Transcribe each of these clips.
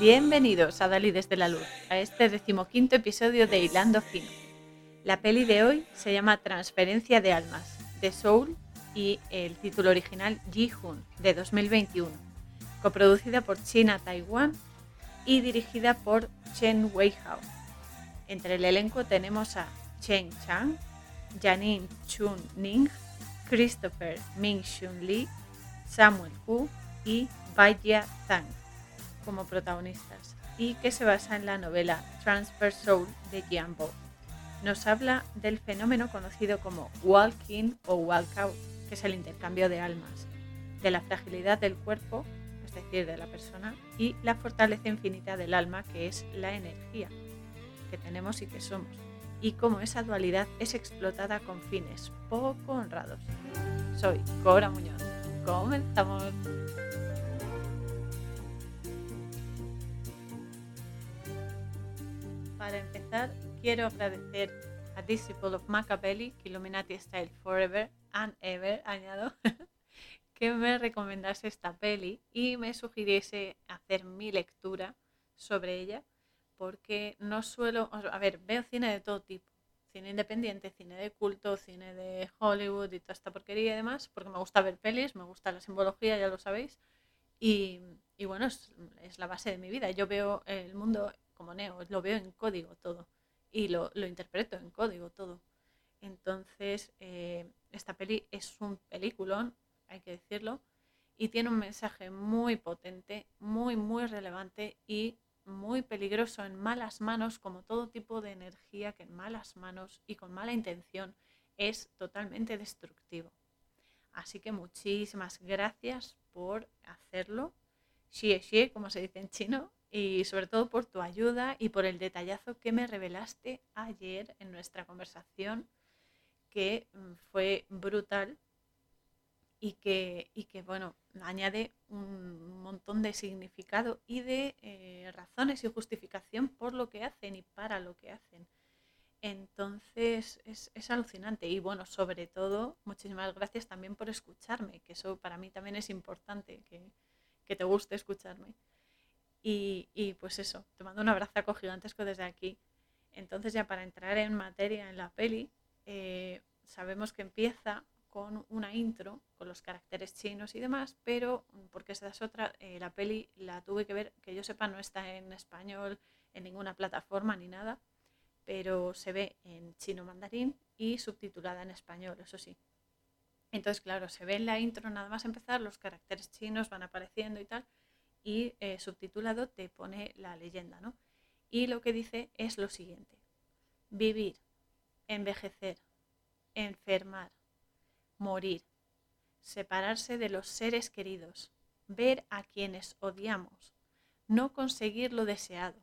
Bienvenidos a Dalí desde la Luz, a este decimoquinto episodio de Hilando Fino. La peli de hoy se llama Transferencia de Almas, de Soul y el título original Ji-Hoon, de 2021, coproducida por China Taiwan y dirigida por Chen Weihao. Entre el elenco tenemos a Chen Chang, Janine Chun Ning, Christopher Ming Shun Lee, Samuel Hu y Baiya Tang como protagonistas y que se basa en la novela Transfer Soul de Jian Bo. Nos habla del fenómeno conocido como walking o walkout, que es el intercambio de almas, de la fragilidad del cuerpo, es decir, de la persona, y la fortaleza infinita del alma, que es la energía que tenemos y que somos, y cómo esa dualidad es explotada con fines poco honrados. Soy Cora Muñoz. Comenzamos. Para empezar, quiero agradecer a Disciple of Machiavelli, Illuminati Style Forever and Ever, añado, que me recomendase esta peli y me sugiriese hacer mi lectura sobre ella, porque no suelo, a ver, veo cine de todo tipo, cine independiente, cine de culto, cine de Hollywood y toda esta porquería y demás, porque me gusta ver pelis, me gusta la simbología, ya lo sabéis, y, bueno, es, es la base de mi vida. Yo veo el mundo como Neo, lo veo en código todo y lo, interpreto en código todo. Entonces, eh, esta peli es un peliculón, hay que decirlo, y tiene un mensaje muy potente, muy, muy relevante y muy peligroso en malas manos, como todo tipo de energía que en malas manos y con mala intención es totalmente destructivo. Así que muchísimas gracias por hacerlo. Xie xie, como se dice en chino, y sobre todo por tu ayuda y por el detallazo que me revelaste ayer en nuestra conversación, que mm, fue brutal y que, y que bueno, añade un montón de significado y de eh, razones y justificación por lo que hacen y para lo que hacen. Entonces es, es, alucinante y bueno, sobre todo, muchísimas gracias también por escucharme, que eso para mí también es importante, que, que te guste escucharme. Y, pues eso, te mando un abrazo gigantesco desde aquí. Entonces ya para entrar en materia en la peli, eh, sabemos que empieza con una intro, con los caracteres chinos y demás, pero mm, porque esa es otra, eh, la peli la tuve que ver, que yo sepa, no está en español en ninguna plataforma ni nada, pero se ve en chino mandarín y subtitulada en español, eso sí. Entonces, claro, se ve en la intro nada más empezar, los caracteres chinos van apareciendo y tal, y eh, subtitulado te pone la leyenda, ¿no? Y lo que dice es lo siguiente. Vivir, envejecer, enfermar, morir, separarse de los seres queridos, ver a quienes odiamos, no conseguir lo deseado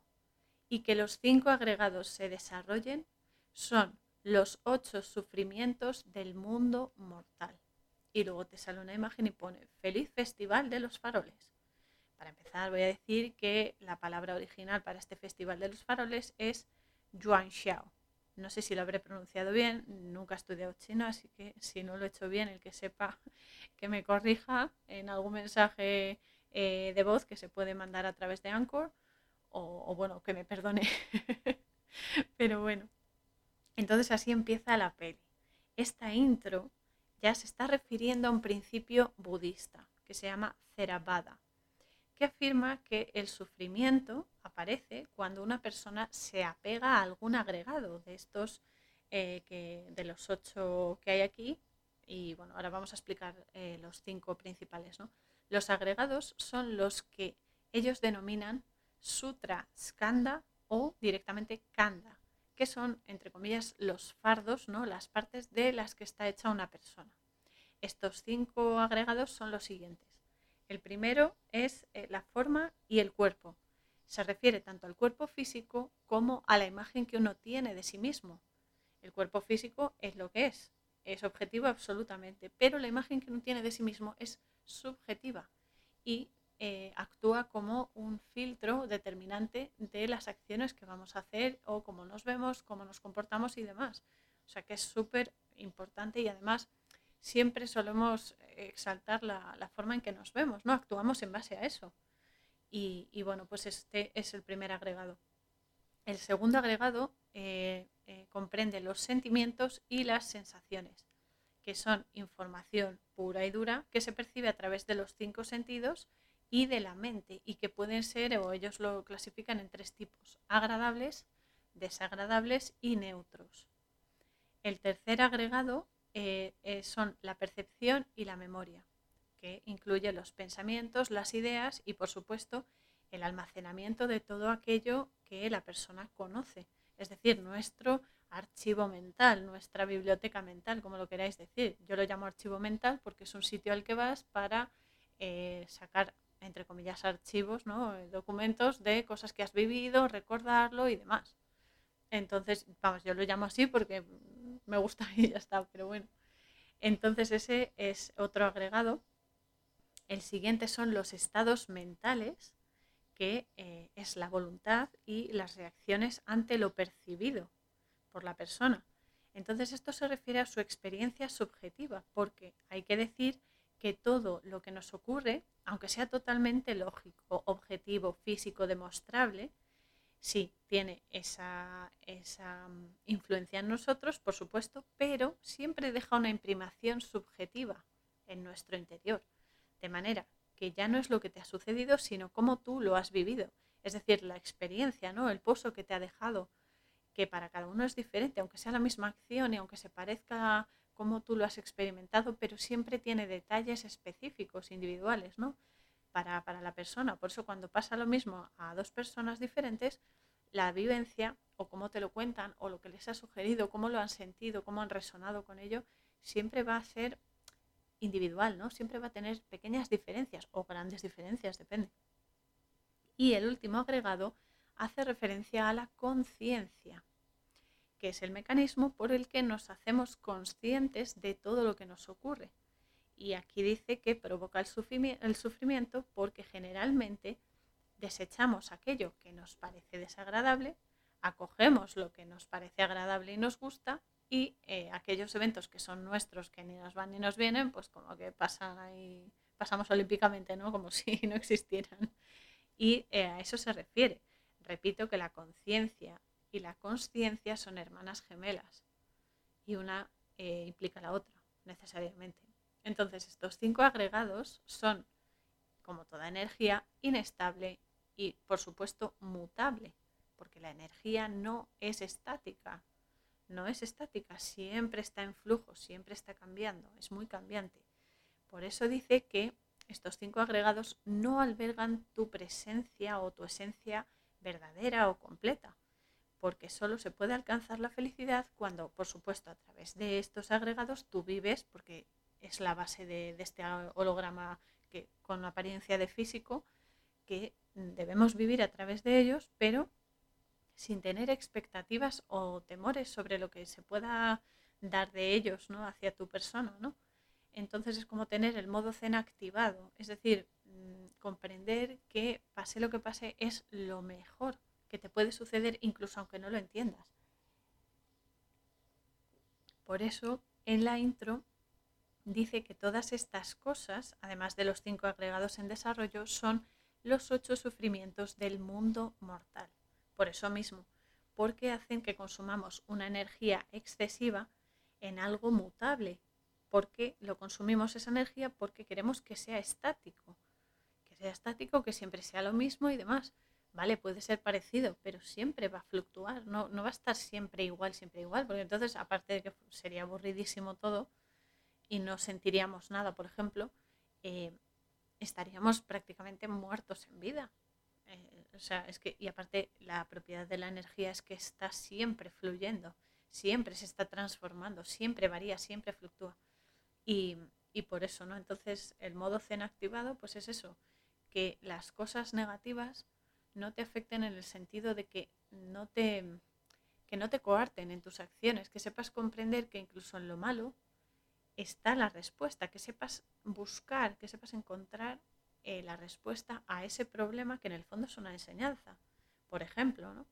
y que los cinco agregados se desarrollen son los ocho sufrimientos del mundo mortal. Y luego te sale una imagen y pone Feliz Festival de los Faroles. Para empezar, voy a decir que la palabra original para este Festival de los Faroles es Yuanxiao. No sé si lo habré pronunciado bien, nunca he estudiado chino, así que si no lo he hecho bien, el que sepa que me corrija en algún mensaje eh, de voz que se puede mandar a través de Anchor, o, o bueno, que me perdone. Pero bueno, entonces así empieza la peli. Esta intro ya se está refiriendo a un principio budista que se llama Theravada que afirma que el sufrimiento aparece cuando una persona se apega a algún agregado de estos, eh, que, de los ocho que hay aquí. Y bueno, ahora vamos a explicar eh, los cinco principales. Los agregados son los que ellos denominan sutra, skanda o directamente kanda, que son, entre comillas, los fardos, ¿no? las partes de las que está hecha una persona. Estos cinco agregados son los siguientes el primero es eh, la forma y el cuerpo. Se refiere tanto al cuerpo físico como a la imagen que uno tiene de sí mismo. El cuerpo físico es lo que es, es objetivo absolutamente, pero la imagen que uno tiene de sí mismo es subjetiva y eh, actúa como un filtro determinante de las acciones que vamos a hacer o cómo nos vemos, cómo nos comportamos y demás. O sea que es súper importante y además siempre solemos exaltar la, forma en que nos vemos, ¿no? Actuamos en base a eso. Y, bueno, pues este es el primer agregado. El segundo agregado eh, eh, comprende los sentimientos y las sensaciones, que son información pura y dura que se percibe a través de los cinco sentidos y de la mente y que pueden ser, o ellos lo clasifican en tres tipos, agradables, desagradables y neutros. El tercer agregado eh, son la percepción y la memoria que incluye los pensamientos, las ideas y, por supuesto, el almacenamiento de todo aquello que la persona conoce, es decir, nuestro archivo mental, nuestra biblioteca mental, como lo queráis decir. Yo lo llamo archivo mental porque es un sitio al que vas para eh, sacar, entre comillas, archivos, ¿no? documentos de cosas que has vivido, recordarlo y demás. Entonces, vamos, yo lo llamo así porque me gusta y ya está, pero bueno. Entonces ese es otro agregado el siguiente son los estados mentales, que eh, es la voluntad y las reacciones ante lo percibido por la persona. Entonces esto se refiere a su experiencia subjetiva, porque hay que decir que todo lo que nos ocurre, aunque sea totalmente lógico, objetivo, físico, demostrable, sí tiene esa, esa, mm, influencia en nosotros, por supuesto, pero siempre deja una imprimación subjetiva en nuestro interior de manera que ya no es lo que te ha sucedido, sino cómo tú lo has vivido. Es decir, la experiencia, ¿no? El pozo que te ha dejado, que para cada uno es diferente, aunque sea la misma acción y aunque se parezca cómo tú lo has experimentado, pero siempre tiene detalles específicos, individuales, ¿no? Para, para la persona. Por eso cuando pasa lo mismo a dos personas diferentes, la vivencia o cómo te lo cuentan o lo que les ha sugerido, cómo lo han sentido, cómo han resonado con ello, siempre va a ser individual, ¿no? Siempre va a tener pequeñas diferencias o grandes diferencias, depende. Y el último agregado hace referencia a la conciencia, que es el mecanismo por el que nos hacemos conscientes de todo lo que nos ocurre. Y aquí dice que provoca el sufrimiento porque generalmente desechamos aquello que nos parece desagradable, acogemos lo que nos parece agradable y nos gusta y eh, aquellos eventos que son nuestros, que ni nos van ni nos vienen, pues como que pasan ahí, pasamos olímpicamente, ¿no? Como si no existieran. Y eh, a eso se refiere. Repito que la conciencia y la consciencia son hermanas gemelas y una eh, implica la otra, necesariamente. Entonces, estos cinco agregados son, como toda energía, inestable y, por supuesto, mutable, porque la energía no es estática, no es estática, siempre está en flujo, siempre está cambiando, es muy cambiante. Por eso dice que estos cinco agregados no albergan tu presencia o tu esencia verdadera o completa, porque solo se puede alcanzar la felicidad cuando, por supuesto, a través de estos agregados tú vives, porque es la base de, este holograma que, con apariencia de físico, que debemos vivir a través de ellos, pero sin tener expectativas o temores sobre lo que se pueda dar de ellos ¿no? hacia tu persona. ¿no? Entonces es como tener el modo zen activado, es decir, mm, comprender que pase lo que pase es lo mejor que te puede suceder incluso aunque no lo entiendas. Por eso en la intro dice que todas estas cosas, además de los cinco agregados en desarrollo, son los ocho sufrimientos del mundo mortal. Por eso mismo, porque hacen que consumamos una energía excesiva en algo mutable, porque lo consumimos esa energía porque queremos que sea estático, que sea estático, que siempre sea lo mismo y demás. Vale, puede ser parecido, pero siempre va a fluctuar, no, no va a estar siempre igual, siempre igual, porque entonces, aparte de que sería aburridísimo todo y no sentiríamos nada, por ejemplo, eh, estaríamos prácticamente muertos en vida, eh, o sea, es que, y aparte, la propiedad de la energía es que está siempre fluyendo, siempre se está transformando, siempre varía, siempre fluctúa. Y, y por eso, ¿no? Entonces, el modo zen activado, pues es eso, que las cosas negativas no te afecten en el sentido de que no te, que no te coarten en tus acciones, que sepas comprender que incluso en lo malo está la respuesta, que sepas buscar, que sepas encontrar eh, la respuesta a ese problema que en el fondo es una enseñanza, por ejemplo, ¿no?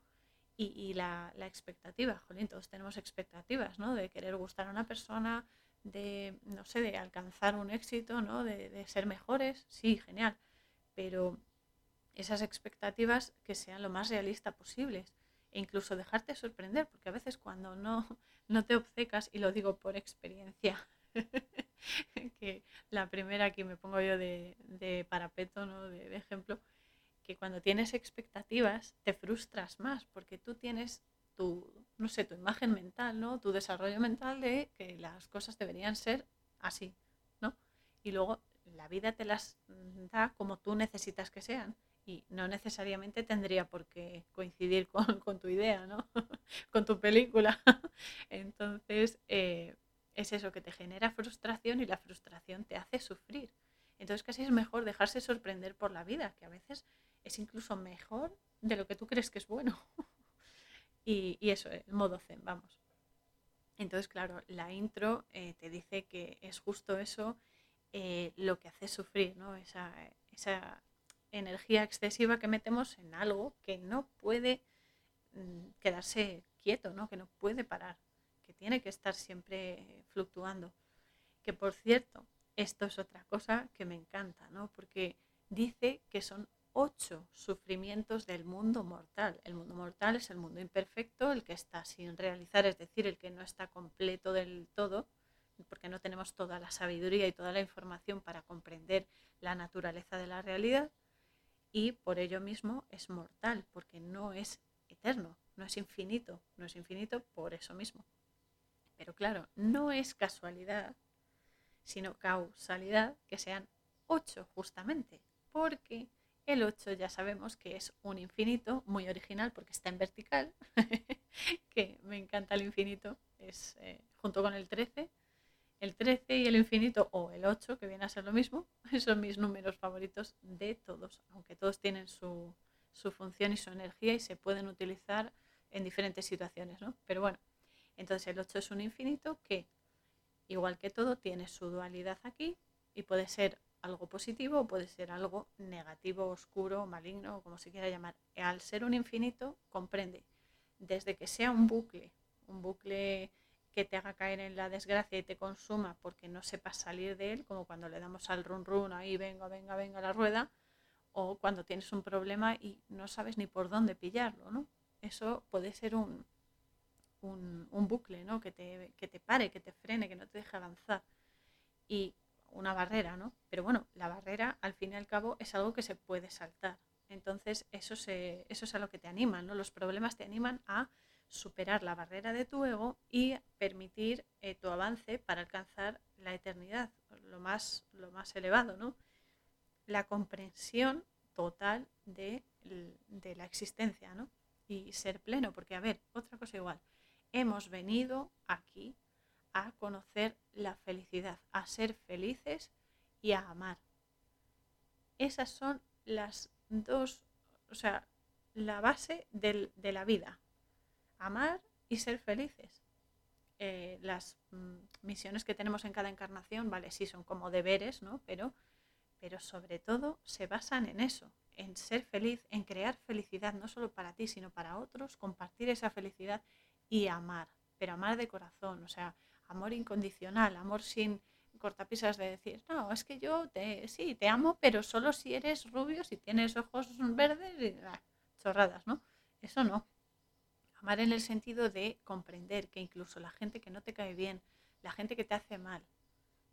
Y, la, expectativa, jolín, todos tenemos expectativas, ¿no? De querer gustar a una persona, de, no sé, de alcanzar un éxito, ¿no? De, de ser mejores, sí, genial, pero esas expectativas que sean lo más realista posibles e incluso dejarte sorprender, porque a veces cuando no, no te obcecas, y lo digo por experiencia, que la primera aquí me pongo yo de, parapeto, ¿no? de, ejemplo, que cuando tienes expectativas te frustras más, porque tú tienes tu, no sé, tu imagen mental, ¿no? tu desarrollo mental de que las cosas deberían ser así, ¿no? Y luego la vida te las da como tú necesitas que sean y no necesariamente tendría por qué coincidir con, tu idea, ¿no? con tu película. Entonces, eh, es eso que te genera frustración y la frustración te hace sufrir. Entonces, casi es mejor dejarse sorprender por la vida, que a veces es incluso mejor de lo que tú crees que es bueno. y, eso, el modo zen, vamos. Entonces, claro, la intro eh, te dice que es justo eso eh, lo que hace sufrir, ¿no? Esa, esa energía excesiva que metemos en algo que no puede mm, quedarse quieto, ¿no? que no puede parar, que tiene que estar siempre fluctuando. Que por cierto, esto es otra cosa que me encanta, ¿no? porque dice que son ocho sufrimientos del mundo mortal. El mundo mortal es el mundo imperfecto, el que está sin realizar, es decir, el que no está completo del todo, porque no tenemos toda la sabiduría y toda la información para comprender la naturaleza de la realidad y por ello mismo es mortal, porque no es eterno, no es infinito, no es infinito por eso mismo. Pero claro, no es casualidad, sino causalidad que sean ocho justamente, porque el 8 ya sabemos que es un infinito muy original porque está en vertical, que me encanta el infinito, es eh, junto con el 13, el 13 y el infinito o el 8, que viene a ser lo mismo, son mis números favoritos de todos, aunque todos tienen su, función y su energía y se pueden utilizar en diferentes situaciones, ¿no? Pero bueno, entonces el 8 es un infinito que, igual que todo, tiene su dualidad aquí y puede ser algo positivo o puede ser algo negativo, oscuro, maligno, como se quiera llamar. Al ser un infinito, comprende desde que sea un bucle, un bucle que te haga caer en la desgracia y te consuma porque no sepas salir de él, como cuando le damos al run run ahí, venga, venga, venga la rueda, o cuando tienes un problema y no sabes ni por dónde pillarlo, ¿no? Eso puede ser un, un, bucle, ¿no? Que te, que te pare, que te frene, que no te deje avanzar. Y una barrera, ¿no? Pero bueno, la barrera al fin y al cabo es algo que se puede saltar. Entonces eso, se, eso es a lo que te animan, ¿no? Los problemas te animan a superar la barrera de tu ego y permitir eh, tu avance para alcanzar la eternidad, lo más, lo más elevado, ¿no? La comprensión total de, de la existencia, ¿no? Y ser pleno, porque a ver, otra cosa igual, hemos venido aquí a conocer la felicidad, a ser felices y a amar. Esas son las dos, o sea, la base de la vida, amar y ser felices. Eh, las mm, misiones que tenemos en cada encarnación, vale, sí son como deberes, ¿no? Pero, pero sobre todo se basan en eso, en ser feliz, en crear felicidad, no solo para ti, sino para otros, compartir esa felicidad y amar, pero amar de corazón, o sea, amor incondicional, amor sin cortapisas de decir, no, es que yo te, sí, te amo, pero solo si eres rubio, si tienes ojos verdes, y, ah, chorradas, ¿no? Eso no. Amar en el sentido de comprender que incluso la gente que no te cae bien, la gente que te hace mal,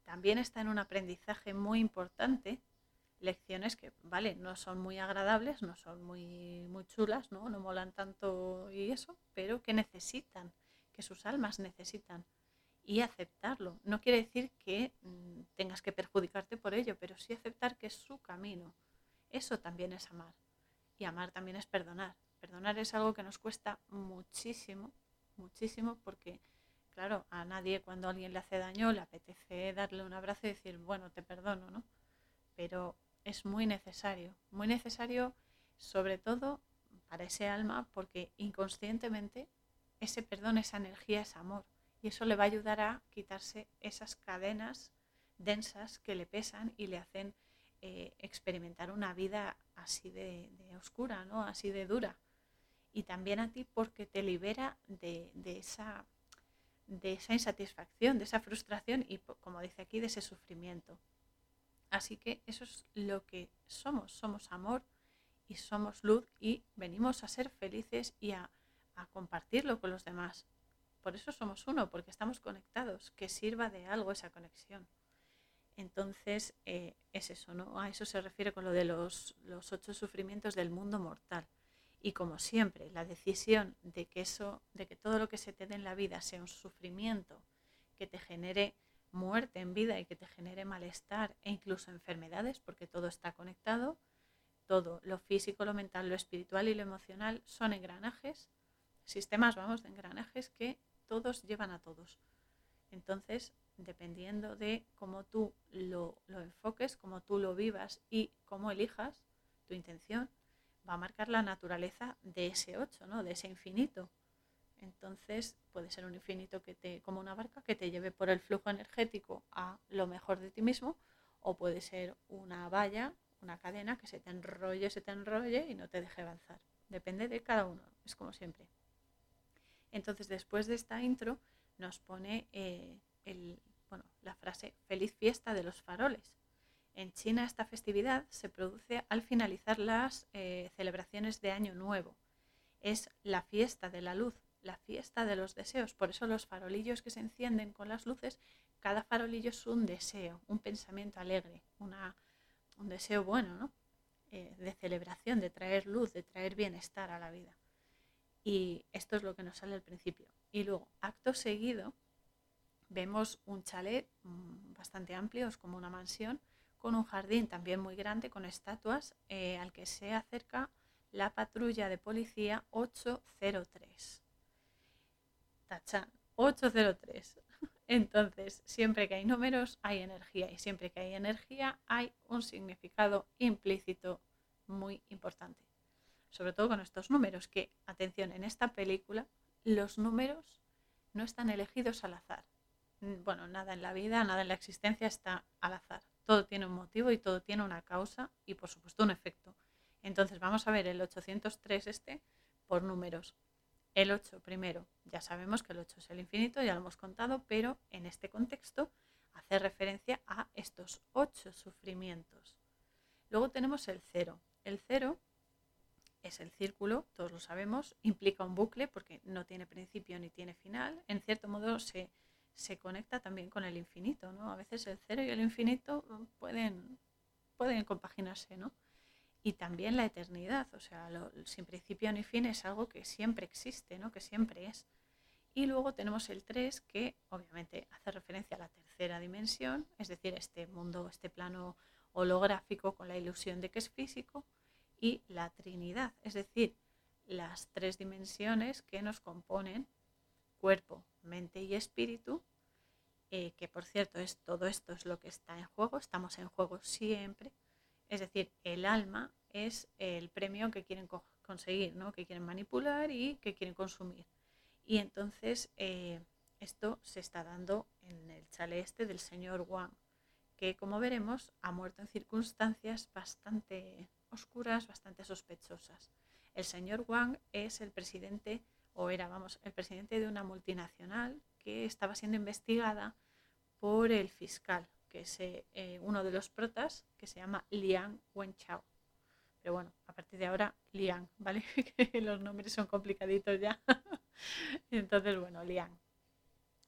también está en un aprendizaje muy importante, lecciones que, vale, no son muy agradables, no son muy, muy chulas, ¿no? no molan tanto y eso, pero que necesitan, que sus almas necesitan y aceptarlo. No quiere decir que mm, tengas que perjudicarte por ello, pero sí aceptar que es su camino. Eso también es amar. Y amar también es perdonar. Perdonar es algo que nos cuesta muchísimo, muchísimo, porque, claro, a nadie cuando alguien le hace daño le apetece darle un abrazo y decir, bueno, te perdono, ¿no? Pero es muy necesario, muy necesario sobre todo para ese alma, porque inconscientemente ese perdón, esa energía es amor. Y eso le va a ayudar a quitarse esas cadenas densas que le pesan y le hacen eh, experimentar una vida así de, oscura, ¿no? así de dura y también a ti porque te libera de esa insatisfacción, de esa frustración y, como dice aquí, de ese sufrimiento. Así que eso es lo que somos, somos amor y somos luz y venimos a ser felices y a, compartirlo con los demás. Por eso somos uno, porque estamos conectados, que sirva de algo esa conexión. Entonces, eh, es eso, ¿no? A eso se refiere con lo de los, los, ocho sufrimientos del mundo mortal. Y como siempre, la decisión de que eso, de que todo lo que se te dé en la vida sea un sufrimiento que te genere muerte en vida y que te genere malestar e incluso enfermedades, porque todo está conectado, todo, lo físico, lo mental, lo espiritual y lo emocional son engranajes, sistemas, vamos, de engranajes que todos llevan a todos. Entonces, dependiendo de cómo tú lo, enfoques, cómo tú lo vivas y cómo elijas tu intención, va a marcar la naturaleza de ese 8, ¿no? de ese infinito. Entonces puede ser un infinito que te, como una barca que te lleve por el flujo energético a lo mejor de ti mismo, o puede ser una valla, una cadena que se te enrolle, se te enrolle y no te deje avanzar. Depende de cada uno, es como siempre. Entonces, después de esta intro, nos pone eh, la frase Feliz fiesta de los faroles. En China esta festividad se produce al finalizar las eh, celebraciones de Año Nuevo. Es la fiesta de la luz, la fiesta de los deseos. Por eso los farolillos que se encienden con las luces, cada farolillo es un deseo, un pensamiento alegre, un deseo bueno, eh, de celebración, de traer luz, de traer bienestar a la vida. Y esto es lo que nos sale al principio. Y luego, acto seguido, vemos un chalet mm, bastante amplio, es como una mansión, con un jardín también muy grande, con estatuas, eh, al que se acerca la patrulla de policía 803. Tachan, 803. Entonces, siempre que hay números hay energía y siempre que hay energía hay un significado implícito muy importante sobre todo con estos números, que, atención, en esta película los números no están elegidos al azar. Mm, bueno, nada en la vida, nada en la existencia está al azar. Todo tiene un motivo y todo tiene una causa y por supuesto un efecto. Entonces vamos a ver el 803 este por números. El 8 primero, ya sabemos que el 8 es el infinito, ya lo hemos contado, pero en este contexto hace referencia a estos 8 sufrimientos. Luego tenemos el 0. El 0 es el círculo, todos lo sabemos, implica un bucle porque no tiene principio ni tiene final. En cierto modo se, conecta también con el infinito, ¿no? A veces el cero y el infinito pueden, pueden compaginarse, ¿no? Y también la eternidad, o sea, sin principio ni fin es algo que siempre existe, ¿no? Que siempre es. Y luego tenemos el 3 que obviamente hace referencia a la tercera dimensión, es decir, este mundo, este plano holográfico con la ilusión de que es físico y la Trinidad, es decir, las tres dimensiones que nos componen cuerpo, mente y espíritu, eh, que por cierto es todo esto es lo que está en juego, estamos en juego siempre, es decir, el alma es el premio que quieren conseguir, ¿no? que quieren manipular y que quieren consumir. Y entonces eh, esto se está dando en el chale este del señor Wang, que como veremos ha muerto en circunstancias bastante oscuras, bastante sospechosas. El señor Wang es el presidente, o era, vamos, el presidente de una multinacional que estaba siendo investigada por el fiscal, que es eh, uno de los protas, que se llama Liang Wenchao. Pero bueno, a partir de ahora, Liang, ¿vale? los nombres son complicaditos ya. Entonces, bueno, Liang.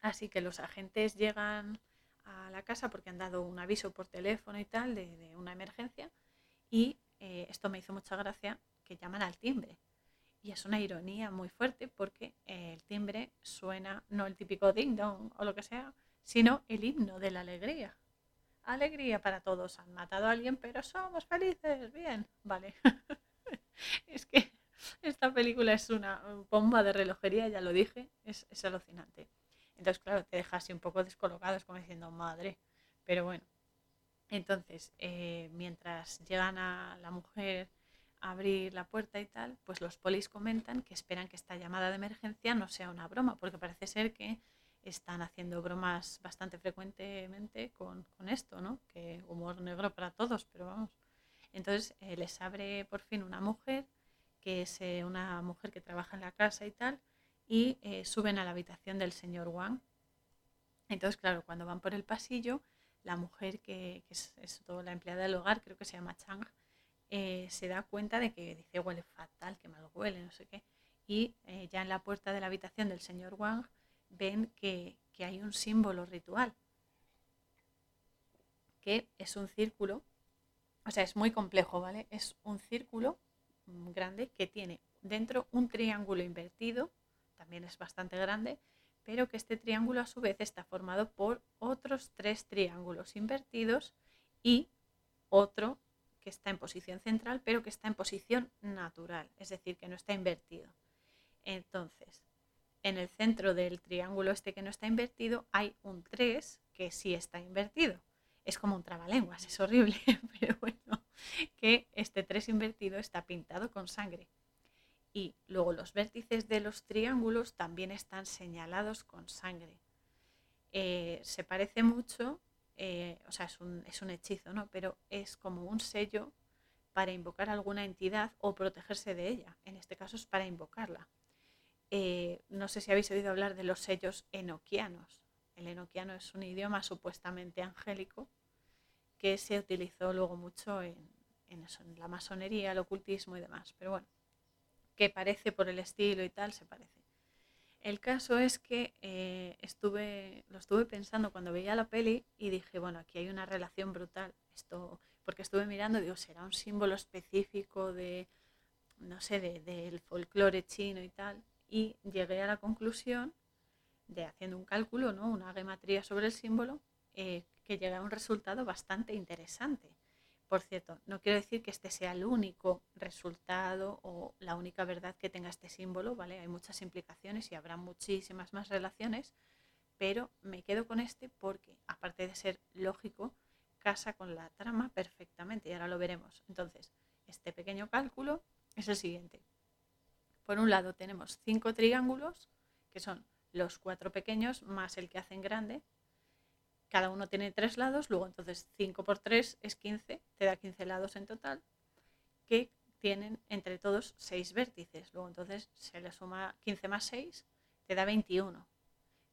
Así que los agentes llegan a la casa porque han dado un aviso por teléfono y tal de, una emergencia y eh, esto me hizo mucha gracia, que llaman al timbre. Y es una ironía muy fuerte porque eh, el timbre suena no el típico ding dong o lo que sea, sino el himno de la alegría. Alegría para todos. Han matado a alguien, pero somos felices. Bien, vale. es que esta película es una bomba de relojería, ya lo dije, es, es alucinante. Entonces, claro, te deja así un poco descolocado, es como diciendo, madre. Pero bueno, entonces, eh, mientras llegan a la mujer a abrir la puerta y tal, pues los polis comentan que esperan que esta llamada de emergencia no sea una broma, porque parece ser que están haciendo bromas bastante frecuentemente con, esto, ¿no? Que humor negro para todos, pero vamos. Entonces eh, les abre por fin una mujer, que es eh, una mujer que trabaja en la casa y tal, y suben a la habitación del señor Wang. Entonces, claro, cuando van por el pasillo, la mujer que, es, la empleada del hogar, creo que se llama Chang, eh, se da cuenta de que dice huele fatal, que mal huele, no sé qué. Y eh, ya en la puerta de la habitación del señor Wang ven que, que hay un símbolo ritual, que es un círculo, o sea, es muy complejo, ¿vale? Es un círculo mm, grande que tiene dentro un triángulo invertido, también es bastante grande, pero que este triángulo a su vez está formado por otros tres triángulos invertidos y otro que está en posición central, pero que está en posición natural, es decir, que no está invertido. Entonces, en el centro del triángulo este que no está invertido hay un 3 que sí está invertido. Es como un trabalenguas, es horrible, pero bueno, que este 3 invertido está pintado con sangre. Y luego los vértices de los triángulos también están señalados con sangre. Eh, se parece mucho eh, o sea, es un, es un hechizo, ¿no? Pero es como un sello para invocar alguna entidad o protegerse de ella. En este caso es para invocarla. Eh, no sé si habéis oído hablar de los sellos enoquianos. El enoquiano es un idioma supuestamente angélico que se utilizó luego mucho en, la masonería, el ocultismo y demás. Pero bueno, que parece por el estilo y tal, se parece. El caso es que eh, estuve, lo estuve pensando cuando veía la peli y dije, bueno, aquí hay una relación brutal. Esto, porque estuve mirando, digo, será un símbolo específico de, no sé, del folclore chino y tal. Y llegué a la conclusión de haciendo un cálculo, ¿no? una gematría sobre el símbolo, eh, que llegué a un resultado bastante interesante. Por cierto, no quiero decir que este sea el único resultado o la única verdad que tenga este símbolo, ¿vale? Hay muchas implicaciones y habrá muchísimas más relaciones, pero me quedo con este porque, aparte de ser lógico, casa con la trama perfectamente y ahora lo veremos. Entonces, este pequeño cálculo es el siguiente. Por un lado tenemos cinco triángulos, que son los cuatro pequeños más el que hacen grande, cada uno tiene tres lados, luego entonces 5 por 3 es 15, te da 15 lados en total, que tienen entre todos 6 vértices. Luego entonces se le suma 15 más 6, te da 21.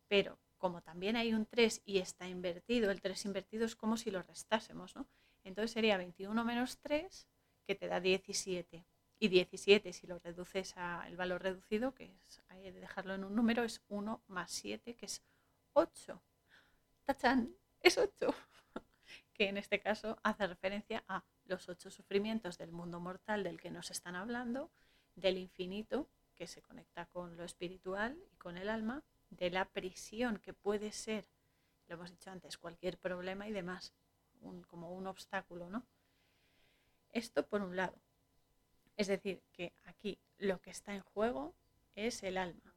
Pero como también hay un 3 y está invertido, el 3 invertido es como si lo restásemos, ¿no? Entonces sería 21 menos 3, que te da 17. Y 17, si lo reduces al valor reducido, que es hay que dejarlo en un número, es 1 más 7, que es 8. ¡tachán! Es ocho. que en este caso hace referencia a los ocho sufrimientos del mundo mortal del que nos están hablando, del infinito que se conecta con lo espiritual y con el alma, de la prisión que puede ser, lo hemos dicho antes, cualquier problema y demás, como un obstáculo, ¿no? Esto por un lado. Es decir, que aquí lo que está en juego es el alma.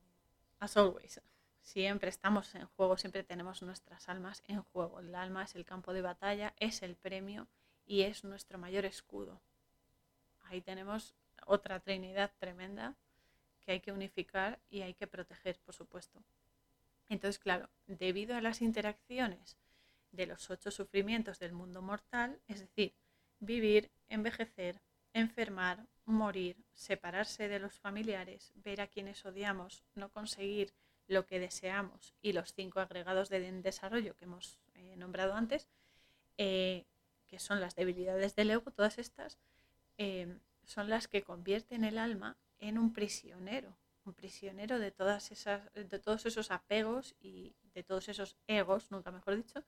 As always. Siempre estamos en juego, siempre tenemos nuestras almas en juego. El alma es el campo de batalla, es el premio y es nuestro mayor escudo. Ahí tenemos otra trinidad tremenda que hay que unificar y hay que proteger, por supuesto. Entonces, claro, debido a las interacciones de los ocho sufrimientos del mundo mortal, es decir, vivir, envejecer, enfermar, morir, separarse de los familiares, ver a quienes odiamos, no conseguir lo que deseamos y los cinco agregados de desarrollo que hemos eh, nombrado antes, eh, que son las debilidades del ego, todas estas, eh, son las que convierten el alma en un prisionero, un prisionero de, todas esas, de todos esos apegos y de todos esos egos, nunca mejor dicho,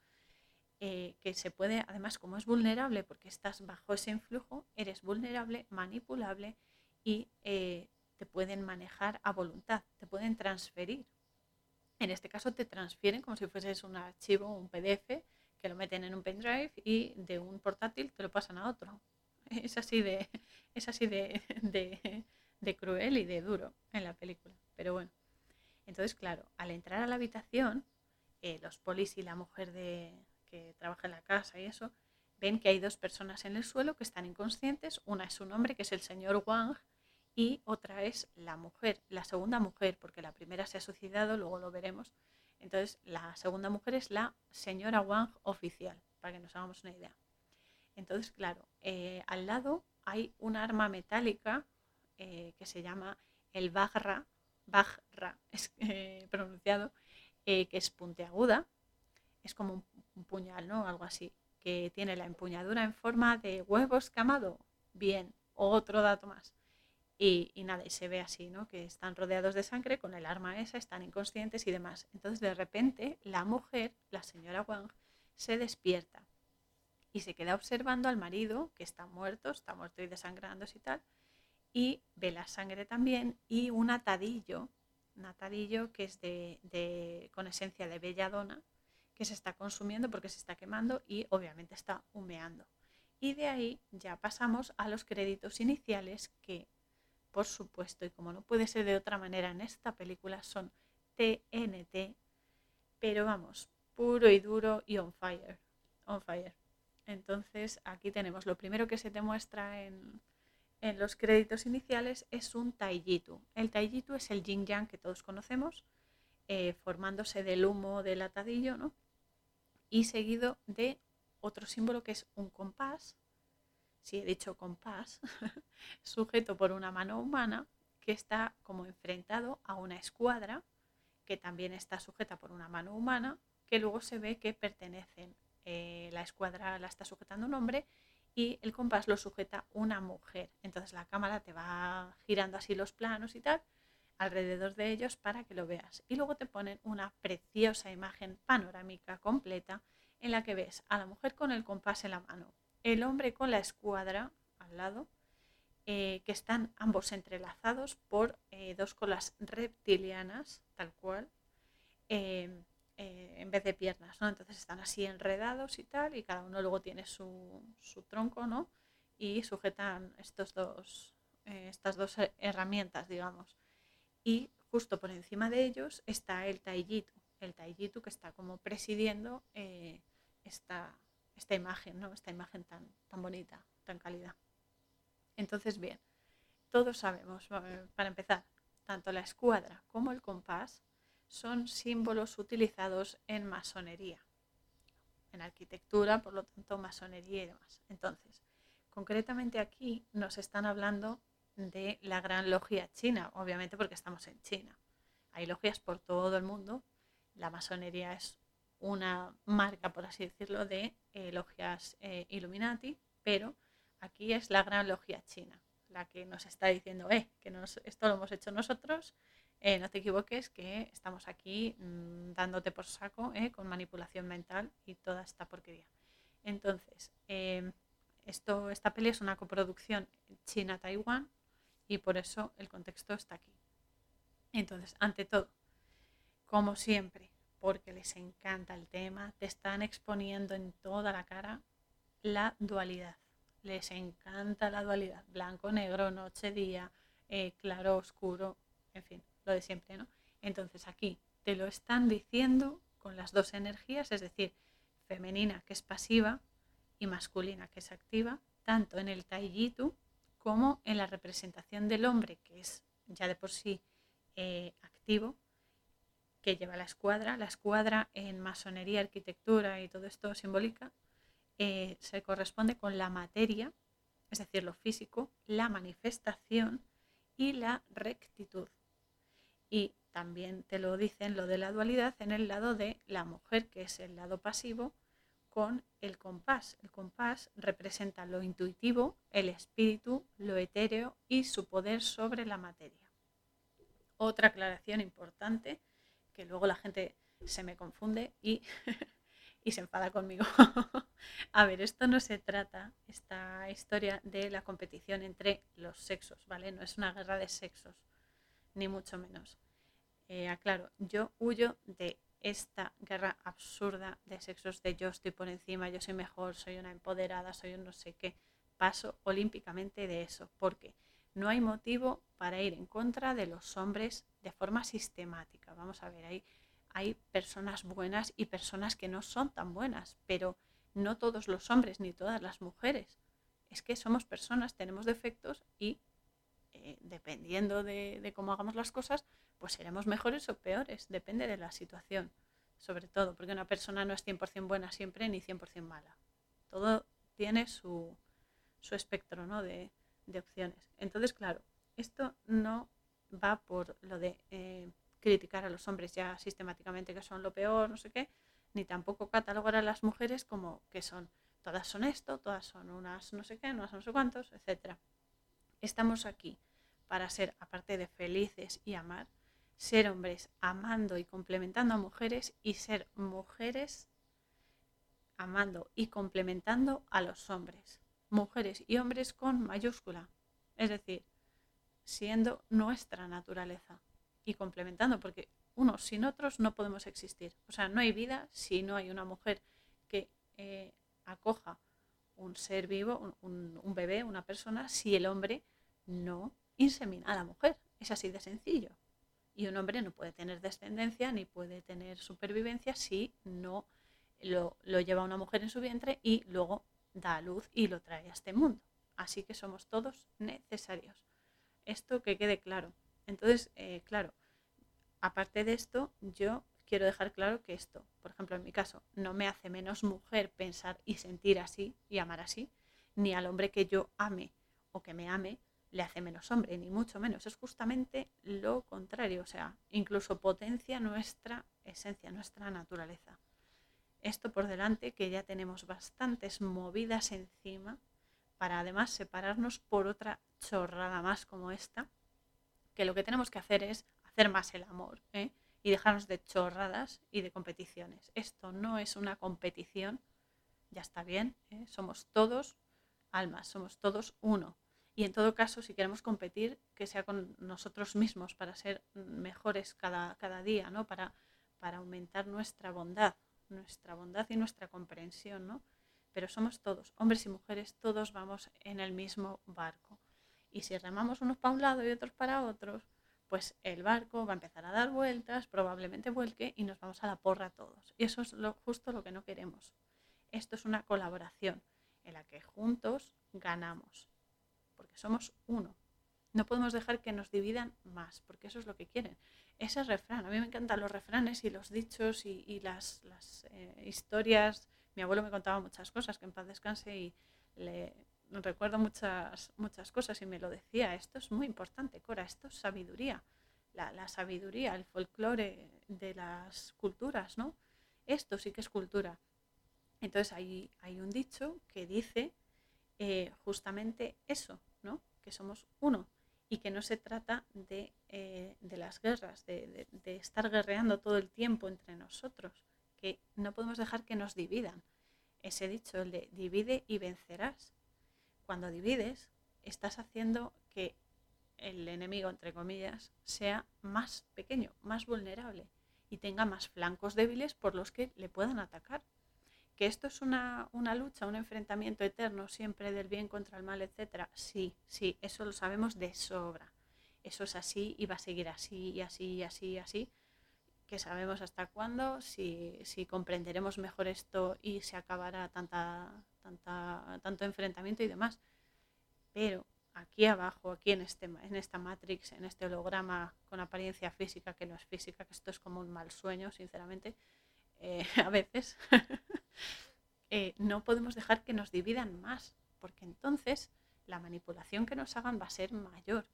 que se puede, además como es vulnerable porque estás bajo ese influjo, eres vulnerable, manipulable y te pueden manejar a voluntad, te pueden transferir en este caso te transfieren como si fueses un archivo, un PDF, que lo meten en un pendrive y de un portátil te lo pasan a otro. Es así de, es así de, de, cruel y de duro en la película. Pero bueno, entonces claro, al entrar a la habitación, eh, los polis y la mujer de, que trabaja en la casa y eso, ven que hay dos personas en el suelo que están inconscientes. Una es un hombre, que es el señor Wang, y otra es la mujer, la segunda mujer, porque la primera se ha suicidado, luego lo veremos. Entonces, la segunda mujer es la señora Wang oficial, para que nos hagamos una idea. Entonces, claro, eh, al lado hay un arma metálica eh, que se llama el Bagra, Bagra es eh, pronunciado, que es puntiaguda, es como un, puñal, ¿no? Algo así, que tiene la empuñadura en forma de huevo escamado bien, otro dato más. Y, y, nada, y se ve así, ¿no? Que están rodeados de sangre con el arma esa, están inconscientes y demás. Entonces, de repente, la mujer, la señora Wang, se despierta y se queda observando al marido, que está muerto, está muerto y desangrándose y tal, y ve la sangre también y un atadillo, un atadillo que es de, de, con esencia de belladona, que se está consumiendo porque se está quemando y obviamente está humeando. Y de ahí ya pasamos a los créditos iniciales que por supuesto, y como no puede ser de otra manera en esta película, son TNT, pero vamos, puro y duro y on fire. On fire. Entonces, aquí tenemos lo primero que se te muestra en, en los créditos iniciales es un Taijitu. El Taijitu es el yin yang que todos conocemos, eh, formándose del humo del atadillo, ¿no? Y seguido de otro símbolo que es un compás si he dicho compás, sujeto por una mano humana que está como enfrentado a una escuadra que también está sujeta por una mano humana, que luego se ve que pertenecen. Eh, la escuadra la está sujetando un hombre y el compás lo sujeta una mujer. Entonces la cámara te va girando así los planos y tal alrededor de ellos para que lo veas. Y luego te ponen una preciosa imagen panorámica completa en la que ves a la mujer con el compás en la mano, el hombre con la escuadra al lado, eh, que están ambos entrelazados por eh, dos colas reptilianas, tal cual, em, eh, en vez de piernas, ¿no? Entonces están así enredados y tal, y cada uno luego tiene su, su tronco, ¿no? Y sujetan estos dos, estas dos herramientas, digamos. Y justo por encima de ellos está el Taijitu, el Taijitu que está como presidiendo esta, esta imagen, ¿no? Esta imagen tan, tan bonita, tan cálida. Entonces, bien, todos sabemos, para empezar, tanto la escuadra como el compás son símbolos utilizados en masonería, en arquitectura, por lo tanto, masonería y demás. Entonces, concretamente aquí nos están hablando de la gran logia china, obviamente porque estamos en China. Hay logias por todo el mundo. La masonería es una marca, por así decirlo, de eh, logias eh, Illuminati, pero aquí es la gran logia china, la que nos está diciendo, eh, que esto lo hemos hecho nosotros, eh, no te equivoques, que estamos aquí mm, dándote por saco con manipulación mental y toda esta porquería. Entonces, esto, esta peli es una coproducción China-Taiwán y por eso el contexto está aquí. Entonces, ante todo, como siempre, porque les encanta el tema, te están exponiendo en toda la cara la dualidad. Les encanta la dualidad, blanco, negro, noche, día, eh, claro, oscuro, en fin, lo de siempre, ¿no? Entonces aquí te lo están diciendo con las dos energías, es decir, femenina que es pasiva y masculina que es activa, tanto en el Taijitu como en la representación del hombre, que es ya de por sí eh, activo, que lleva la escuadra. La escuadra en masonería, arquitectura y todo esto simbólica eh, se corresponde con la materia, es decir, lo físico, la manifestación y la rectitud. Y también te lo dicen lo de la dualidad en el lado de la mujer, que es el lado pasivo, con el compás. El compás representa lo intuitivo, el espíritu, lo etéreo y su poder sobre la materia. Otra aclaración importante que luego la gente se me confunde y, y se enfada conmigo. a ver, esto no se trata, esta historia de la competición entre los sexos, ¿vale? No es una guerra de sexos, ni mucho menos. Eh, aclaro, yo huyo de esta guerra absurda de sexos, de yo estoy por encima, yo soy mejor, soy una empoderada, soy un no sé qué. Paso olímpicamente de eso, porque no hay motivo para ir en contra de los hombres de forma sistemática. Vamos a ver, hay, hay personas buenas y personas que no son tan buenas, pero no todos los hombres ni todas las mujeres. Es que somos personas, tenemos defectos y eh, dependiendo de, de, cómo hagamos las cosas, pues seremos mejores o peores, depende de la situación, sobre todo, porque una persona no es 100% buena siempre ni 100% mala. Todo tiene su, su espectro ¿no? de, de opciones. Entonces, claro, esto no va por lo de eh, criticar a los hombres ya sistemáticamente que son lo peor, no sé qué, ni tampoco catalogar a las mujeres como que son todas son esto, todas son unas no sé qué, unas no sé cuántos, etc. Estamos aquí para ser, aparte de felices y amar, ser hombres amando y complementando a mujeres y ser mujeres amando y complementando a los hombres. Mujeres y hombres con mayúscula. Es decir, siendo nuestra naturaleza y complementando, porque unos sin otros no podemos existir. O sea, no hay vida si no hay una mujer que eh, acoja un ser vivo, un, un, bebé, una persona, si el hombre no insemina a la mujer. Es así de sencillo. Y un hombre no puede tener descendencia ni puede tener supervivencia si no lo, lleva una mujer en su vientre y luego da a luz y lo trae a este mundo. Así que somos todos necesarios. Esto que quede claro. Entonces, eh, claro, aparte de esto, yo quiero dejar claro que esto, por ejemplo, en mi caso, no me hace menos mujer pensar y sentir así y amar así, ni al hombre que yo ame o que me ame le hace menos hombre, ni mucho menos. Es justamente lo contrario, o sea, incluso potencia nuestra esencia, nuestra naturaleza. Esto por delante, que ya tenemos bastantes movidas encima para además separarnos por otra chorrada más como esta, que lo que tenemos que hacer es hacer más el amor ¿eh? y dejarnos de chorradas y de competiciones. Esto no es una competición, ya está bien, ¿eh? somos todos almas, somos todos uno. Y en todo caso, si queremos competir, que sea con nosotros mismos para ser mejores cada, cada día, ¿no? Para, para aumentar nuestra bondad, nuestra bondad y nuestra comprensión, ¿no? Pero somos todos, hombres y mujeres, todos vamos en el mismo barco. Y si remamos unos para un lado y otros para otros, pues el barco va a empezar a dar vueltas, probablemente vuelque y nos vamos a la porra todos. Y eso es lo, justo lo que no queremos. Esto es una colaboración en la que juntos ganamos porque somos uno. No podemos dejar que nos dividan más, porque eso es lo que quieren. Ese refrán, a mí me encantan los refranes y los dichos y, las, eh, historias. Mi abuelo me contaba muchas cosas, que en paz descanse, y le recuerdo muchas, muchas cosas y me lo decía. Esto es muy importante, Cora, esto es sabiduría. La, sabiduría, el folclore de las culturas, ¿no? Esto sí que es cultura. Entonces hay, hay un dicho que dice eh, justamente eso, que somos uno y que no se trata de, eh, las guerras, de, estar guerreando todo el tiempo entre nosotros, que no podemos dejar que nos dividan. Ese dicho, el de divide y vencerás. Cuando divides, estás haciendo que el enemigo, entre comillas, sea más pequeño, más vulnerable y tenga más flancos débiles por los que le puedan atacar que esto es una, lucha, un enfrentamiento eterno siempre del bien contra el mal, etcétera. Sí, sí, eso lo sabemos de sobra. Eso es así y va a seguir así y así y así y así. Que sabemos hasta cuándo, si, si comprenderemos mejor esto y se acabará tanta, tanta, tanto enfrentamiento y demás. Pero aquí abajo, aquí en, este, en esta Matrix, en este holograma con apariencia física, que no es física, que esto es como un mal sueño, sinceramente, eh, a veces, eh, no podemos dejar que nos dividan más, porque entonces la manipulación que nos hagan va a ser mayor.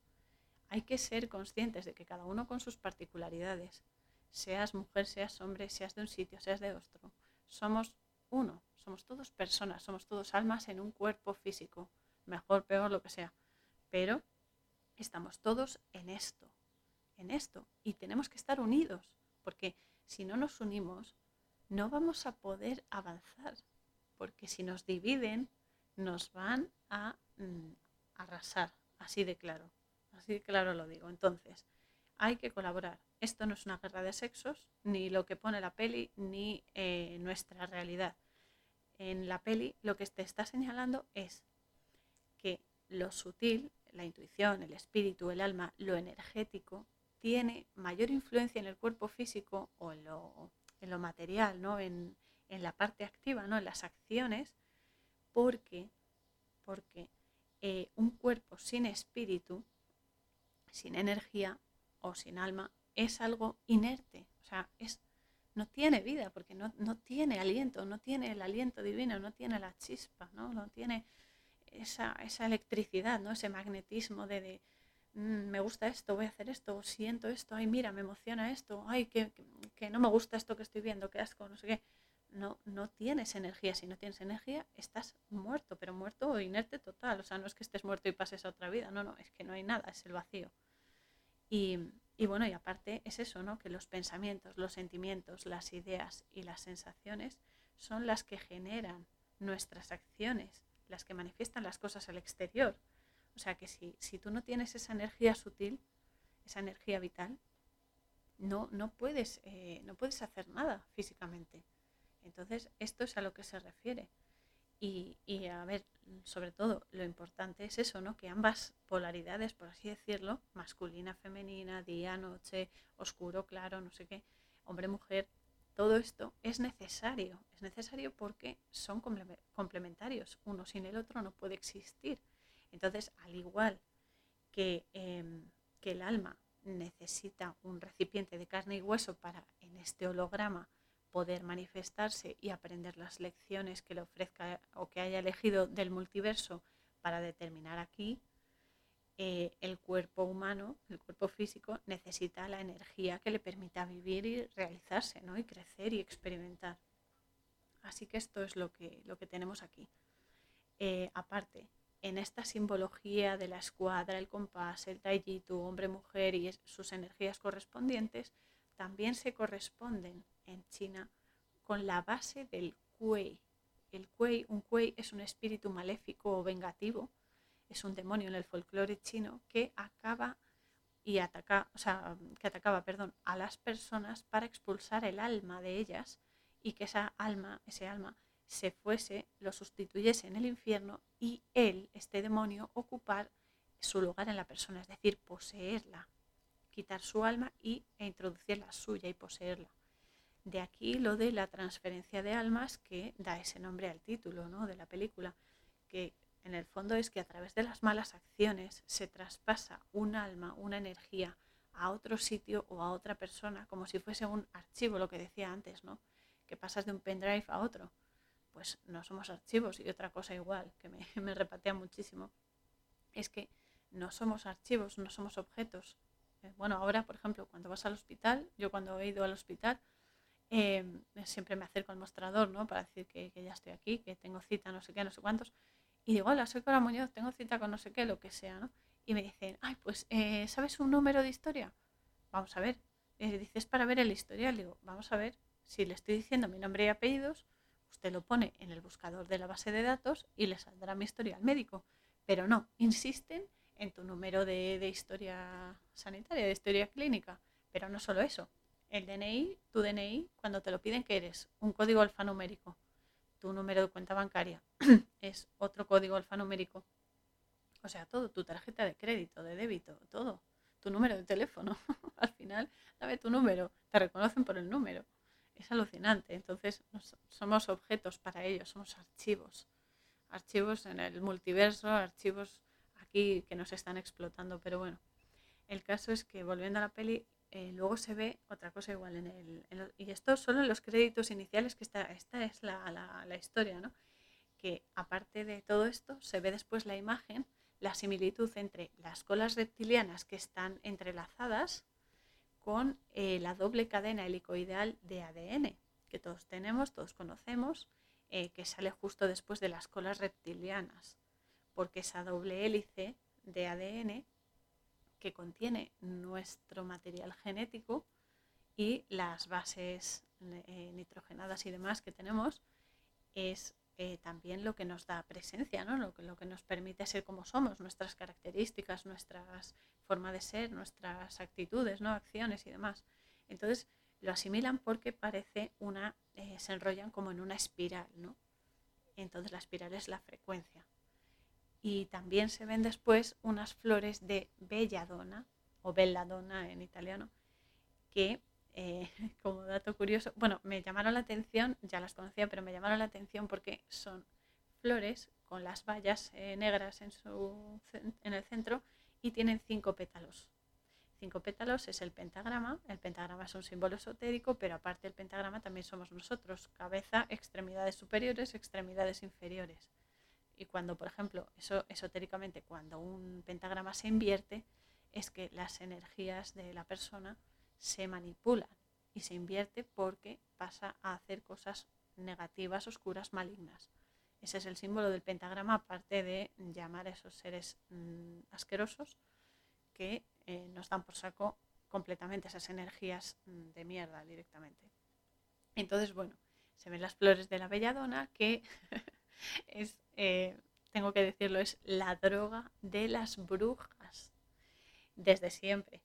Hay que ser conscientes de que cada uno con sus particularidades, seas mujer, seas hombre, seas de un sitio, seas de otro, somos uno, somos todos personas, somos todos almas en un cuerpo físico, mejor, peor, lo que sea. Pero estamos todos en esto, en esto, y tenemos que estar unidos, porque si no nos unimos, no vamos a poder avanzar, porque si nos dividen, nos van a mm, arrasar, así de claro, así de claro lo digo. Entonces, hay que colaborar. Esto no es una guerra de sexos, ni lo que pone la peli, ni eh, nuestra realidad. En la peli lo que te está señalando es que lo sutil, la intuición, el espíritu, el alma, lo energético, tiene mayor influencia en el cuerpo físico o en lo en lo material, ¿no? en, la parte activa, ¿no? en las acciones, porque, porque eh, un cuerpo sin espíritu, sin energía o sin alma, es algo inerte, o sea, es, no tiene vida, porque no, tiene aliento, no tiene el aliento divino, no tiene la chispa, no, no tiene esa, esa electricidad, ¿no? ese magnetismo de Mm, me gusta esto, voy a hacer esto, siento esto, ay, mira, me emociona esto, ay, que, no me gusta esto que estoy viendo, qué asco, no sé qué. no, no tienes energía. Si no tienes energía, estás muerto, pero muerto o inerte total. O sea, no es que estés muerto y pases a otra vida, no, no, es que no hay nada, es el vacío. Y, y bueno, y aparte es eso, ¿no? Que los pensamientos, los sentimientos, las ideas y las sensaciones son las que generan nuestras acciones, las que manifiestan las cosas al exterior. O sea que si, si tú no tienes esa energía sutil, esa energía vital, no, no, puedes, eh, no puedes hacer nada físicamente. Entonces, esto es a lo que se refiere. Y, y, a ver, sobre todo, lo importante es eso, ¿no? Que ambas polaridades, por así decirlo, masculina, femenina, día, noche, oscuro, claro, no sé qué, hombre, mujer, todo esto es necesario. Es necesario porque son complementarios. Uno sin el otro no puede existir. Entonces, al igual que, em, que el alma necesita un recipiente de carne y hueso para, en este holograma, poder manifestarse y aprender las lecciones que le ofrezca o que haya elegido del multiverso para determinar aquí, eh, el cuerpo humano, el cuerpo físico, necesita la energía que le permita vivir y realizarse, ¿no? y crecer y experimentar. Así que esto es lo que, lo que tenemos aquí. Eh, aparte, en esta simbología de la escuadra, el compás, el taijitu, hombre-mujer y sus energías correspondientes, también se corresponden en China con la base del kuei. El kuei, un kuei es un espíritu maléfico o vengativo, es un demonio en el folclore chino que acaba y ataca, o sea, que atacaba, perdón, a las personas para expulsar el alma de ellas y que esa alma, ese alma, se fuese, lo sustituyese en el infierno y él, este demonio, ocupar su lugar en la persona, es decir, poseerla, quitar su alma y, e introducir la suya y poseerla. De aquí lo de la transferencia de almas que da ese nombre al título ¿no? de la película, que en el fondo es que a través de las malas acciones se traspasa un alma, una energía a otro sitio o a otra persona, como si fuese un archivo, lo que decía antes, ¿no? Que pasas de un pendrive a otro pues no somos archivos. Y otra cosa igual, que me, repatea muchísimo, es que no somos archivos, no somos objetos. Eh, bueno, ahora, por ejemplo, cuando vas al hospital, yo cuando he ido al hospital, em, siempre me acerco al mostrador, ¿no? Para decir que, ya estoy aquí, que tengo cita, no sé qué, no sé cuántos. Y digo, hola, soy Cora Muñoz, tengo cita con no sé qué, lo que sea, ¿no? Y me dicen, ay, pues, eh, ¿sabes un número de historia? Vamos a ver. Eh, dices para ver el historial. Digo, vamos a ver si le estoy diciendo mi nombre y apellidos Usted lo pone en el buscador de la base de datos y le saldrá mi historia al médico. Pero no, insisten en tu número de, historia sanitaria, de historia clínica. Pero no solo eso. El DNI, tu DNI, cuando te lo piden, que eres? Un código alfanumérico. Tu número de cuenta bancaria es otro código alfanumérico. O sea, todo, tu tarjeta de crédito, de débito, todo. Tu número de teléfono. Al final, dame tu número. Te reconocen por el número es alucinante. Entonces somos objetos para ellos, somos archivos. Archivos en el multiverso, archivos aquí que nos están explotando. Pero bueno, el caso es que volviendo a la peli, eh, luego se ve otra cosa igual en el... y esto solo en los créditos iniciales, que esta, esta es la, la, la historia, ¿no? Que aparte de todo esto, se ve después la imagen, la similitud entre las colas reptilianas que están entrelazadas, con eh, la doble cadena helicoidal de ADN, que todos tenemos, todos conocemos, eh, que sale justo después de las colas reptilianas, porque esa doble hélice de ADN que contiene nuestro material genético y las bases eh, nitrogenadas y demás que tenemos es también lo que nos da presencia, ¿no? lo, lo que nos permite ser como somos, nuestras características, nuestras forma de ser, nuestras actitudes, ¿no? acciones y demás. Entonces lo asimilan porque parece una, eh, se enrollan como en una espiral, ¿no? Entonces la espiral es la frecuencia. Y también se ven después unas flores de belladona o belladona en italiano que eh, como dato curioso, bueno, me llamaron la atención, ya las conocía, pero me llamaron la atención porque son flores con las bayas eh, negras en, su, en el centro y tienen cinco pétalos. Cinco pétalos es el pentagrama. El pentagrama es un símbolo esotérico, pero aparte del pentagrama también somos nosotros, cabeza, extremidades superiores, extremidades inferiores. Y cuando, por ejemplo, eso esotéricamente, cuando un pentagrama se invierte, es que las energías de la persona se manipulan y se invierte porque pasa a hacer cosas negativas, oscuras, malignas. Ese es el símbolo del pentagrama, aparte de llamar a esos seres mm, asquerosos que eh, nos dan por saco completamente esas energías mm, de mierda directamente. Entonces, bueno, se ven las flores de la belladona, que es, eh, tengo que decirlo, es la droga de las brujas, desde siempre,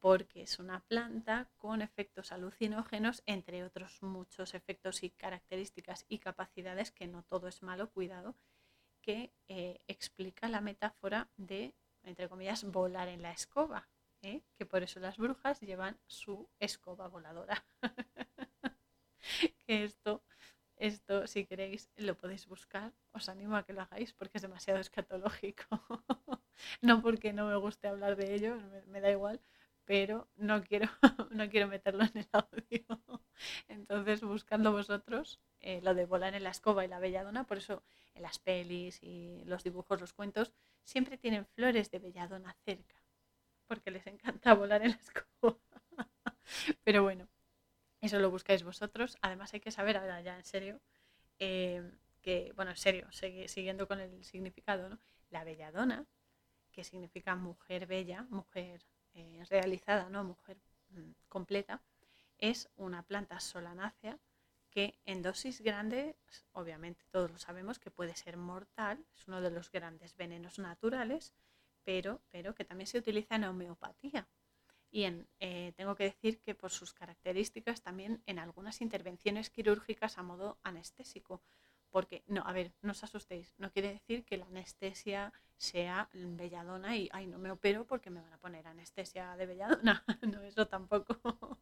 porque es una planta con efectos alucinógenos, entre otros muchos efectos y características y capacidades, que no todo es malo, cuidado, que eh, explica la metáfora de, entre comillas, volar en la escoba, ¿eh? que por eso las brujas llevan su escoba voladora. que esto, esto, si queréis, lo podéis buscar. Os animo a que lo hagáis porque es demasiado escatológico. no porque no me guste hablar de ello, me, da igual, pero no quiero, no quiero meterlo en el audio. Entonces, buscando vosotros eh, lo de volar en la escoba y la belladona, por eso en las pelis y los dibujos, los cuentos, siempre tienen flores de belladona cerca, porque les encanta volar en la escoba. pero bueno, eso lo buscáis vosotros. Además hay que saber, ahora ya en serio, eh, que, bueno, en serio, siguiendo con el significado, ¿no? La belladona, que significa mujer bella, mujer eh, realizada, ¿no? Mujer mm, completa, es una planta solanácea que en dosis grandes, obviamente todos lo sabemos que puede ser mortal, es uno de los grandes venenos naturales, pero, pero que también se utiliza en homeopatía. Y eh, tengo que decir que por sus características también en algunas intervenciones quirúrgicas a modo anestésico. Porque, no, a ver, no os asustéis, no quiere decir que la anestesia sea belladona y, ay, no me opero porque me van a poner anestesia de belladona. no, eso tampoco.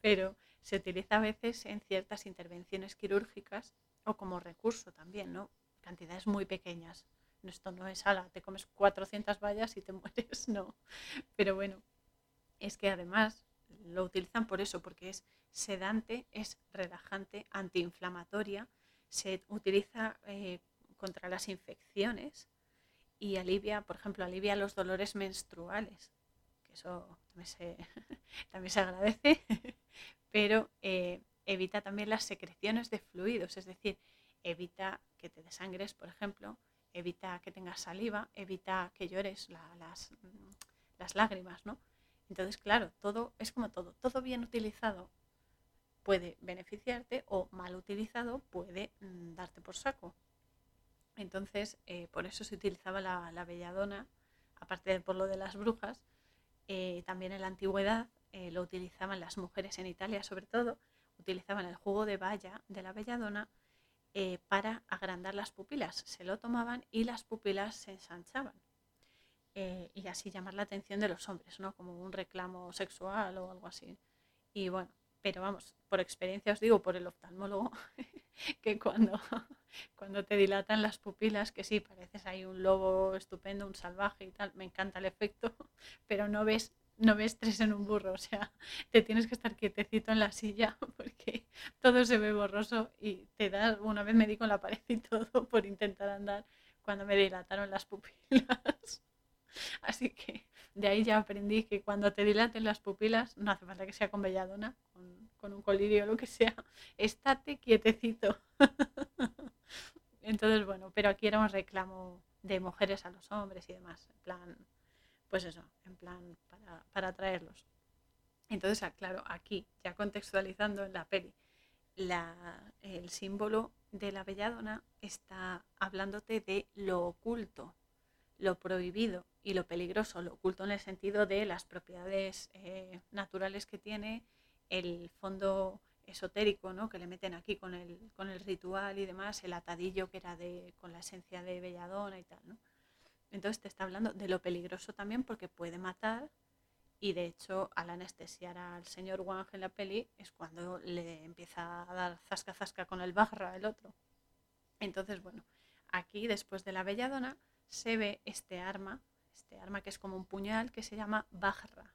Pero se utiliza a veces en ciertas intervenciones quirúrgicas o como recurso también, ¿no? Cantidades muy pequeñas. Esto no es ala, te comes 400 vallas y te mueres, no. Pero bueno, es que además lo utilizan por eso, porque es sedante, es relajante, antiinflamatoria, se utiliza eh, contra las infecciones y alivia, por ejemplo, alivia los dolores menstruales, que eso también se, también se agradece, pero eh, evita también las secreciones de fluidos, es decir, evita que te desangres, por ejemplo, evita que tengas saliva, evita que llores las, las lágrimas, ¿no? Entonces, claro, todo es como todo, todo bien utilizado puede beneficiarte o mal utilizado puede mm, darte por saco. Entonces, eh, por eso se utilizaba la, belladona, aparte de por lo de las brujas, eh, también en la antigüedad eh, lo utilizaban las mujeres en Italia sobre todo, utilizaban el jugo de baya de la belladona para agrandar las pupilas. Se lo tomaban y las pupilas se ensanchaban. Y así llamar la atención de los hombres, ¿no? Como un reclamo sexual o algo así. Y bueno, pero vamos, por experiencia os digo, por el oftalmólogo, que cuando, cuando te dilatan las pupilas, que sí, pareces ahí un lobo estupendo, un salvaje y tal, me encanta el efecto, pero no ves no ves tres en un burro, o sea, te tienes que estar quietecito en la silla porque todo se ve borroso y te da, una vez me di con la pared y todo por intentar andar cuando me dilataron las pupilas. Así que de ahí ya aprendí que cuando te dilaten las pupilas, no hace falta que sea con belladona, con, un colirio o lo que sea, estate quietecito. Entonces, bueno, pero aquí era un reclamo de mujeres a los hombres y demás, en plan, pues eso, en plan para, para atraerlos. Entonces, claro, aquí, ya contextualizando en la peli, el símbolo de la belladona está hablándote de lo oculto, lo prohibido y lo peligroso, lo oculto en el sentido de las propiedades eh, naturales que tiene, el fondo esotérico ¿no? que le meten aquí con el, con el ritual y demás, el atadillo que era de, con la esencia de belladona y tal. ¿no? Entonces te está hablando de lo peligroso también porque puede matar y de hecho al anestesiar al señor Wang en la peli es cuando le empieza a dar zasca zasca con el barra el otro. Entonces bueno, aquí después de la belladona se ve este arma, este arma que es como un puñal que se llama Bajra,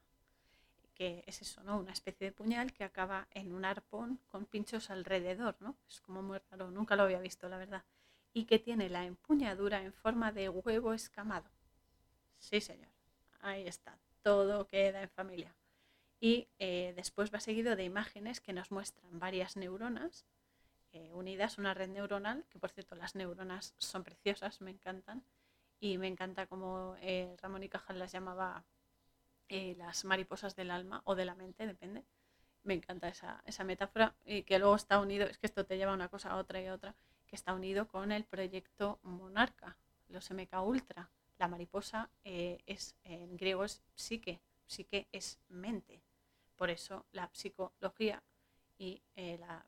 que es eso, ¿no? Una especie de puñal que acaba en un arpón con pinchos alrededor, ¿no? Es como muy raro, nunca lo había visto, la verdad. Y que tiene la empuñadura en forma de huevo escamado. Sí, señor. Ahí está. Todo queda en familia. Y eh, después va seguido de imágenes que nos muestran varias neuronas eh, unidas, una red neuronal, que por cierto las neuronas son preciosas, me encantan, y me encanta como eh, Ramón y Cajal las llamaba eh, las mariposas del alma o de la mente, depende. Me encanta esa, esa metáfora y que luego está unido, es que esto te lleva una cosa a otra y a otra, que está unido con el proyecto Monarca, los MK Ultra. La mariposa es en griego es psique, psique es mente. Por eso la psicología y la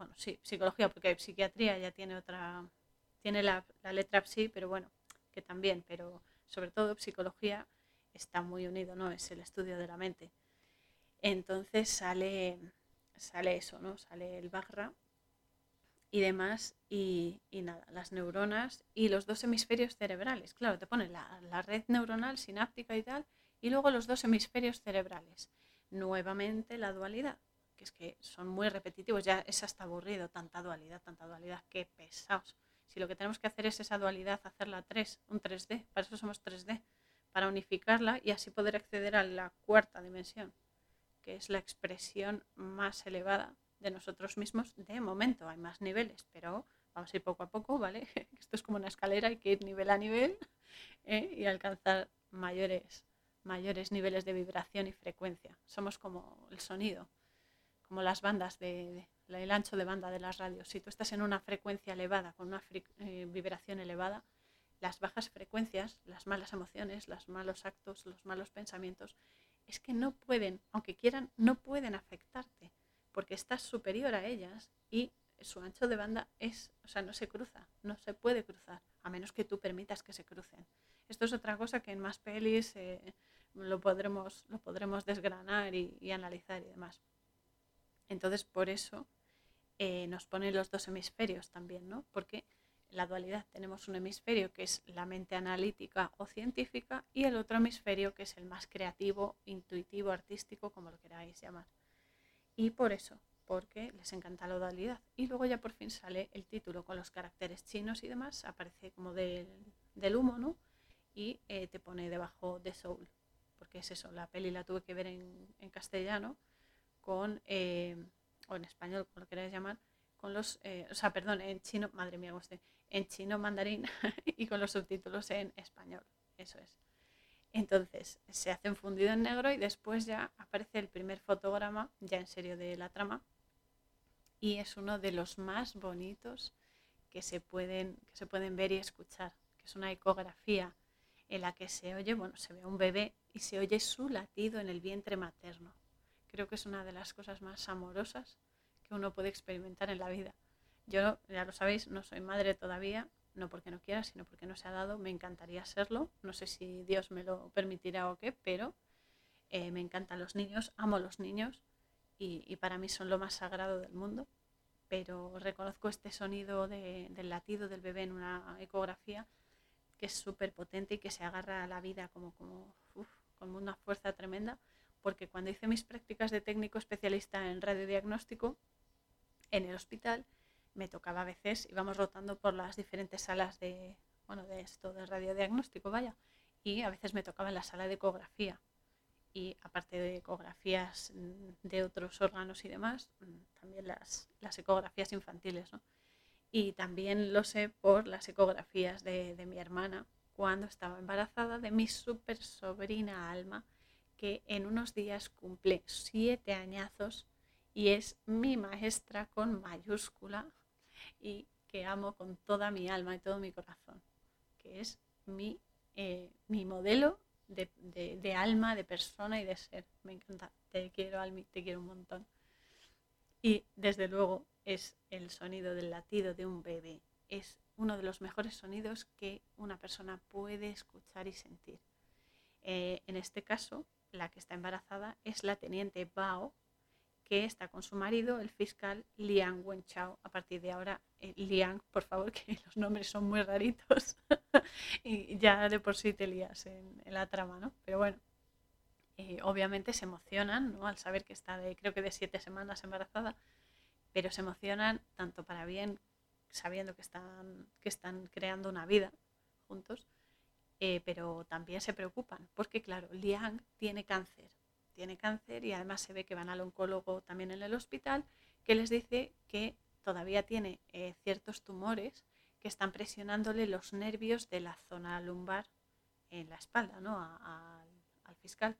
bueno, sí, psicología, porque psiquiatría ya tiene otra, tiene la, letra psi, pero bueno, que también, pero sobre todo psicología está muy unido, ¿no? Es el estudio de la mente. Entonces sale, sale eso, ¿no? Sale el Bagra y demás, y, nada, las neuronas y los dos hemisferios cerebrales. Claro, te pone la, la red neuronal, sináptica y tal, y luego los dos hemisferios cerebrales. Nuevamente la dualidad que es que son muy repetitivos, ya es hasta aburrido, tanta dualidad, tanta dualidad, qué pesados. Si lo que tenemos que hacer es esa dualidad, hacerla 3, un 3D, para eso somos 3D, para unificarla y así poder acceder a la cuarta dimensión, que es la expresión más elevada de nosotros mismos de momento. Hay más niveles, pero vamos a ir poco a poco, ¿vale? Esto es como una escalera, hay que ir nivel a nivel ¿eh? y alcanzar mayores, mayores niveles de vibración y frecuencia. Somos como el sonido como las bandas de, el ancho de banda de las radios. Si tú estás en una frecuencia elevada, con una eh, vibración elevada, las bajas frecuencias, las malas emociones, los malos actos, los malos pensamientos, es que no pueden, aunque quieran, no pueden afectarte, porque estás superior a ellas y su ancho de banda es, o sea, no se cruza, no se puede cruzar, a menos que tú permitas que se crucen. Esto es otra cosa que en más pelis eh, lo, podremos, lo podremos desgranar y analizar y demás. Entonces, por eso eh, nos ponen los dos hemisferios también, ¿no? Porque la dualidad tenemos un hemisferio que es la mente analítica o científica y el otro hemisferio que es el más creativo, intuitivo, artístico, como lo queráis llamar. Y por eso, porque les encanta la dualidad. Y luego ya por fin sale el título con los caracteres chinos y demás, aparece como del, humo, ¿no? Y eh, te pone debajo de Soul, porque es eso, la peli la tuve que ver en castellano con, eh, o en español, como lo queráis llamar, con los, eh, o sea, perdón, en chino, madre mía, en chino mandarín y con los subtítulos en español, eso es. Entonces, se hace un fundido en negro y después ya aparece el primer fotograma, ya en serio, de la trama, y es uno de los más bonitos que se pueden, que se pueden ver y escuchar, que es una ecografía en la que se oye, bueno, se ve un bebé y se oye su latido en el vientre materno. Creo que es una de las cosas más amorosas que uno puede experimentar en la vida. Yo, ya lo sabéis, no soy madre todavía, no porque no quiera, sino porque no se ha dado. Me encantaría serlo. No sé si Dios me lo permitirá o qué, pero eh, me encantan los niños, amo los niños y, para mí son lo más sagrado del mundo. Pero reconozco este sonido del latido del bebé en una ecografía que es súper potente y que se agarra a la vida como, como con una fuerza tremenda porque cuando hice mis prácticas de técnico especialista en radiodiagnóstico en el hospital, me tocaba a veces, íbamos rotando por las diferentes salas de, bueno, de esto, de radiodiagnóstico, vaya, y a veces me tocaba en la sala de ecografía. Y aparte de ecografías de otros órganos y demás, también las, las ecografías infantiles, ¿no? Y también lo sé por las ecografías de, de mi hermana cuando estaba embarazada de mi super sobrina Alma, que en unos días cumple siete añazos y es mi maestra con mayúscula y que amo con toda mi alma y todo mi corazón, que es mi, eh, mi modelo de, de, alma, de persona y de ser. Me encanta, te quiero, te quiero un montón. Y desde luego es el sonido del latido de un bebé. Es uno de los mejores sonidos que una persona puede escuchar y sentir. Eh, en este caso, la que está embarazada es la teniente Bao, que está con su marido, el fiscal Liang Wenchao. A partir de ahora, eh, Liang, por favor, que los nombres son muy raritos y ya de por sí te lías en, la trama, ¿no? Pero bueno, eh, obviamente se emocionan ¿no? al saber que está de, creo que de siete semanas embarazada, pero se emocionan tanto para bien, sabiendo que están, que están creando una vida juntos, eh, pero también se preocupan, porque claro, Liang tiene cáncer, tiene cáncer y además se ve que van al oncólogo también en el hospital, que les dice que todavía tiene eh, ciertos tumores que están presionándole los nervios de la zona lumbar en la espalda, ¿no? al fiscal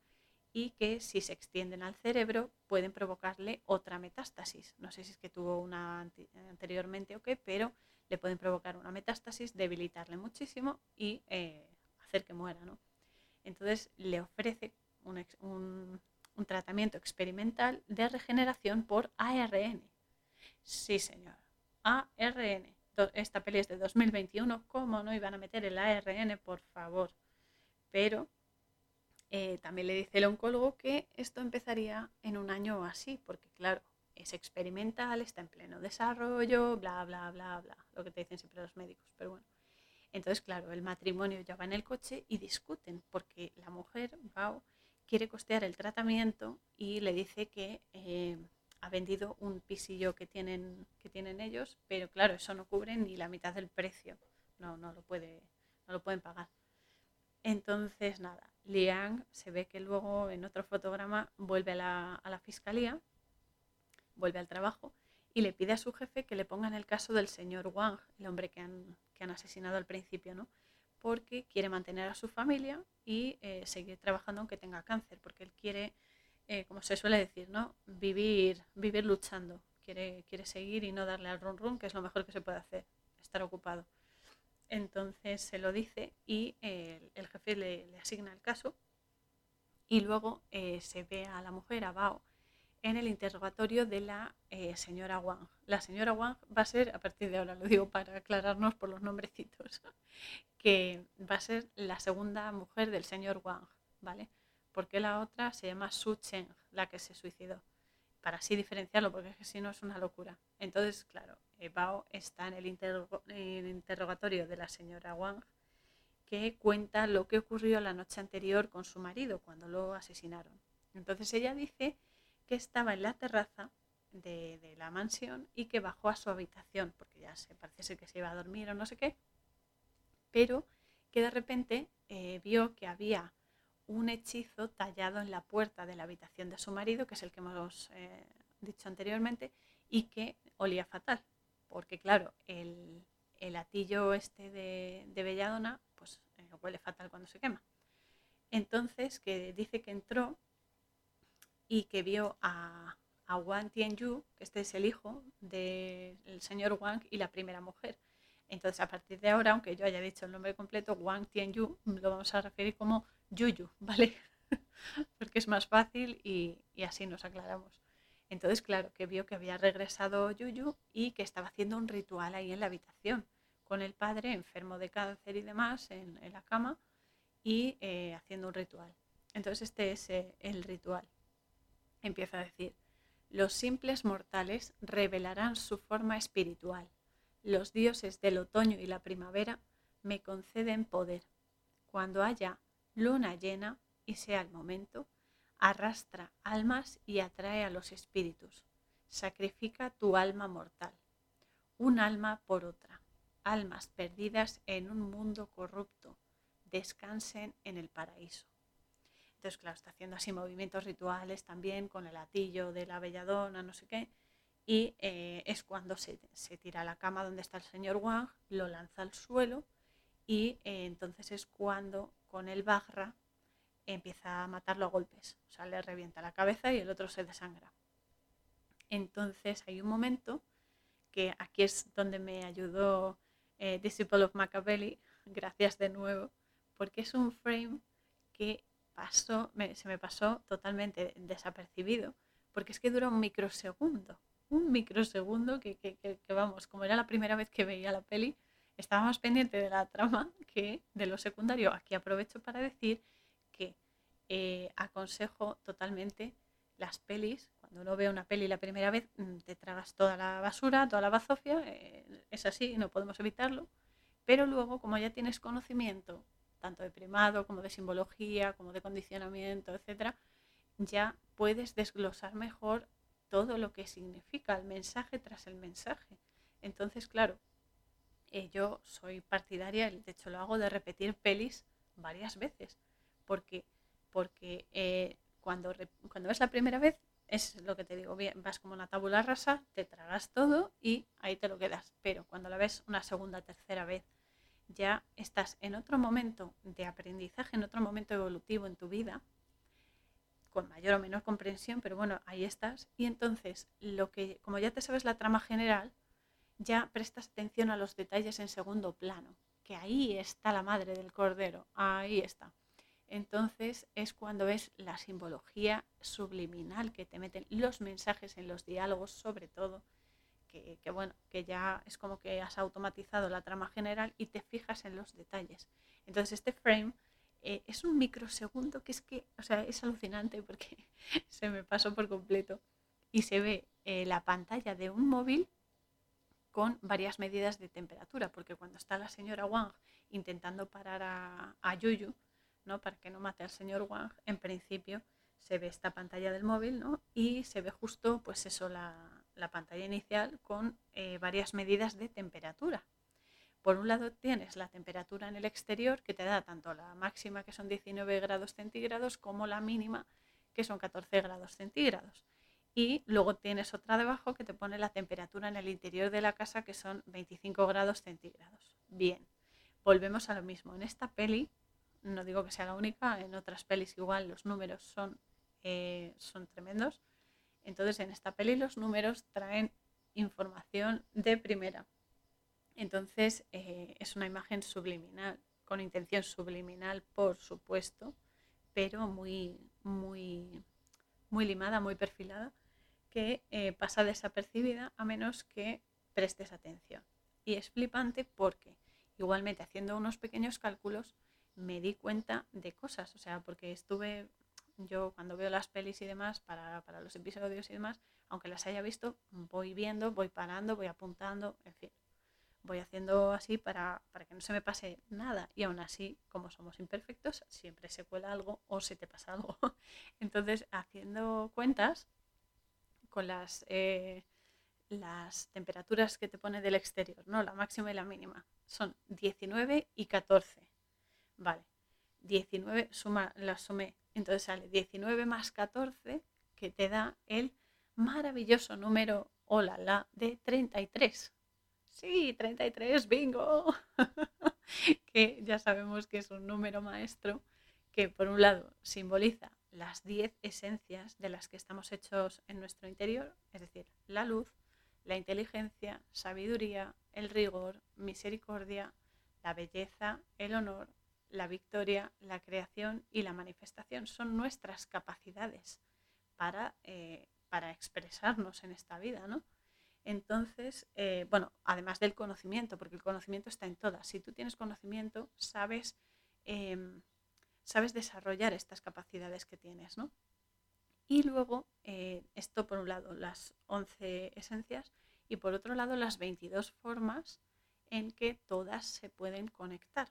y que si se extienden al cerebro pueden provocarle otra metástasis. No sé si es que tuvo una anteriormente o qué, pero le pueden provocar una metástasis, debilitarle muchísimo y eh, hacer que muera. ¿no? Entonces le ofrece un, tratamiento experimental de regeneración por ARN. Sí, señor. ARN. Esta peli es de 2021. ¿Cómo no iban a meter el ARN, por favor? Pero eh, también le dice el oncólogo que esto empezaría en un año o así, porque claro, es experimental, está en pleno desarrollo, bla, bla, bla, bla, lo que te dicen siempre los médicos, pero bueno. Entonces, claro, el matrimonio ya va en el coche y discuten, porque la mujer, Bao, quiere costear el tratamiento y le dice que eh, ha vendido un pisillo que tienen, que tienen ellos, pero claro, eso no cubre ni la mitad del precio, no, no, lo, puede, no lo pueden pagar. Entonces, nada, Liang se ve que luego en otro fotograma vuelve a la, fiscalía, vuelve al trabajo y le pide a su jefe que le ponga en el caso del señor Wang, el hombre que han, asesinado al principio, ¿no? Porque quiere mantener a su familia y eh, seguir trabajando aunque tenga cáncer, porque él quiere, eh, como se suele decir, ¿no? Vivir, vivir luchando, quiere, quiere seguir y no darle al run run, que es lo mejor que se puede hacer, estar ocupado. Entonces se lo dice y el, jefe le, asigna el caso y luego eh, se ve a la mujer, a Bao, en el interrogatorio de la eh, señora Wang. La señora Wang va a ser, a partir de ahora lo digo para aclararnos por los nombrecitos, que va a ser la segunda mujer del señor Wang, ¿vale? Porque la otra se llama Su Cheng, la que se suicidó, para así diferenciarlo, porque si no es una locura. Entonces, claro, Bao está en el, interrogatorio de la señora Wang, que cuenta lo que ocurrió la noche anterior con su marido cuando lo asesinaron. Entonces ella dice que estaba en la terraza de, la mansión y que bajó a su habitación, porque ya se parece que se iba a dormir o no sé qué, pero que de repente eh, vio que había un hechizo tallado en la puerta de la habitación de su marido, que es el que hemos eh, dicho anteriormente, y que olía fatal porque claro, el, el atillo este de, Belladona pues eh, huele fatal cuando se quema. Entonces, que dice que entró y que vio a, a Wang Tianyu, que este es el hijo del señor Wang y la primera mujer. Entonces, a partir de ahora, aunque yo haya dicho el nombre completo, Wang Tianyu, lo vamos a referir como Yuyu, ¿vale? Porque es más fácil y así nos aclaramos. Entonces, claro, que vio que había regresado Yuyu y que estaba haciendo un ritual ahí en la habitación, con el padre enfermo de cáncer y demás en, la cama y eh, haciendo un ritual. Entonces, este es eh, el ritual. Empieza a decir, los simples mortales revelarán su forma espiritual. Los dioses del otoño y la primavera me conceden poder. Cuando haya luna llena y sea el momento, arrastra almas y atrae a los espíritus. Sacrifica tu alma mortal, un alma por otra. Almas perdidas en un mundo corrupto, descansen en el paraíso. Entonces, claro, está haciendo así movimientos rituales también con el latillo de la belladona, no sé qué. Y eh, es cuando se, tira a la cama donde está el señor Wang, lo lanza al suelo y eh, entonces es cuando con el Bagra empieza a matarlo a golpes. O sea, le revienta la cabeza y el otro se desangra. Entonces hay un momento que aquí es donde me ayudó eh, Disciple of Machiavelli, gracias de nuevo, porque es un frame que pasó, se me pasó totalmente desapercibido, porque es que dura un microsegundo, un microsegundo que, que, que, vamos, como era la primera vez que veía la peli, estaba más pendiente de la trama que de lo secundario. Aquí aprovecho para decir eh, aconsejo totalmente las pelis. Cuando uno ve una peli la primera vez, mm, te tragas toda la basura, toda la bazofia, eh, es así, no podemos evitarlo. Pero luego, como ya tienes conocimiento, tanto de primado como de simbología, como de condicionamiento, etcétera, ya puedes desglosar mejor todo lo que significa el mensaje tras el mensaje. Entonces, claro, eh, yo soy partidaria, de hecho lo hago de repetir pelis varias veces, porque porque eh, cuando, cuando ves la primera vez es lo que te digo, bien, vas como una tabula rasa, te tragas todo y ahí te lo quedas. Pero cuando la ves una segunda, tercera vez, ya estás en otro momento de aprendizaje, en otro momento evolutivo en tu vida, con mayor o menor comprensión, pero bueno, ahí estás. Y entonces, lo que, como ya te sabes la trama general, ya prestas atención a los detalles en segundo plano, que ahí está la madre del cordero, ahí está. Entonces es cuando ves la simbología subliminal que te meten los mensajes en los diálogos, sobre todo, que, bueno, que ya es como que has automatizado la trama general y te fijas en los detalles. Entonces este frame eh, es un microsegundo que es que, o sea, es alucinante porque se me pasó por completo y se ve eh, la pantalla de un móvil con varias medidas de temperatura, porque cuando está la señora Wang intentando parar a, a Yuyu, ¿no? para que no mate al señor Wang, en principio se ve esta pantalla del móvil ¿no? y se ve justo pues eso, la, la pantalla inicial con eh, varias medidas de temperatura. Por un lado tienes la temperatura en el exterior que te da tanto la máxima que son 19 grados centígrados como la mínima que son 14 grados centígrados. Y luego tienes otra debajo que te pone la temperatura en el interior de la casa que son 25 grados centígrados. Bien, volvemos a lo mismo. En esta peli, no digo que sea la única, en otras pelis igual los números son, eh, son tremendos. Entonces en esta peli los números traen información de primera. Entonces eh, es una imagen subliminal, con intención subliminal, por supuesto, pero muy, muy, muy limada, muy perfilada, que eh, pasa desapercibida a menos que prestes atención. Y es flipante porque igualmente haciendo unos pequeños cálculos me di cuenta de cosas, o sea, porque estuve yo cuando veo las pelis y demás para, para los episodios y demás, aunque las haya visto, voy viendo, voy parando, voy apuntando, en fin voy haciendo así para, que no se me pase nada. Y aún así, como somos imperfectos, siempre se cuela algo o se te pasa algo. Entonces, haciendo cuentas con las, eh, las temperaturas que te pone del exterior, ¿no? La máxima y la mínima. Son 19 y 14. Vale. 19 suma, la sumé. Entonces sale 19 más 14 que te da el maravilloso número, hola, la, de 33. Sí, 33, bingo. que ya sabemos que es un número maestro que por un lado simboliza las 10 esencias de las que estamos hechos en nuestro interior, es decir, la luz, la inteligencia, sabiduría, el rigor, misericordia, la belleza, el honor, la victoria, la creación y la manifestación. Son nuestras capacidades para, eh, para expresarnos en esta vida, ¿no? Entonces, eh, bueno, además del conocimiento, porque el conocimiento está en todas. Si tú tienes conocimiento, sabes, em, sabes desarrollar estas capacidades que tienes, ¿no? Y luego, eh, esto por un lado, las 11 esencias y por otro lado, las 22 formas en que todas se pueden conectar.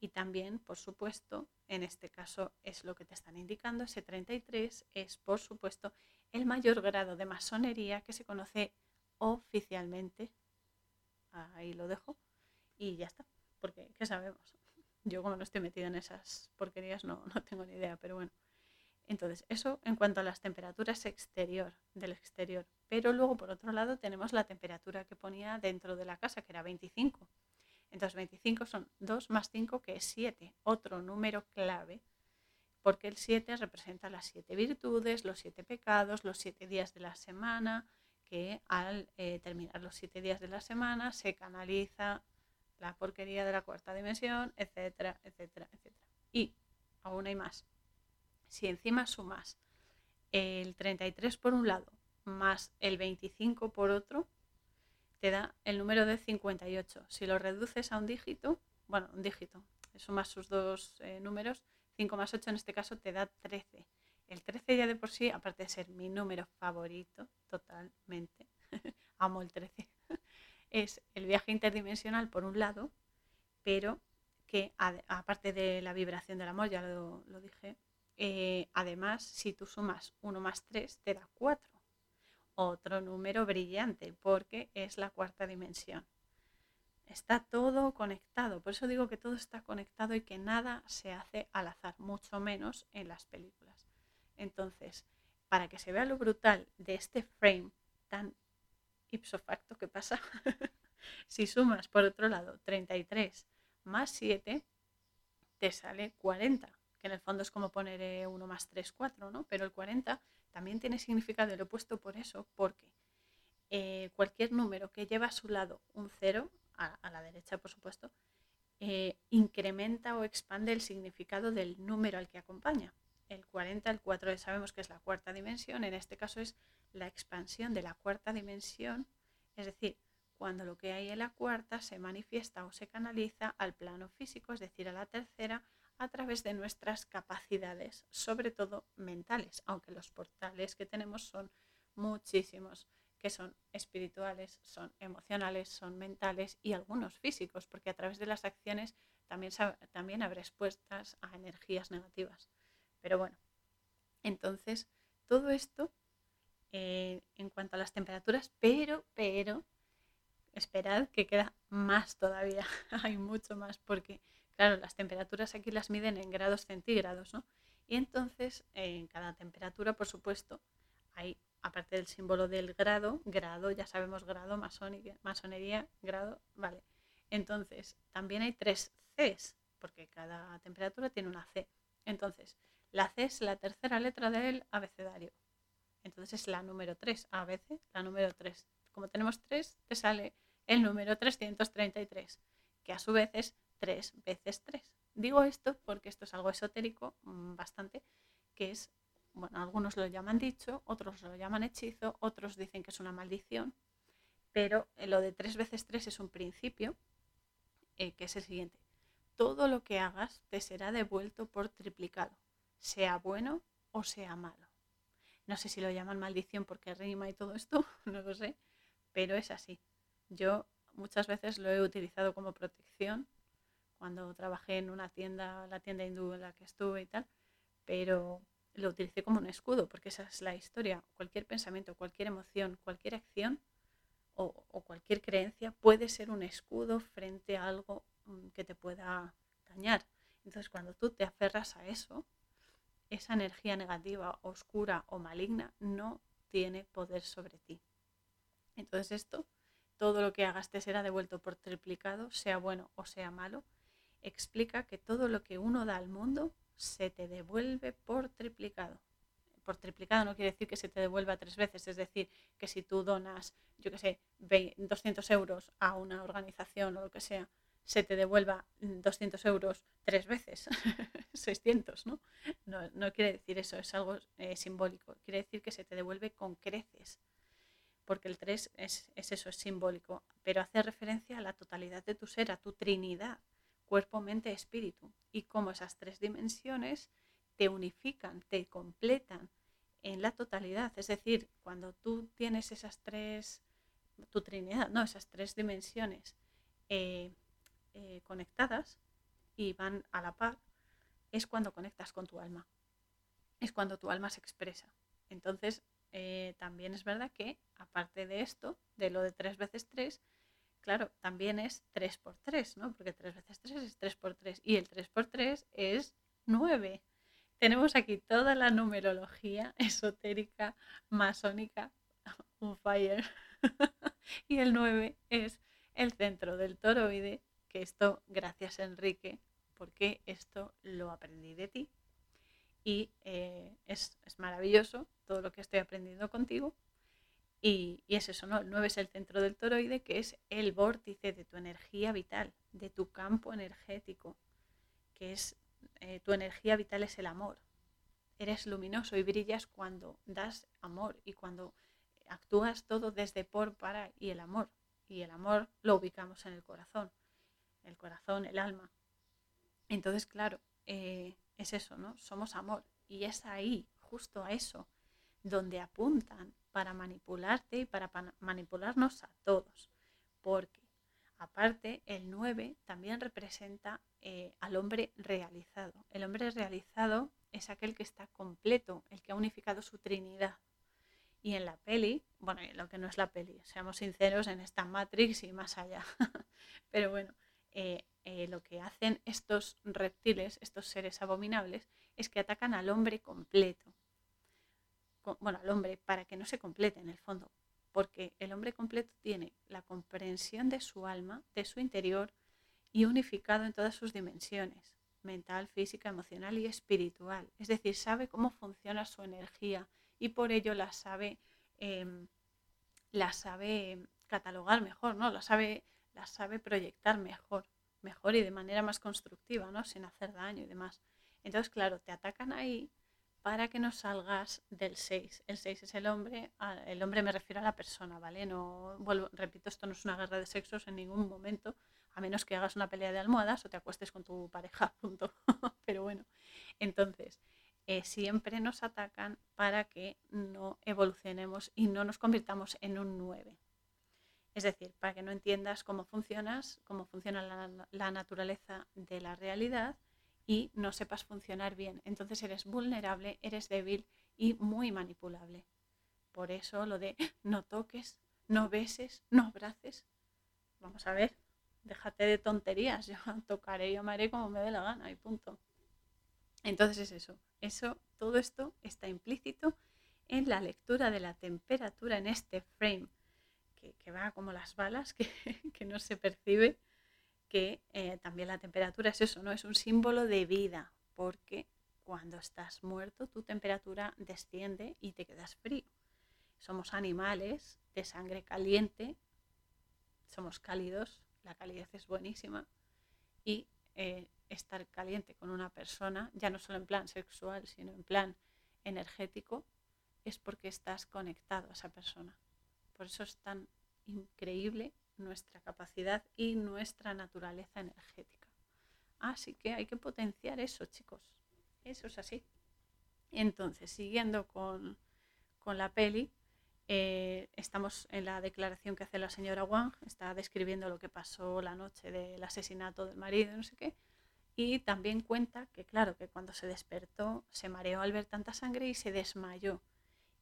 Y también, por supuesto, en este caso es lo que te están indicando, ese 33 es, por supuesto, el mayor grado de masonería que se conoce oficialmente. Ahí lo dejo y ya está, porque ¿qué sabemos? Yo como no estoy metida en esas porquerías no, no tengo ni idea, pero bueno. Entonces, eso en cuanto a las temperaturas exterior, del exterior. Pero luego, por otro lado, tenemos la temperatura que ponía dentro de la casa, que era 25. Entonces, 25 son 2 más 5, que es 7, otro número clave, porque el 7 representa las 7 virtudes, los 7 pecados, los 7 días de la semana, que al eh, terminar los siete días de la semana se canaliza la porquería de la cuarta dimensión, etcétera, etcétera, etcétera. Y aún hay más. Si encima sumas el 33 por un lado más el 25 por otro, te da el número de 58. Si lo reduces a un dígito, bueno, un dígito, sumas sus dos eh, números, 5 más 8 en este caso te da 13. El 13 ya de por sí, aparte de ser mi número favorito, totalmente, amo el 13, es el viaje interdimensional por un lado, pero que aparte de la vibración del amor, ya lo, dije, eh, además si tú sumas 1 más 3 te da 4. Otro número brillante porque es la cuarta dimensión. Está todo conectado, por eso digo que todo está conectado y que nada se hace al azar, mucho menos en las películas. Entonces, para que se vea lo brutal de este frame tan ipso facto que pasa, si sumas por otro lado 33 más 7, te sale 40, que en el fondo es como poner 1 más 3, 4, ¿no? Pero el 40 también tiene significado, lo he puesto por eso, porque eh, cualquier número que lleva a su lado un 0, a, la derecha por supuesto, eh, incrementa o expande el significado del número al que acompaña. El 40, el 4 sabemos que es la cuarta dimensión, en este caso es la expansión de la cuarta dimensión, es decir, cuando lo que hay en la cuarta se manifiesta o se canaliza al plano físico, es decir, a la tercera, a través de nuestras capacidades, sobre todo mentales, aunque los portales que tenemos son muchísimos, que son espirituales, son emocionales, son mentales y algunos físicos, porque a través de las acciones también, también habrá expuestas a energías negativas. Pero bueno, entonces todo esto eh, en cuanto a las temperaturas, pero, pero, esperad que queda más todavía, hay mucho más, porque claro, las temperaturas aquí las miden en grados centígrados, ¿no? Y entonces en cada temperatura, por supuesto, hay, aparte del símbolo del grado, grado, ya sabemos grado, masonería, grado, vale. Entonces, también hay tres Cs, porque cada temperatura tiene una C. Entonces, la C es la tercera letra del abecedario. Entonces es la número 3, a veces la número 3. Como tenemos 3, te sale el número 333, que a su vez es 3 veces 3. Digo esto porque esto es algo esotérico mm, bastante, que es, bueno, algunos lo llaman dicho, otros lo llaman hechizo, otros dicen que es una maldición, pero eh, lo de 3 veces 3 es un principio, eh, que es el siguiente. Todo lo que hagas te será devuelto por triplicado, sea bueno o sea malo. No sé si lo llaman maldición porque rima y todo esto, no lo sé, pero es así. Yo muchas veces lo he utilizado como protección cuando trabajé en una tienda, la tienda hindú en la que estuve y tal, pero lo utilicé como un escudo porque esa es la historia. Cualquier pensamiento, cualquier emoción, cualquier acción o, o cualquier creencia puede ser un escudo frente a algo mm, que te pueda dañar. Entonces cuando tú te aferras a eso, esa energía negativa, oscura o maligna no tiene poder sobre ti. Entonces esto, todo lo que hagas te será devuelto por triplicado, sea bueno o sea malo, explica que todo lo que uno da al mundo se te devuelve por triplicado. Por triplicado no quiere decir que se te devuelva tres veces, es decir, que si tú donas, yo qué sé, 200 euros a una organización o lo que sea, se te devuelva 200 euros tres veces, 600, ¿no? ¿no? quiere decir eso, es algo eh, simbólico, quiere decir que se te devuelve con creces, porque el 3 es, es, eso, es simbólico, pero hace referencia a la totalidad de tu ser, a tu trinidad, cuerpo, mente, espíritu, y cómo esas tres dimensiones te unifican, te completan en la totalidad, es decir, cuando tú tienes esas tres, tu trinidad, no, esas tres dimensiones, eh, eh, conectadas y van a la par, es cuando conectas con tu alma. Es cuando tu alma se expresa. Entonces, eh, también es verdad que, aparte de esto, de lo de 3 veces 3, claro, también es 3 por 3, ¿no? Porque 3 veces 3 es 3 por 3 y el 3 por 3 es 9. Tenemos aquí toda la numerología esotérica, masónica, un fire. y el 9 es el centro del toroide que esto, gracias Enrique, porque esto lo aprendí de ti y eh, es, maravilloso todo lo que estoy aprendiendo contigo. Y, es eso, ¿no? El 9 es el centro del toroide, que es el vórtice de tu energía vital, de tu campo energético, que es eh, tu energía vital es el amor. Eres luminoso y brillas cuando das amor y cuando actúas todo desde por, para y el amor. Y el amor lo ubicamos en el corazón el corazón, el alma. Entonces, claro, eh, es eso, ¿no? Somos amor. Y es ahí, justo a eso, donde apuntan para manipularte y para manipularnos a todos. Porque, aparte, el 9 también representa eh, al hombre realizado. El hombre realizado es aquel que está completo, el que ha unificado su trinidad. Y en la peli, bueno, lo que no es la peli, seamos sinceros, en esta Matrix y más allá. Pero bueno, eh, eh, lo que hacen estos reptiles, estos seres abominables, es que atacan al hombre completo. Bueno, al hombre para que no se complete en el fondo, porque el hombre completo tiene la comprensión de su alma, de su interior y unificado en todas sus dimensiones, mental, física, emocional y espiritual. Es decir, sabe cómo funciona su energía y por ello la sabe, em, la sabe catalogar mejor, ¿no? La sabe, la sabe proyectar mejor, mejor y de manera más constructiva, ¿no? Sin hacer daño y demás. Entonces, claro, te atacan ahí para que no salgas del 6. El 6 es el hombre, el hombre me refiero a la persona, ¿vale? No, vuelvo, repito, esto no es una guerra de sexos en ningún momento, a menos que hagas una pelea de almohadas o te acuestes con tu pareja, punto. Pero bueno, entonces, eh, siempre nos atacan para que no evolucionemos y no nos convirtamos en un 9. Es decir, para que no entiendas cómo funcionas, cómo funciona la, la naturaleza de la realidad y no sepas funcionar bien. Entonces eres vulnerable, eres débil y muy manipulable. Por eso lo de no toques, no beses, no abraces. Vamos a ver, déjate de tonterías, yo tocaré y amaré como me dé la gana y punto. Entonces es eso, eso, todo esto está implícito en la lectura de la temperatura en este frame, que, va como las balas, que, que no se percibe que eh, también la temperatura es eso, ¿no? Es un símbolo de vida, porque cuando estás muerto tu temperatura desciende y te quedas frío. Somos animales de sangre caliente, somos cálidos, la calidez es buenísima y eh, estar caliente con una persona, ya no solo en plan sexual, sino en plan energético, es porque estás conectado a esa persona. Por eso es tan increíble nuestra capacidad y nuestra naturaleza energética. Así que hay que potenciar eso, chicos. Eso es así. Entonces, siguiendo con, la peli, eh, estamos en la declaración que hace la señora Wang, está describiendo lo que pasó la noche del asesinato del marido, no sé qué, y también cuenta que, claro, que cuando se despertó se mareó al ver tanta sangre y se desmayó.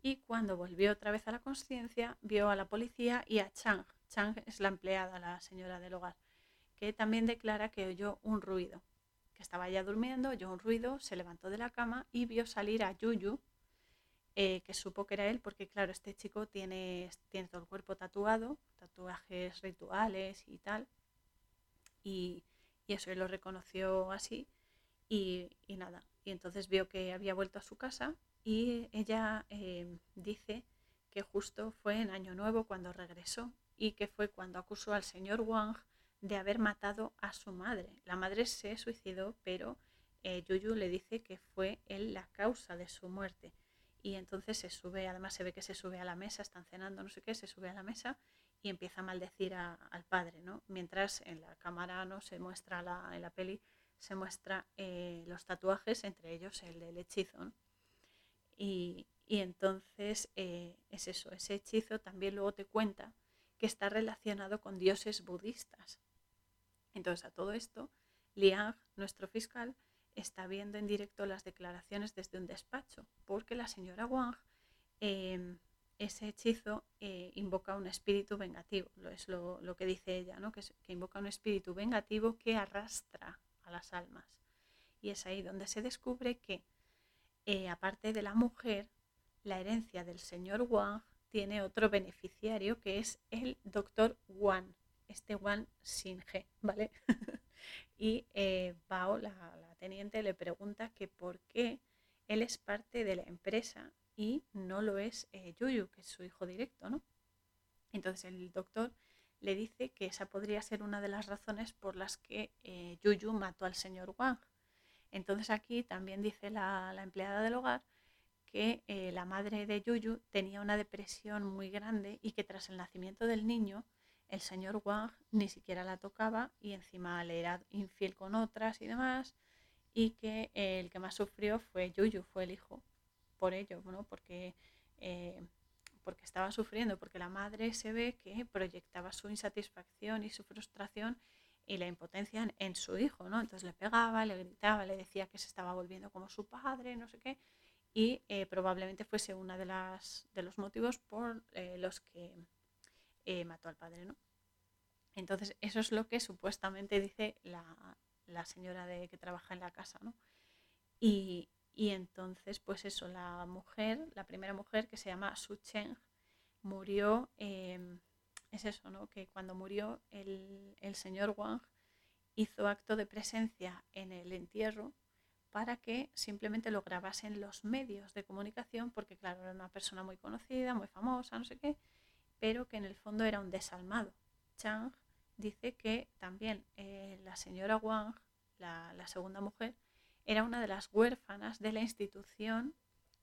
Y cuando volvió otra vez a la conciencia, vio a la policía y a Chang, Chang es la empleada, la señora del hogar, que también declara que oyó un ruido, que estaba ya durmiendo, oyó un ruido, se levantó de la cama y vio salir a Yuyu, eh, que supo que era él, porque claro, este chico tiene, todo el cuerpo tatuado, tatuajes rituales y tal, y, eso, él lo reconoció así, y, nada, y entonces vio que había vuelto a su casa y ella eh, dice que justo fue en Año Nuevo cuando regresó y que fue cuando acusó al señor Wang de haber matado a su madre. La madre se suicidó, pero eh, Yuyu le dice que fue él la causa de su muerte. Y entonces se sube, además se ve que se sube a la mesa, están cenando, no sé qué, se sube a la mesa y empieza a maldecir al padre, ¿no? Mientras en la cámara no se muestra la, en la peli, se muestra eh, los tatuajes, entre ellos el del hechizo. Y, entonces eh, es eso, ese hechizo también luego te cuenta que está relacionado con dioses budistas. Entonces, a todo esto, Liang, nuestro fiscal, está viendo en directo las declaraciones desde un despacho, porque la señora Wang, em, ese hechizo eh, invoca un espíritu vengativo, lo es lo, que dice ella, ¿no? que, invoca un espíritu vengativo que arrastra a las almas. Y es ahí donde se descubre que, eh, aparte de la mujer, la herencia del señor Wang tiene otro beneficiario que es el doctor Wan, este Wan sin G, ¿vale? y eh, Bao, la, teniente, le pregunta que por qué él es parte de la empresa y no lo es eh, Yuyu, que es su hijo directo, ¿no? Entonces el doctor le dice que esa podría ser una de las razones por las que eh, Yuyu mató al señor Wang. Entonces aquí también dice la empleada del hogar que eh, la madre de Yuyu tenía una depresión muy grande y que tras el nacimiento del niño, el señor Wang ni siquiera la tocaba y encima le era infiel con otras y demás, y que eh, el que más sufrió fue Yuyu, fue el hijo, por ello, ¿no? porque, eh, porque estaba sufriendo, porque la madre se ve que proyectaba su insatisfacción y su frustración y la impotencia en, su hijo, ¿no? Entonces le pegaba, le gritaba, le decía que se estaba volviendo como su padre, no sé qué, y eh, probablemente fuese uno de, de los motivos por eh, los que eh, mató al padre. ¿no? Entonces, eso es lo que supuestamente dice la, señora de, que trabaja en la casa. ¿no? Y, Y entonces, pues eso, la mujer, la primera mujer que se llama Su Cheng, murió, em, es eso, ¿no? Que cuando murió el, el señor Wang hizo acto de presencia en el entierro para que simplemente lo grabasen los medios de comunicación, porque claro, era una persona muy conocida, muy famosa, no sé qué, pero que en el fondo era un desalmado. Chang dice que también eh, la señora Wang, la, la, segunda mujer, era una de las huérfanas de la institución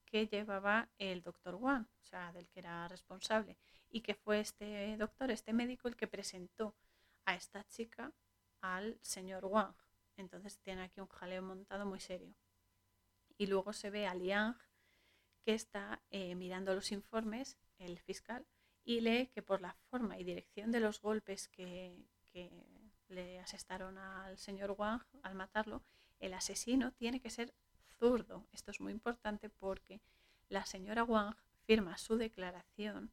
que llevaba el doctor Wang, o sea, del que era responsable, y que fue este doctor, este médico, el que presentó a esta chica al señor Wang. Entonces tiene aquí un jaleo montado muy serio. Y luego se ve a Liang que está eh, mirando los informes, el fiscal, y lee que por la forma y dirección de los golpes que, le asestaron al señor Wang al matarlo, el asesino tiene que ser zurdo. Esto es muy importante porque la señora Wang firma su declaración,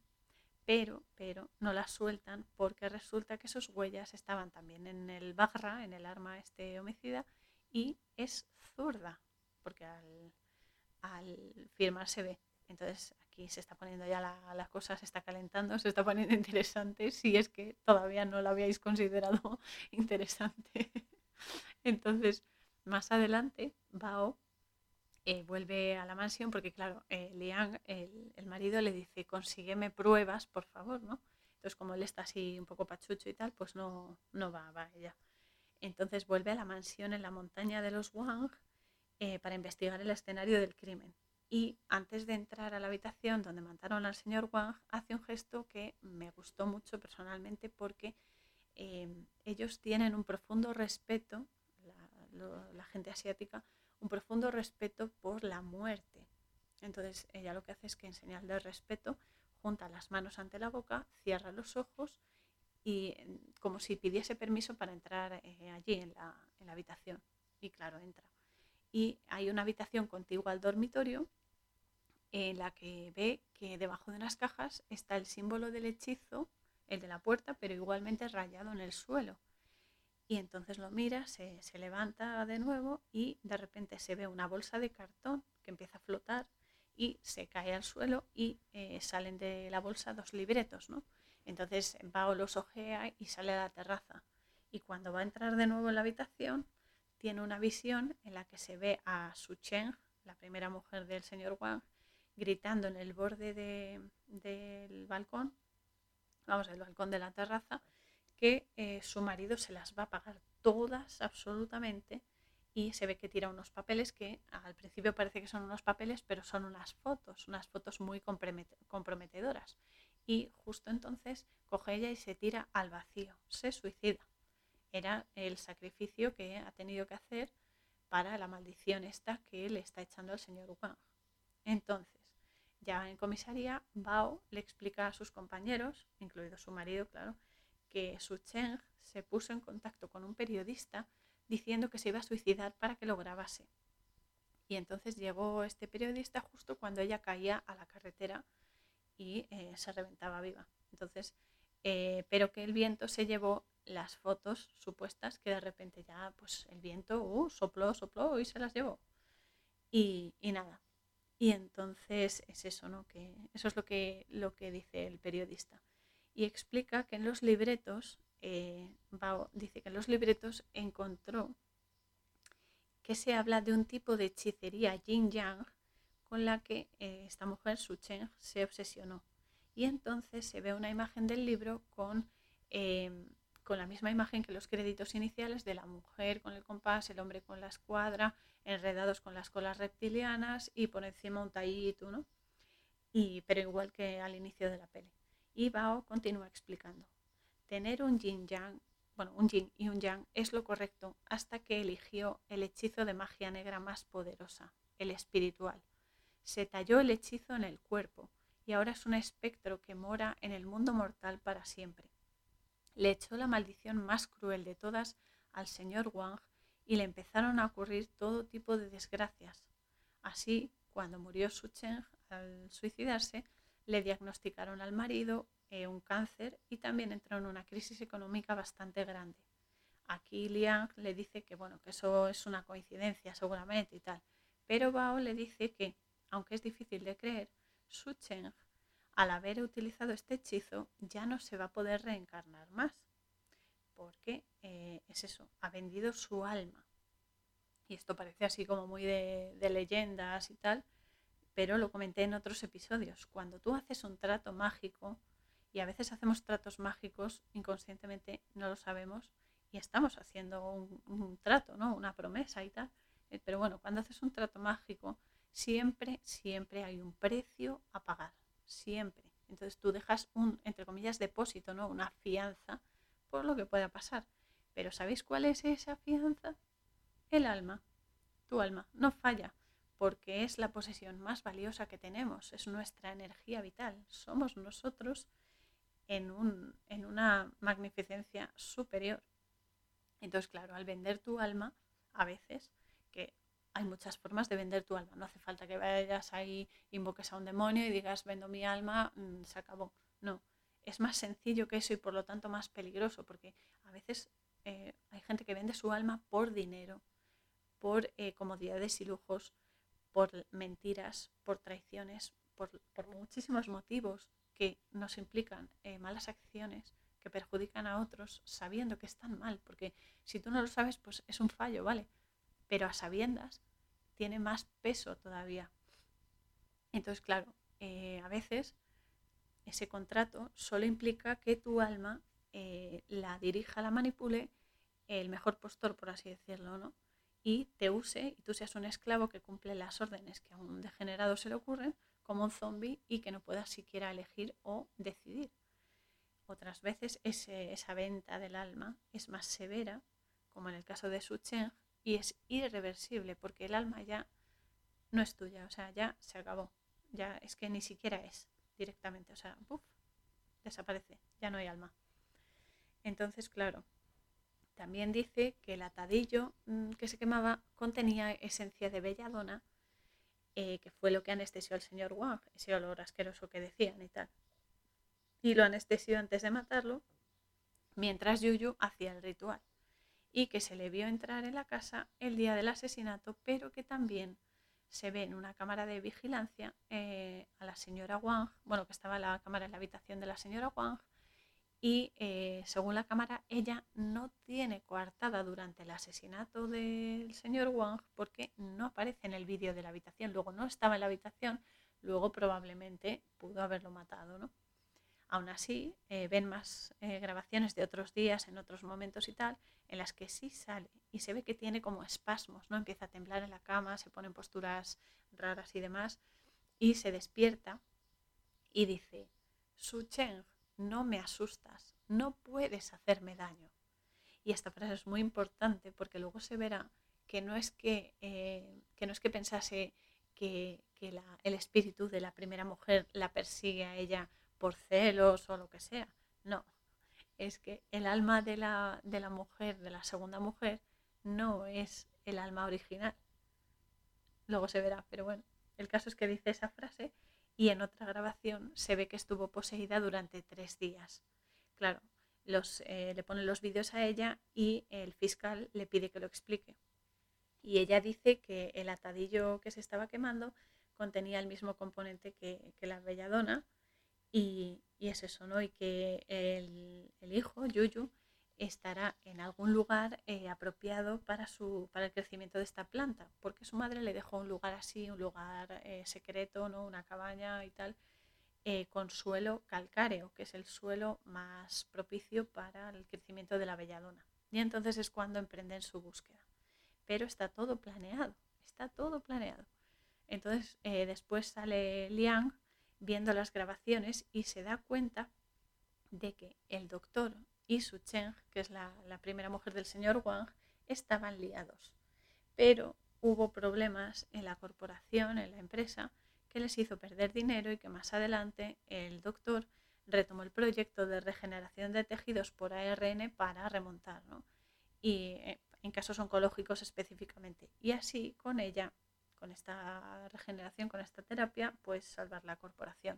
pero, pero no la sueltan porque resulta que sus huellas estaban también en el Bagra, en el arma este homicida, y es zurda, porque al, firmar se ve. Entonces aquí se está poniendo ya la, la, cosa, se está calentando, se está poniendo interesante, si es que todavía no lo habíais considerado interesante. Entonces, más adelante, Bao eh, vuelve a la mansión porque, claro, eh, Liang, el, el, marido, le dice, consígueme pruebas, por favor, ¿no? Entonces, como él está así un poco pachucho y tal, pues no, no va, va ella. Entonces vuelve a la mansión en la montaña de los Wang eh, para investigar el escenario del crimen y antes de entrar a la habitación donde mataron al señor Wang, hace un gesto que me gustó mucho personalmente porque ellos tienen un profundo respeto, la, gente asiática, un profundo respeto por la muerte. Entonces ella lo que hace es que en señal de respeto junta las manos ante la boca, cierra los ojos y como si pidiese permiso para entrar eh, allí en la, en la habitación. Y claro, entra. Y hay una habitación contigua al dormitorio en la que ve que debajo de unas cajas está el símbolo del hechizo, el de la puerta, pero igualmente rayado en el suelo. Y entonces lo mira, se, levanta de nuevo y de repente se ve una bolsa de cartón que empieza a flotar y se cae al suelo y eh, salen de la bolsa dos libretos, ¿no? Entonces Bao los ojea y sale a la terraza. Y cuando va a entrar de nuevo en la habitación, tiene una visión en la que se ve a Su Cheng, la primera mujer del señor Wang, gritando en el borde del balcón, vamos, el balcón de la terraza, que eh, su marido se las va a pagar todas absolutamente y se ve que tira unos papeles que al principio parece que son unos papeles, pero son unas fotos, unas fotos muy comprometedoras. Y justo entonces coge ella y se tira al vacío, se suicida. Era el sacrificio que ha tenido que hacer para la maldición esta que le está echando al señor Wang. Entonces, ya en comisaría, Bao le explica a sus compañeros, incluido su marido, claro, que Su Cheng se puso en contacto con un periodista diciendo que se iba a suicidar para que lo grabase. Y entonces llegó este periodista justo cuando ella caía a la carretera y eh, se reventaba viva. Entonces, eh, pero que el viento se llevó las fotos supuestas que de repente ya, pues el viento uh, sopló, sopló y se las llevó. Y, y nada, y entonces es eso, ¿no? Que eso es lo que, lo que dice el periodista. Y explica que en los libretos, eh, dice que en los libretos encontró que se habla de un tipo de hechicería yin-yang con la que eh, esta mujer, Su Cheng, se obsesionó. Y entonces se ve una imagen del libro con, em, con la misma imagen que los créditos iniciales de la mujer con el compás, el hombre con la escuadra, enredados con las colas reptilianas y por encima un tallito. Y, pero igual que al inicio de la peli. Y Bao continúa explicando. Tener un yin yang, bueno, un yin y un yang es lo correcto hasta que eligió el hechizo de magia negra más poderosa, el espiritual. Se talló el hechizo en el cuerpo y ahora es un espectro que mora en el mundo mortal para siempre. Le echó la maldición más cruel de todas al señor Wang y le empezaron a ocurrir todo tipo de desgracias. Así, cuando murió Su Cheng al suicidarse, le diagnosticaron al marido eh, un cáncer y también entró en una crisis económica bastante grande. Aquí Liang le dice que bueno, que eso es una coincidencia seguramente y tal, Pero Bao le dice que, aunque es difícil de creer, Su Cheng, al haber utilizado este hechizo, ya no se va a poder reencarnar más. Porque eh, es eso, ha vendido su alma. Y esto parece así como muy de, de leyendas y tal, pero lo comenté en otros episodios. Cuando tú haces un trato mágico, y a veces hacemos tratos mágicos inconscientemente, no lo sabemos, y estamos haciendo un, trato, ¿no? Una promesa y tal. Eh, pero bueno, cuando haces un trato mágico, siempre, siempre hay un precio a pagar. Siempre. Entonces tú dejas un, entre comillas, depósito, ¿no? Una fianza por lo que pueda pasar. Pero ¿sabéis cuál es esa fianza? El alma. Tu alma. No falla porque es la posesión más valiosa que tenemos, es nuestra energía vital, somos nosotros en, un, en una magnificencia superior. Entonces, claro, al vender tu alma, a veces, que hay muchas formas de vender tu alma, no hace falta que vayas ahí, invoques a un demonio y digas, vendo mi alma, mm, se acabó. No, es más sencillo que eso y por lo tanto más peligroso, porque a veces eh, hay gente que vende su alma por dinero, por eh, comodidades y lujos, por mentiras, por traiciones, por, muchísimos motivos que nos implican eh, malas acciones que perjudican a otros sabiendo que están mal, porque si tú no lo sabes, pues es un fallo, ¿vale? Pero a sabiendas tiene más peso todavía. Entonces, claro, eh, a veces ese contrato solo implica que tu alma eh, la dirija, la manipule el mejor postor, por así decirlo, ¿no? Y te use y tú seas un esclavo que cumple las órdenes que a un degenerado se le ocurren, como un zombie y que no puedas siquiera elegir o decidir. Otras veces esa venta del alma es más severa, como en el caso de Su Cheng, y es irreversible porque el alma ya no es tuya, o sea, ya se acabó, ya es que ni siquiera es directamente, o sea, desaparece, ya no hay alma. Entonces, claro, también dice que el atadillo mm, que se quemaba contenía esencia de belladona, eh, que fue lo que anestesió al señor Wang, ese olor asqueroso que decían y tal. Y lo anestesió antes de matarlo, mientras Yuyu hacía el ritual. Y que se le vio entrar en la casa el día del asesinato, pero que también se ve en una cámara de vigilancia eh, a la señora Wang, bueno, que estaba la cámara en la habitación de la señora Wang, y eh, según la cámara ella no tiene coartada durante el asesinato del señor Wang porque no aparece en el vídeo de la habitación, luego no estaba en la habitación, luego probablemente pudo haberlo matado, ¿no? Aún así, eh, ven más eh, grabaciones de otros días, en otros momentos y tal, en las que sí sale y se ve que tiene como espasmos, ¿no? Empieza a temblar en la cama, se pone en posturas raras y demás, y se despierta y dice, Su Cheng, no me asustas, no puedes hacerme daño. Y esta frase es muy importante porque luego se verá que no es que, eh, que, no es que pensase que, el espíritu de la primera mujer la persigue a ella por celos o lo que sea. No, es que el alma de la, de la mujer, de la segunda mujer, no es el alma original. Luego se verá, pero bueno, el caso es que dice esa frase y en otra grabación se ve que estuvo poseída durante tres días. Claro, los, eh, le ponen los vídeos a ella y el fiscal le pide que lo explique. Y ella dice que el atadillo que se estaba quemando contenía el mismo componente que, la belladona y, es eso, ¿no? Y que el, el hijo, Yuyu, estará en algún lugar eh, apropiado para, su, para el crecimiento de esta planta, porque su madre le dejó un lugar así, un lugar eh, secreto, ¿no? una cabaña y tal, eh, con suelo calcáreo, que es el suelo más propicio para el crecimiento de la belladona. Y entonces es cuando emprenden su búsqueda. Pero está todo planeado, está todo planeado. Entonces después sale Liang viendo las grabaciones y se da cuenta de que el doctor y Su Cheng, que es la, primera mujer del señor Wang, estaban liados. Pero hubo problemas en la corporación, en la empresa, que les hizo perder dinero y que más adelante el doctor retomó el proyecto de regeneración de tejidos por ARN para remontar, y eh, en casos oncológicos específicamente. Y así con ella, con esta regeneración, con esta terapia, pues salvar la corporación.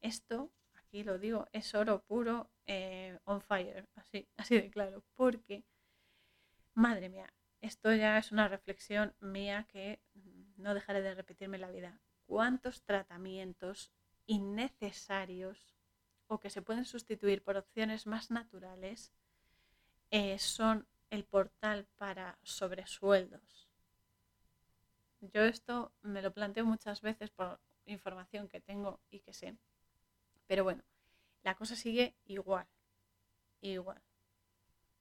Esto aquí lo digo, es oro puro eh, on fire, así, así de claro, porque, madre mía, esto ya es una reflexión mía que mm, no dejaré de repetirme la vida, cuántos tratamientos innecesarios o que se pueden sustituir por opciones más naturales eh, son el portal para sobresueldos. Yo esto me lo planteo muchas veces por información que tengo y que sé. Pero bueno, la cosa sigue igual, igual.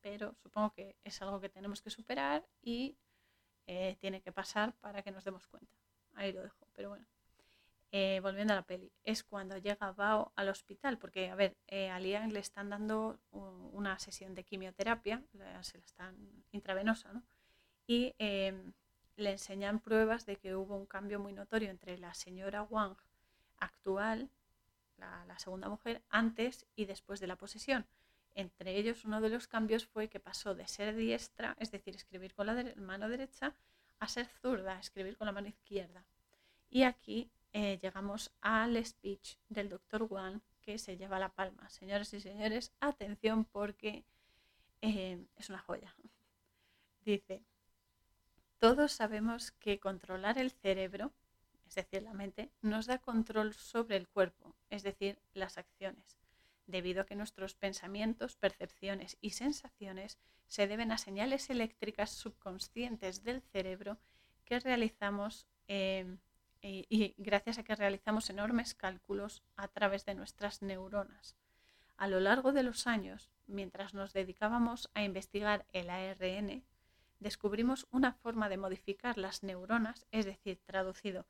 Pero supongo que es algo que tenemos que superar y eh, tiene que pasar para que nos demos cuenta. Ahí lo dejo, pero bueno. Eh, volviendo a la peli, es cuando llega Bao al hospital, porque, a ver, eh, a Liang le están dando una sesión de quimioterapia, se la están intravenosa, ¿no? Y em, le enseñan pruebas de que hubo un cambio muy notorio entre la señora Wang actual, la, segunda mujer, antes y después de la posesión. Entre ellos, uno de los cambios fue que pasó de ser diestra, es decir, escribir con la mano derecha, a ser zurda, escribir con la mano izquierda. Y aquí eh, llegamos al speech del doctor Wang que se lleva la palma. Señores y señores, atención porque eh, es una joya. Dice, todos sabemos que controlar el cerebro, es decir, la mente, nos da control sobre el cuerpo, es decir, las acciones, debido a que nuestros pensamientos, percepciones y sensaciones se deben a señales eléctricas subconscientes del cerebro que realizamos eh, y, gracias a que realizamos enormes cálculos a través de nuestras neuronas. A lo largo de los años, mientras nos dedicábamos a investigar el ARN, descubrimos una forma de modificar las neuronas, es decir, traducido,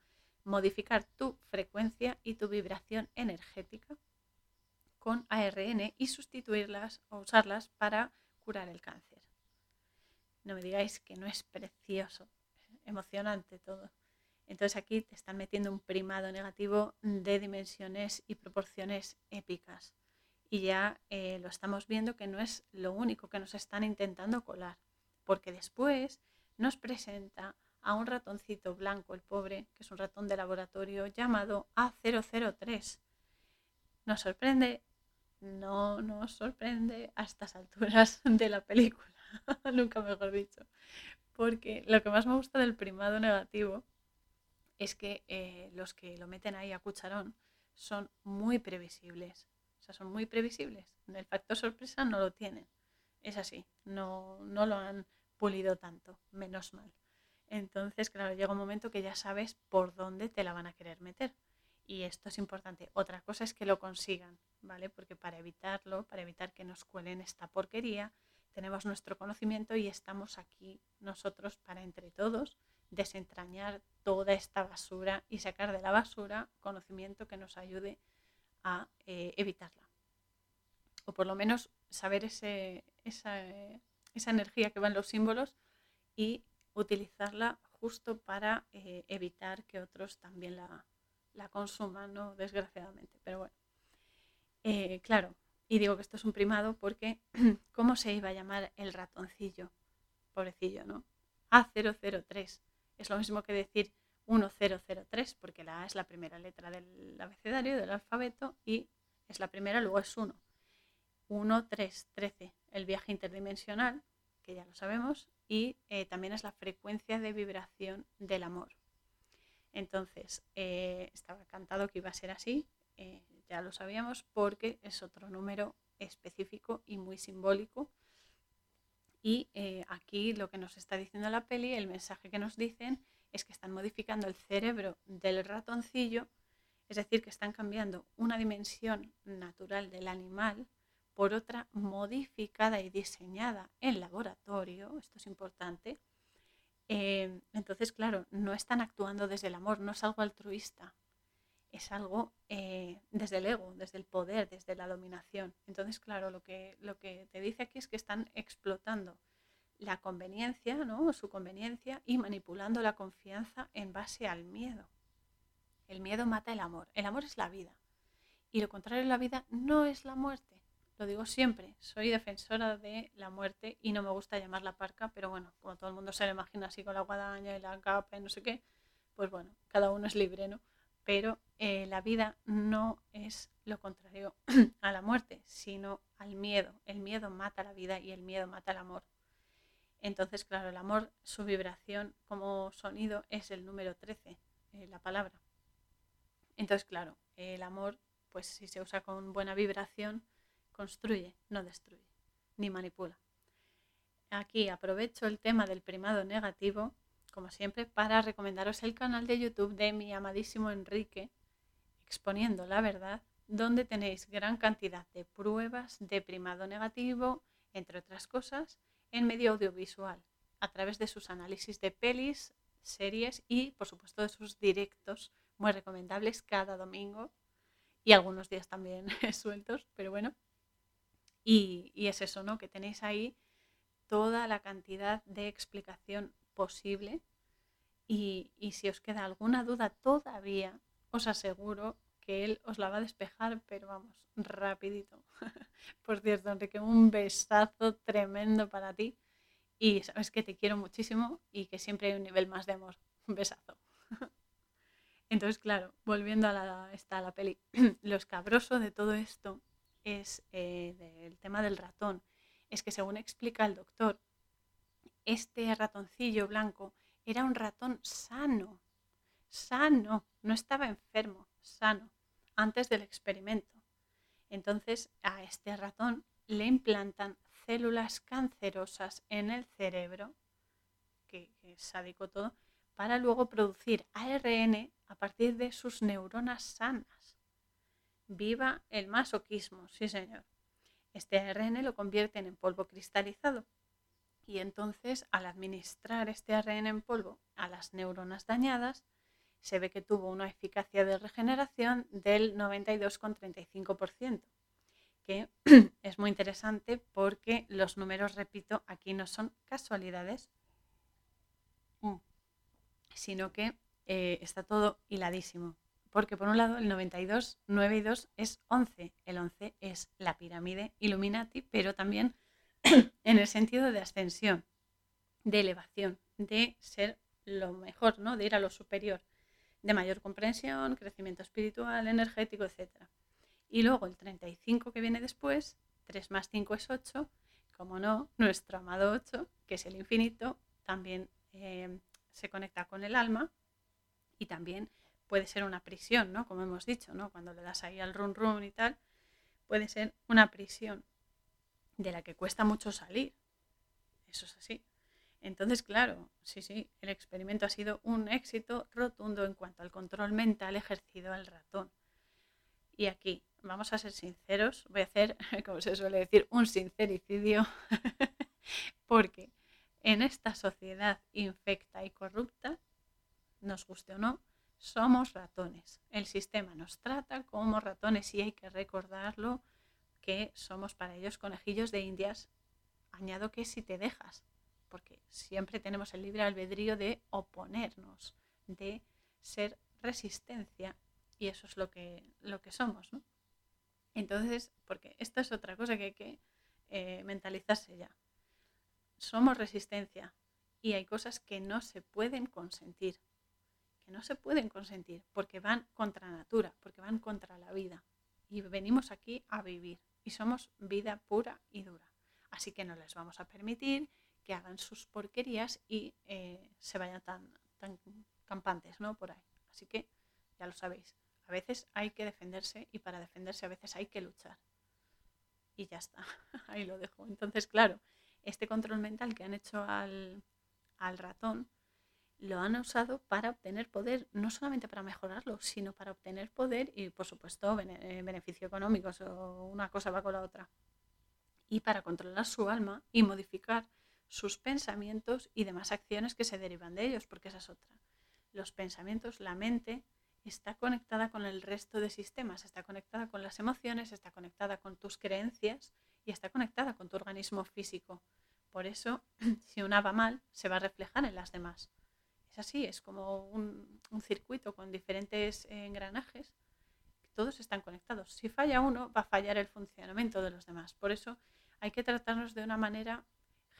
modificar tu frecuencia y tu vibración energética con ARN y sustituirlas o usarlas para curar el cáncer. No me digáis que no es precioso, emocionante todo. Entonces aquí te están metiendo un primado negativo de dimensiones y proporciones épicas. Y ya eh, lo estamos viendo que no es lo único que nos están intentando colar, porque después nos presenta a un ratoncito blanco, el pobre, que es un ratón de laboratorio llamado A003. ¿Nos sorprende? No nos sorprende a estas alturas de la película, nunca mejor dicho. Porque lo que más me gusta del primado negativo es que eh, los que lo meten ahí a cucharón son muy previsibles. O sea, son muy previsibles. El factor sorpresa no lo tienen. Es así. No, no lo han pulido tanto. Menos mal. Entonces, claro, llega un momento que ya sabes por dónde te la van a querer meter. Y esto es importante. Otra cosa es que lo consigan, ¿vale? Porque para evitarlo, para evitar que nos cuelen esta porquería, tenemos nuestro conocimiento y estamos aquí nosotros para entre todos desentrañar toda esta basura y sacar de la basura conocimiento que nos ayude a eh, evitarla. O por lo menos saber esa, energía que va en los símbolos y utilizarla justo para eh, evitar que otros también la, consuman, ¿no? desgraciadamente. Pero bueno, eh, claro, y digo que esto es un primado porque ¿cómo se iba a llamar el ratoncillo? Pobrecillo, ¿no? A003 es lo mismo que decir 1003, porque la A es la primera letra del abecedario, del alfabeto, y es la primera, luego es 1. 1, 3, 13, el viaje interdimensional, que ya lo sabemos, y eh, también es la frecuencia de vibración del amor. Entonces, eh, estaba cantado que iba a ser así, eh, ya lo sabíamos, porque es otro número específico y muy simbólico y aquí lo que nos está diciendo la peli, el mensaje que nos dicen es que están modificando el cerebro del ratoncillo, es decir, que están cambiando una dimensión natural del animal por otra modificada y diseñada en laboratorio, esto es importante. Eh, entonces, claro, no están actuando desde el amor, no es algo altruista, es algo eh, desde el ego, desde el poder, desde la dominación. Entonces, claro, lo que, lo que te dice aquí es que están explotando la conveniencia, ¿no? su conveniencia y manipulando la confianza en base al miedo. El miedo mata el amor. El amor es la vida. Y lo contrario de la vida no es la muerte. Lo digo siempre, soy defensora de la muerte y no me gusta llamarla parca, pero bueno, como todo el mundo se lo imagina así con la guadaña y la capa y no sé qué, pues bueno, cada uno es libre, ¿no? pero eh, la vida no es lo contrario a la muerte, sino al miedo. El miedo mata la vida y el miedo mata el amor. Entonces, claro, el amor, su vibración como sonido es el número 13, eh, la palabra. Entonces, claro, el amor, pues si se usa con buena vibración, construye, no destruye, ni manipula. Aquí aprovecho el tema del primado negativo, como siempre, para recomendaros el canal de YouTube de mi amadísimo Enrique, exponiendo la verdad, donde tenéis gran cantidad de pruebas de primado negativo, entre otras cosas, en medio audiovisual, a través de sus análisis de pelis, series y, por supuesto, de sus directos muy recomendables cada domingo y algunos días también sueltos, pero bueno. Y, es eso, ¿no? Que tenéis ahí toda la cantidad de explicación posible y, y si os queda alguna duda todavía, os aseguro que él os la va a despejar, pero vamos, rapidito. Por cierto, Enrique, un besazo tremendo para ti y sabes que te quiero muchísimo y que siempre hay un nivel más de amor. Un besazo. Entonces, claro, volviendo a la, esta, la peli, lo escabroso de todo esto es eh, el tema del ratón. Es que según explica el doctor, este ratoncillo blanco era un ratón sano, sano, no estaba enfermo, sano antes del experimento. Entonces a este ratón le implantan células cancerosas en el cerebro, que, es sádico todo, para luego producir ARN a partir de sus neuronas sanas. Viva el masoquismo, sí señor. Este ARN lo convierten en polvo cristalizado y entonces al administrar este ARN en polvo a las neuronas dañadas, se ve que tuvo una eficacia de regeneración del 92,35%, que es muy interesante porque los números, repito, aquí no son casualidades, mm, sino que eh, está todo hiladísimo. Porque por un lado el 92, 9 y 2 es 11. El 11 es la pirámide Illuminati, pero también en el sentido de ascensión, de elevación, de ser lo mejor, ¿no? de ir a lo superior de mayor comprensión, crecimiento espiritual, energético, etc. Y luego el 35 que viene después, 3 más 5 es 8, como no, nuestro amado 8, que es el infinito, también eh, se conecta con el alma y también puede ser una prisión, ¿no? Como hemos dicho, ¿no? Cuando le das ahí al run run y tal, puede ser una prisión de la que cuesta mucho salir. Eso es así. Entonces, claro, sí, sí, el experimento ha sido un éxito rotundo en cuanto al control mental ejercido al ratón. Y aquí, vamos a ser sinceros, voy a hacer, como se suele decir, un sincericidio, porque en esta sociedad infecta y corrupta, nos guste o no, somos ratones. El sistema nos trata como ratones y hay que recordarlo que somos para ellos conejillos de indias. Añado que si te dejas, porque siempre tenemos el libre albedrío de oponernos, de ser resistencia, y eso es lo que, lo que somos. ¿no? Entonces, porque esta es otra cosa que hay que eh, mentalizarse ya. Somos resistencia y hay cosas que no se pueden consentir, que no se pueden consentir porque van contra natura, porque van contra la vida. Y venimos aquí a vivir y somos vida pura y dura. Así que no les vamos a permitir que hagan sus porquerías y eh, se vayan tan, tan campantes, ¿no? Por ahí. Así que ya lo sabéis. A veces hay que defenderse y para defenderse a veces hay que luchar. Y ya está. ahí lo dejo. Entonces, claro, este control mental que han hecho al, al ratón lo han usado para obtener poder, no solamente para mejorarlo, sino para obtener poder y, por supuesto, eh, beneficio económico, o una cosa va con la otra. Y para controlar su alma y modificar sus pensamientos y demás acciones que se derivan de ellos, porque esa es otra. Los pensamientos, la mente, está conectada con el resto de sistemas, está conectada con las emociones, está conectada con tus creencias y está conectada con tu organismo físico. Por eso, si una va mal, se va a reflejar en las demás. Es así, es como un, circuito con diferentes engranajes, todos están conectados. Si falla uno, va a fallar el funcionamiento de los demás. Por eso hay que tratarnos de una manera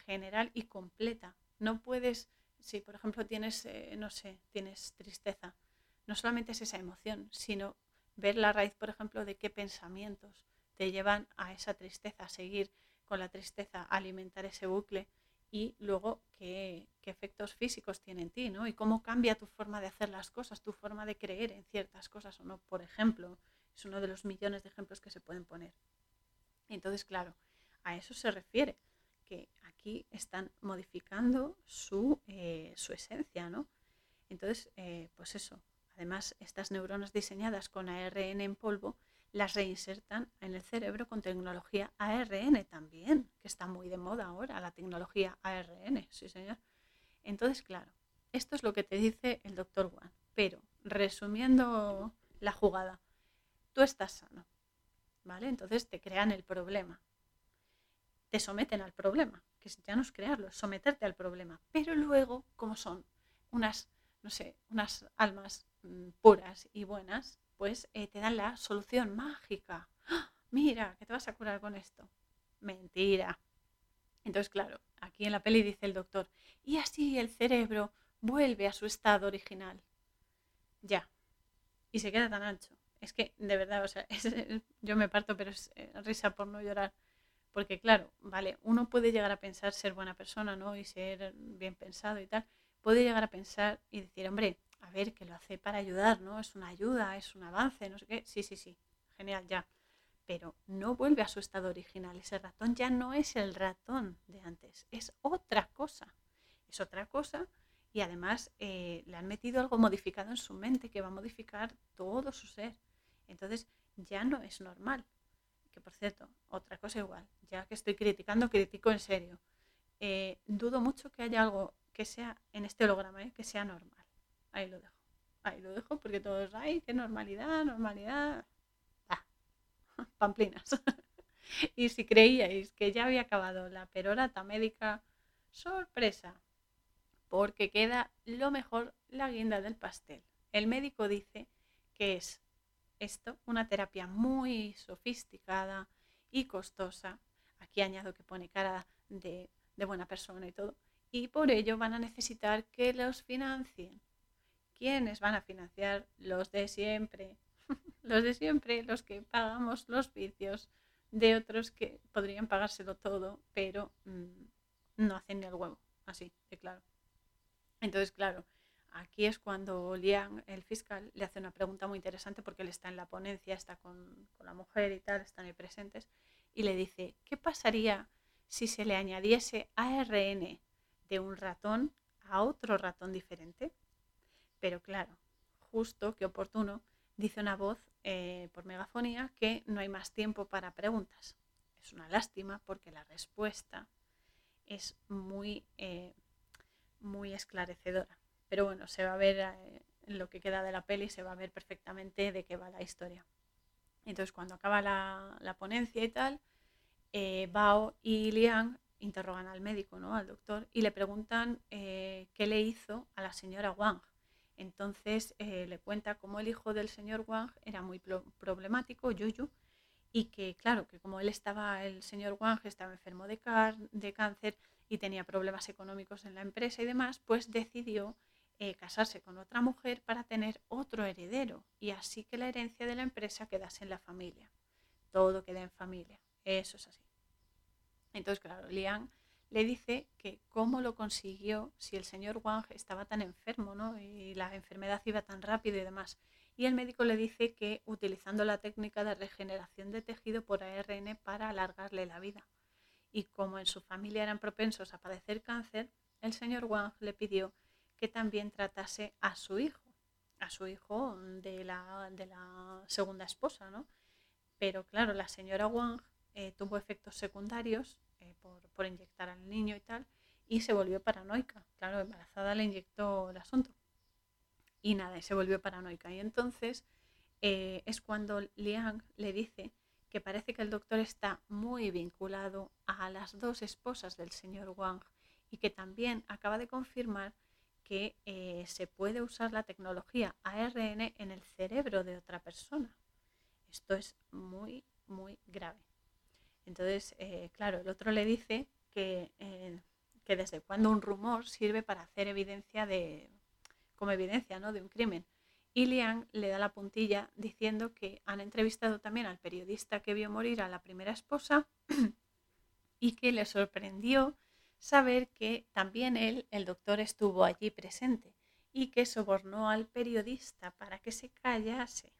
general y completa. No puedes, si por ejemplo tienes, eh, no sé, tienes tristeza, no solamente es esa emoción, sino ver la raíz, por ejemplo, de qué pensamientos te llevan a esa tristeza, a seguir con la tristeza, alimentar ese bucle y luego qué, qué, efectos físicos tiene en ti, ¿no? Y cómo cambia tu forma de hacer las cosas, tu forma de creer en ciertas cosas o no. Por ejemplo, es uno de los millones de ejemplos que se pueden poner. Entonces, claro, a eso se refiere, que aquí están modificando su, eh, su esencia, ¿no? Entonces, eh, pues eso. Además, estas neuronas diseñadas con ARN en polvo las reinsertan en el cerebro con tecnología ARN también, que está muy de moda ahora, la tecnología ARN, sí señor. Entonces, claro, esto es lo que te dice el doctor Juan. Pero, resumiendo la jugada, tú estás sano, ¿vale? Entonces te crean el problema. Te someten al problema, que ya no es crearlo, someterte al problema. Pero luego, como son unas, no sé, unas almas mm, puras y buenas, pues eh, te dan la solución mágica. ¡Ah! Mira, que te vas a curar con esto. Mentira. Entonces, claro, aquí en la peli dice el doctor, y así el cerebro vuelve a su estado original. Ya. Y se queda tan ancho. Es que, de verdad, o sea, yo me parto, pero es eh, risa por no llorar. Porque, claro, vale, uno puede llegar a pensar ser buena persona, ¿no? Y ser bien pensado y tal. Puede llegar a pensar y decir, hombre, a ver, que lo hace para ayudar, ¿no? Es una ayuda, es un avance, no sé qué. Sí, sí, sí, genial, ya. Pero no vuelve a su estado original. Ese ratón ya no es el ratón de antes, es otra cosa. Es otra cosa y además eh, le han metido algo modificado en su mente que va a modificar todo su ser. Entonces ya no es normal. Que por cierto, otra cosa igual, ya que estoy criticando, critico en serio. Eh, dudo mucho que haya algo que sea en este holograma, ¿eh? que sea normal ahí lo dejo. Ahí lo dejo porque todos, ay, qué normalidad, normalidad. Ah, pamplinas. y si creíais que ya había acabado la perorata médica, sorpresa, porque queda lo mejor la guinda del pastel. El médico dice que es esto una terapia muy sofisticada y costosa. Aquí añado que pone cara de, de buena persona y todo. Y por ello van a necesitar que los financien. ¿Quiénes van a financiar? Los de siempre. los de siempre, los que pagamos los vicios de otros que podrían pagárselo todo, pero mm, no hacen ni el huevo, así de claro. Entonces, claro, aquí es cuando Lian, el fiscal, le hace una pregunta muy interesante porque él está en la ponencia, está con, con la mujer y tal, están ahí presentes, y le dice, ¿qué pasaría si se le añadiese ARN de un ratón a otro ratón diferente? Pero claro, justo, que oportuno, dice una voz eh, por megafonía que no hay más tiempo para preguntas. Es una lástima porque la respuesta es muy, eh, muy esclarecedora. Pero bueno, se va a ver eh, lo que queda de la peli, se va a ver perfectamente de qué va la historia. Entonces, cuando acaba la, ponencia y tal, Bao y Liang interrogan al médico, ¿no? al doctor, y le preguntan qué le hizo a la señora Wang. Entonces eh, le cuenta cómo el hijo del señor Wang era muy problemático, Yuyu, y que claro, que como él estaba, el señor Wang estaba enfermo de, cáncer y tenía problemas económicos en la empresa y demás, pues decidió eh, casarse con otra mujer para tener otro heredero y así que la herencia de la empresa quedase en la familia. Todo queda en familia, eso es así. Entonces, claro, Liang le dice que cómo lo consiguió si el señor Wang estaba tan enfermo ¿no? y la enfermedad iba tan rápido y demás. Y el médico le dice que utilizando la técnica de regeneración de tejido por ARN para alargarle la vida. Y como en su familia eran propensos a padecer cáncer, el señor Wang le pidió que también tratase a su hijo, a su hijo de la, segunda esposa, ¿no? Pero claro, la señora Wang eh, tuvo efectos secundarios eh, por, inyectar al niño y tal, y se volvió paranoica. Claro, embarazada le inyectó el asunto. Y nada, se volvió paranoica. Y entonces eh, es cuando Liang le dice que parece que el doctor está muy vinculado a las dos esposas del señor Wang y que también acaba de confirmar que eh, se puede usar la tecnología ARN en el cerebro de otra persona. Esto es muy, muy grave. Entonces, eh, claro, el otro le dice que, eh, que, desde cuando un rumor sirve para hacer evidencia de, como evidencia ¿no? de un crimen. Y Liang le da la puntilla diciendo que han entrevistado también al periodista que vio morir a la primera esposa y que le sorprendió saber que también él, el doctor, estuvo allí presente y que sobornó al periodista para que se callase.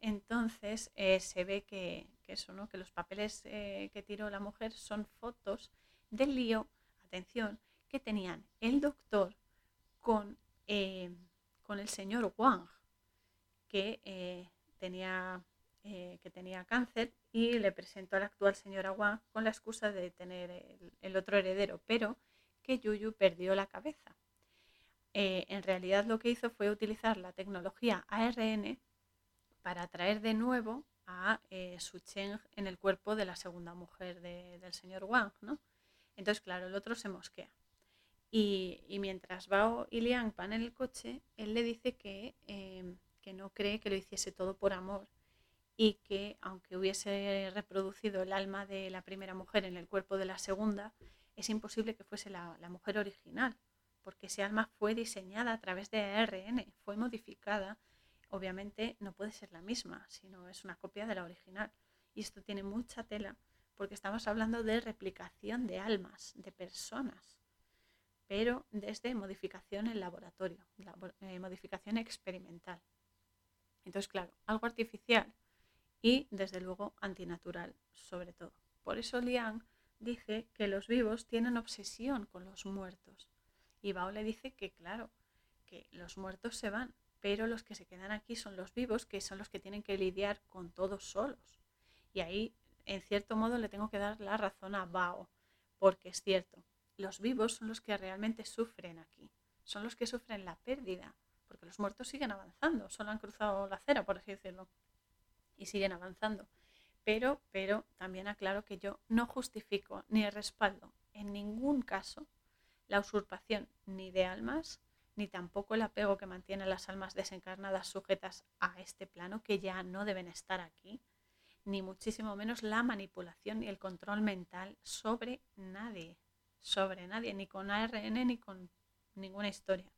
Entonces eh, se ve que, eso, ¿no? que los papeles eh, que tiró la mujer son fotos del lío, atención, que tenían el doctor con, eh, con el señor Wang, que tenía eh, que tenía cáncer y le presentó al actual señor Agua con la excusa de tener el, otro heredero, pero que Yuyu perdió la cabeza. En realidad lo que hizo fue utilizar la tecnología ARN para traer de nuevo a eh, Su Cheng en el cuerpo de la segunda mujer del señor Wang, ¿no? Entonces, claro, el otro se mosquea. Y, mientras Bao y Liang van en el coche, él le dice que, que no cree que lo hiciese todo por amor, y que aunque hubiese reproducido el alma de la primera mujer en el cuerpo de la segunda, es imposible que fuese la, mujer original, porque ese alma fue diseñada a través de ARN, fue modificada. Obviamente no puede ser la misma, sino es una copia de la original. Y esto tiene mucha tela, porque estamos hablando de replicación de almas, de personas, pero desde modificación en laboratorio, eh, modificación experimental. Entonces, claro, algo artificial y desde luego antinatural sobre todo. Por eso Liang dice que los vivos tienen obsesión con los muertos. Y Bao le dice que claro, que los muertos se van, pero los que se quedan aquí son los vivos, que son los que tienen que lidiar con todos solos. Y ahí, en cierto modo, le tengo que dar la razón a Bao, porque es cierto, los vivos son los que realmente sufren aquí, son los que sufren la pérdida, porque los muertos siguen avanzando, solo han cruzado la acera, por así decirlo y siguen avanzando. Pero, pero también aclaro que yo no justifico ni respaldo en ningún caso la usurpación ni de almas, ni tampoco el apego que mantiene las almas desencarnadas sujetas a este plano, que ya no deben estar aquí, ni muchísimo menos la manipulación y el control mental sobre nadie, sobre nadie, ni con ARN ni con ninguna historia.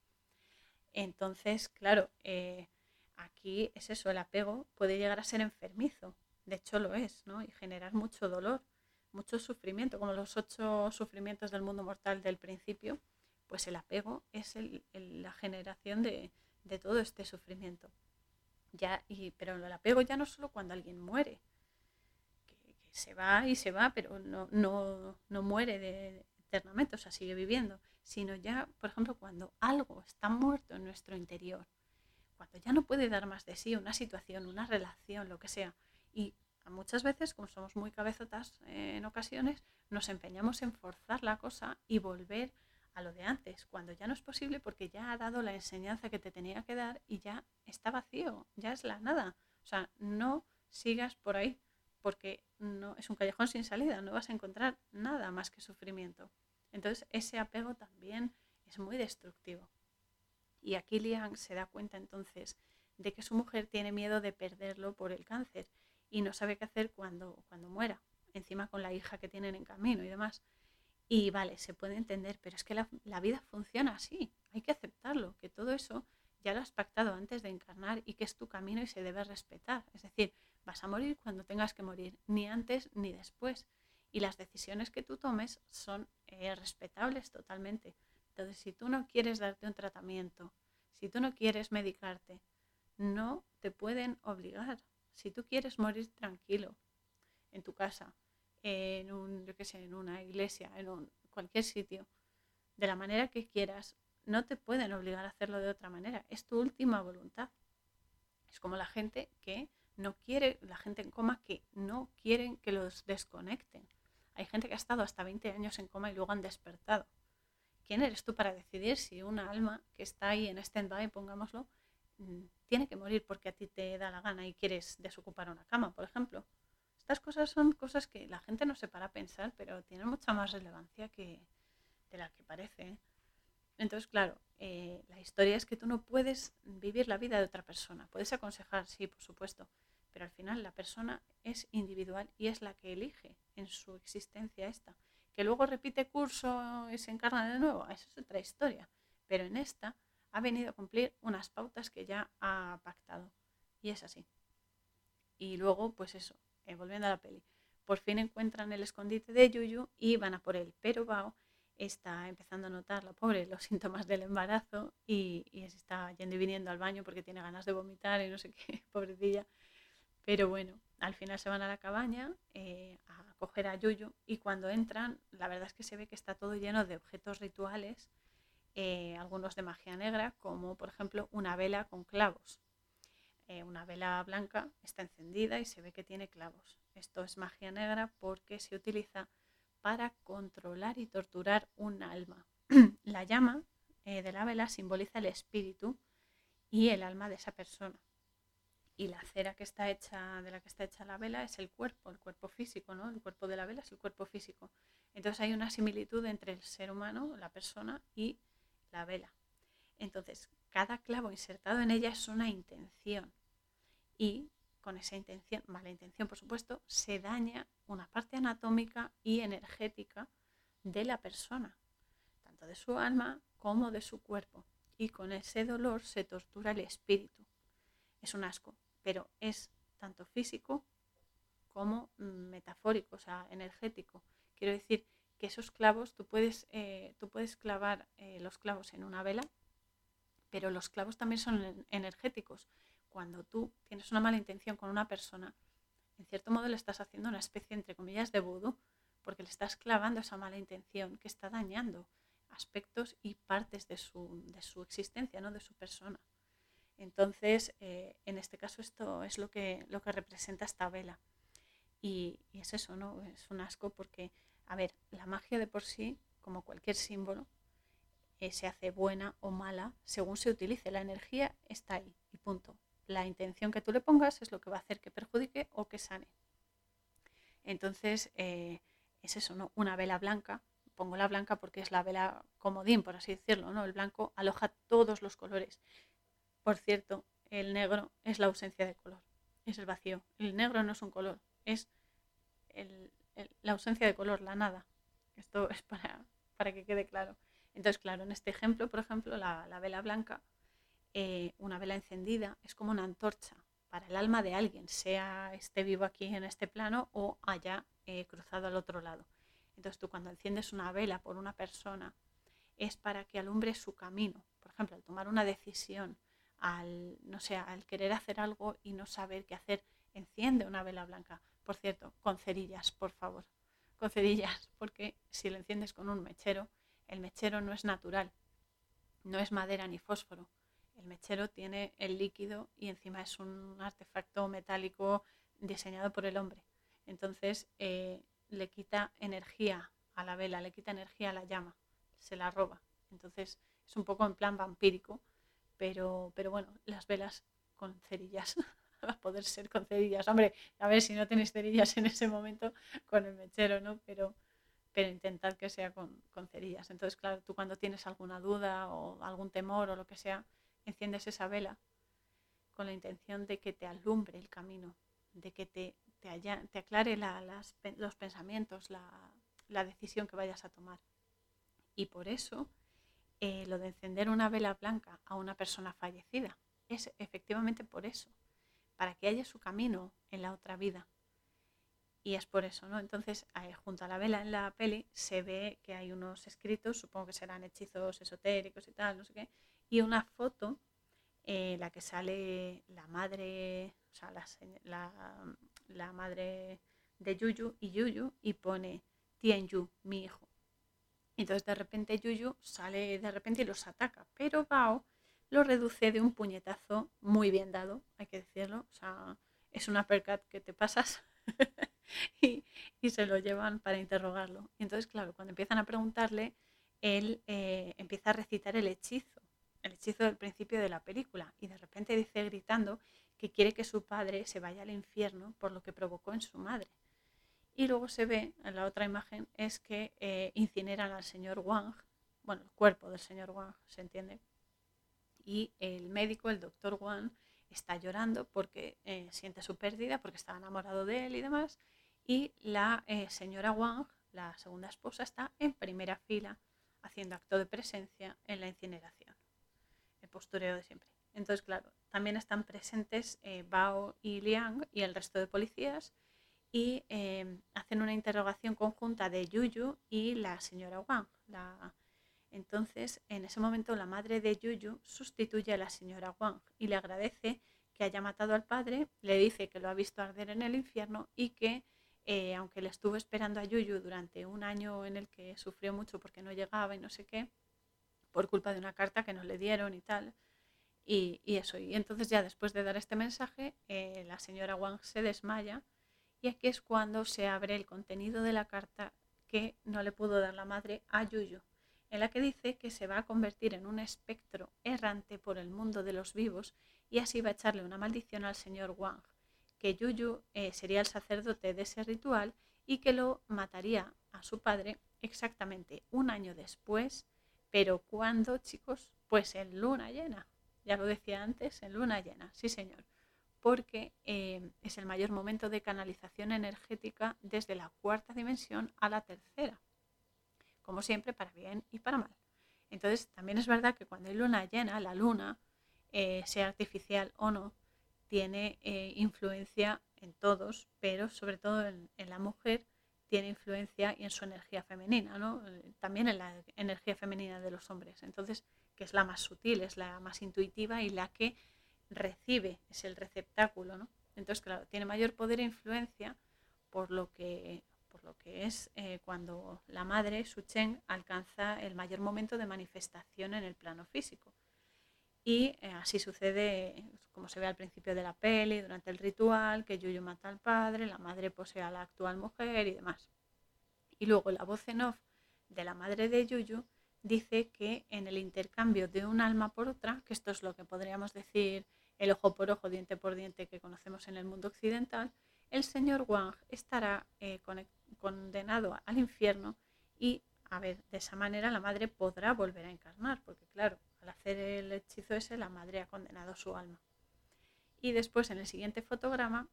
Entonces, claro, eh, aquí es eso, el apego puede llegar a ser enfermizo, de hecho lo es, ¿no? Y generar mucho dolor, mucho sufrimiento, como los ocho sufrimientos del mundo mortal del principio, pues el apego es la generación de, todo este sufrimiento. Ya, y, pero el apego ya no solo cuando alguien muere, que, se va y se va, pero no, no, no muere de, eternamente, o sea, sigue viviendo, sino ya, por ejemplo, cuando algo está muerto en nuestro interior, cuando ya no puede dar más de sí una situación, una relación, lo que sea. Y muchas veces, como somos muy cabezotas eh, en ocasiones, nos empeñamos en forzar la cosa y volver a lo de antes, cuando ya no es posible porque ya ha dado la enseñanza que te tenía que dar y ya está vacío, ya es la nada. O sea, no sigas por ahí porque no es un callejón sin salida, no vas a encontrar nada más que sufrimiento. Entonces, ese apego también es muy destructivo. Y aquí Liang se da cuenta entonces de que su mujer tiene miedo de perderlo por el cáncer y no sabe qué hacer cuando, cuando muera, encima con la hija que tienen en camino y demás. Y vale, se puede entender, pero es que la, la vida funciona así, hay que aceptarlo, que todo eso ya lo has pactado antes de encarnar y que es tu camino y se debe respetar. Es decir, vas a morir cuando tengas que morir, ni antes ni después. Y las decisiones que tú tomes son eh, respetables totalmente. Entonces, si tú no quieres darte un tratamiento, si tú no quieres medicarte, no te pueden obligar. Si tú quieres morir tranquilo en tu casa, en un, yo qué sé, en una iglesia, en un, cualquier sitio, de la manera que quieras, no te pueden obligar a hacerlo de otra manera. Es tu última voluntad. Es como la gente que no quiere, la gente en coma que no quieren que los desconecten. Hay gente que ha estado hasta 20 años en coma y luego han despertado. ¿quién eres tú para decidir si una alma que está ahí en stand-by, pongámoslo, mm, tiene que morir porque a ti te da la gana y quieres desocupar una cama, por ejemplo? Estas cosas son cosas que la gente no se para a pensar, pero tienen mucha más relevancia que de la que parece. ¿eh? Entonces, claro, eh, la historia es que tú no puedes vivir la vida de otra persona. Puedes aconsejar, sí, por supuesto, pero al final la persona es individual y es la que elige en su existencia esta que luego repite curso y se encarna de nuevo, eso es otra historia. Pero en esta ha venido a cumplir unas pautas que ya ha pactado. Y es así. Y luego, pues eso, eh, volviendo a la peli, por fin encuentran el escondite de Yuyu y van a por él. Pero Bao está empezando a notar, la pobre, los síntomas del embarazo y, está yendo y viniendo al baño porque tiene ganas de vomitar y no sé qué, pobrecilla. Pero bueno, al final se van a la cabaña eh, a coger a Yuyu y cuando entran, la verdad es que se ve que está todo lleno de objetos rituales, eh, algunos de magia negra, como por ejemplo una vela con clavos. Eh, una vela blanca está encendida y se ve que tiene clavos. Esto es magia negra porque se utiliza para controlar y torturar un alma. la llama de la vela simboliza el espíritu y el alma de esa persona y la cera que está hecha, de la que está hecha la vela es el cuerpo, el cuerpo físico, ¿no? El cuerpo de la vela es el cuerpo físico. Entonces hay una similitud entre el ser humano, la persona y la vela. Entonces, cada clavo insertado en ella es una intención. Y con esa intención, mala intención por supuesto, se daña una parte anatómica y energética de la persona, tanto de su alma como de su cuerpo. Y con ese dolor se tortura el espíritu. Es un asco pero es tanto físico como metafórico, o sea, energético. Quiero decir que esos clavos, tú puedes, eh, tú puedes clavar eh, los clavos en una vela, pero los clavos también son energéticos. Cuando tú tienes una mala intención con una persona, en cierto modo le estás haciendo una especie, entre comillas, de vudú, porque le estás clavando esa mala intención que está dañando aspectos y partes de su, de su existencia, ¿no? de su persona. Entonces, eh, en este caso esto es lo que, lo que representa esta vela. Y, es eso, ¿no? Es un asco porque, a ver, la magia de por sí, como cualquier símbolo, eh, se hace buena o mala según se utilice. La energía está ahí y punto. La intención que tú le pongas es lo que va a hacer que perjudique o que sane. Entonces, eh, es eso, ¿no? Una vela blanca. Pongo la blanca porque es la vela comodín, por así decirlo, ¿no? El blanco aloja todos los colores por cierto, el negro es la ausencia de color, es el vacío. El negro no es un color, es la ausencia de color, la nada. Esto es para, para, que quede claro. Entonces, claro, en este ejemplo, por ejemplo, la, vela blanca, eh, una vela encendida, es como una antorcha para el alma de alguien, sea esté vivo aquí en este plano o haya eh, cruzado al otro lado. Entonces tú cuando enciendes una vela por una persona es para que alumbre su camino. Por ejemplo, al tomar una decisión, al, no sé, al querer hacer algo y no saber qué hacer, enciende una vela blanca. Por cierto, con cerillas, por favor, con cerillas, porque si lo enciendes con un mechero, el mechero no es natural, no es madera ni fósforo. El mechero tiene el líquido y encima es un artefacto metálico diseñado por el hombre. Entonces eh, le quita energía a la vela, le quita energía a la llama, se la roba. Entonces es un poco en plan vampírico pero, pero bueno, las velas con cerillas, va a poder ser con cerillas. Hombre, a ver si no tenéis cerillas en ese momento con el mechero, ¿no? Pero, pero intentad que sea con, con cerillas. Entonces, claro, tú cuando tienes alguna duda o algún temor o lo que sea, enciendes esa vela con la intención de que te alumbre el camino, de que te, te, te aclare las, los pensamientos, la, la decisión que vayas a tomar. Y por eso eh, lo de encender una vela blanca a una persona fallecida. Es efectivamente por eso, para que haya su camino en la otra vida. Y es por eso, ¿no? Entonces, eh, junto a la vela en la peli se ve que hay unos escritos, supongo que serán hechizos esotéricos y tal, no sé qué, y una foto en eh, la que sale la madre, o sea, la, la madre de Yuyu y Yuyu y pone Tianyu, mi hijo. Entonces de repente Yuyu sale de repente y los ataca, pero Bao lo reduce de un puñetazo muy bien dado, hay que decirlo. O sea, es una percat que te pasas y, se lo llevan para interrogarlo. Y entonces, claro, cuando empiezan a preguntarle, él eh, empieza a recitar el hechizo, el hechizo del principio de la película. Y de repente dice gritando que quiere que su padre se vaya al infierno por lo que provocó en su madre. Y luego se ve, en la otra imagen, es que eh, incineran al señor Wang, bueno, el cuerpo del señor Wang, se entiende, y el médico, el doctor Wang, está llorando porque eh, siente su pérdida, porque está enamorado de él y demás, y la eh, señora Wang, la segunda esposa, está en primera fila haciendo acto de presencia en la incineración, postureo de siempre. Entonces, claro, también están presentes Bao y Liang y el resto de policías y em, hacen una interrogación conjunta de Yuyu y la señora Wang. Entonces, en ese momento, la madre de Yuyu sustituye a la señora Wang y le agradece que haya matado al padre, le dice que lo ha visto arder en el infierno y que, eh, aunque le estuvo esperando a Yuyu durante un año en el que sufrió mucho porque no llegaba y no sé qué, por culpa de una carta que no le dieron y tal, y, eso. Y entonces ya después de dar este mensaje, eh, la señora Wang se desmaya y aquí es cuando se abre el contenido de la carta que no le pudo dar la madre a Yuyu, en la que dice que se va a convertir en un espectro errante por el mundo de los vivos y así va a echarle una maldición al señor Wang, que Yuyu eh, sería el sacerdote de ese ritual y que lo mataría a su padre exactamente un año después, pero ¿cuándo, chicos? Pues en luna llena. Ya lo decía antes, en luna llena, sí señor porque eh, es el mayor momento de canalización energética desde la cuarta dimensión a la tercera, como siempre, para bien y para mal. Entonces, también es verdad que cuando hay luna llena, la luna, eh, sea artificial o no, tiene eh, influencia en todos, pero sobre todo en, la mujer tiene influencia en su energía femenina, ¿no? también en la energía femenina de los hombres. Entonces, que es la más sutil, es la más intuitiva y la que recibe, es el receptáculo, ¿no? Entonces, claro, tiene mayor poder e influencia por lo que, por lo que es eh, cuando la madre, Su Chen, alcanza el mayor momento de manifestación en el plano físico. Y eh, así sucede, como se ve al principio de la peli, durante el ritual, que Yuyu mata al padre, la madre posee a la actual mujer y demás. Y luego la voz en off de la madre de Yuyu dice que en el intercambio de un alma por otra, que esto es lo que podríamos decir el ojo por ojo, diente por diente que conocemos en el mundo occidental, el señor Wang estará eh, condenado al infierno y, a ver, de esa manera la madre podrá volver a encarnar, porque claro, al hacer el hechizo ese, la madre ha condenado su alma. Y después, en el siguiente fotograma,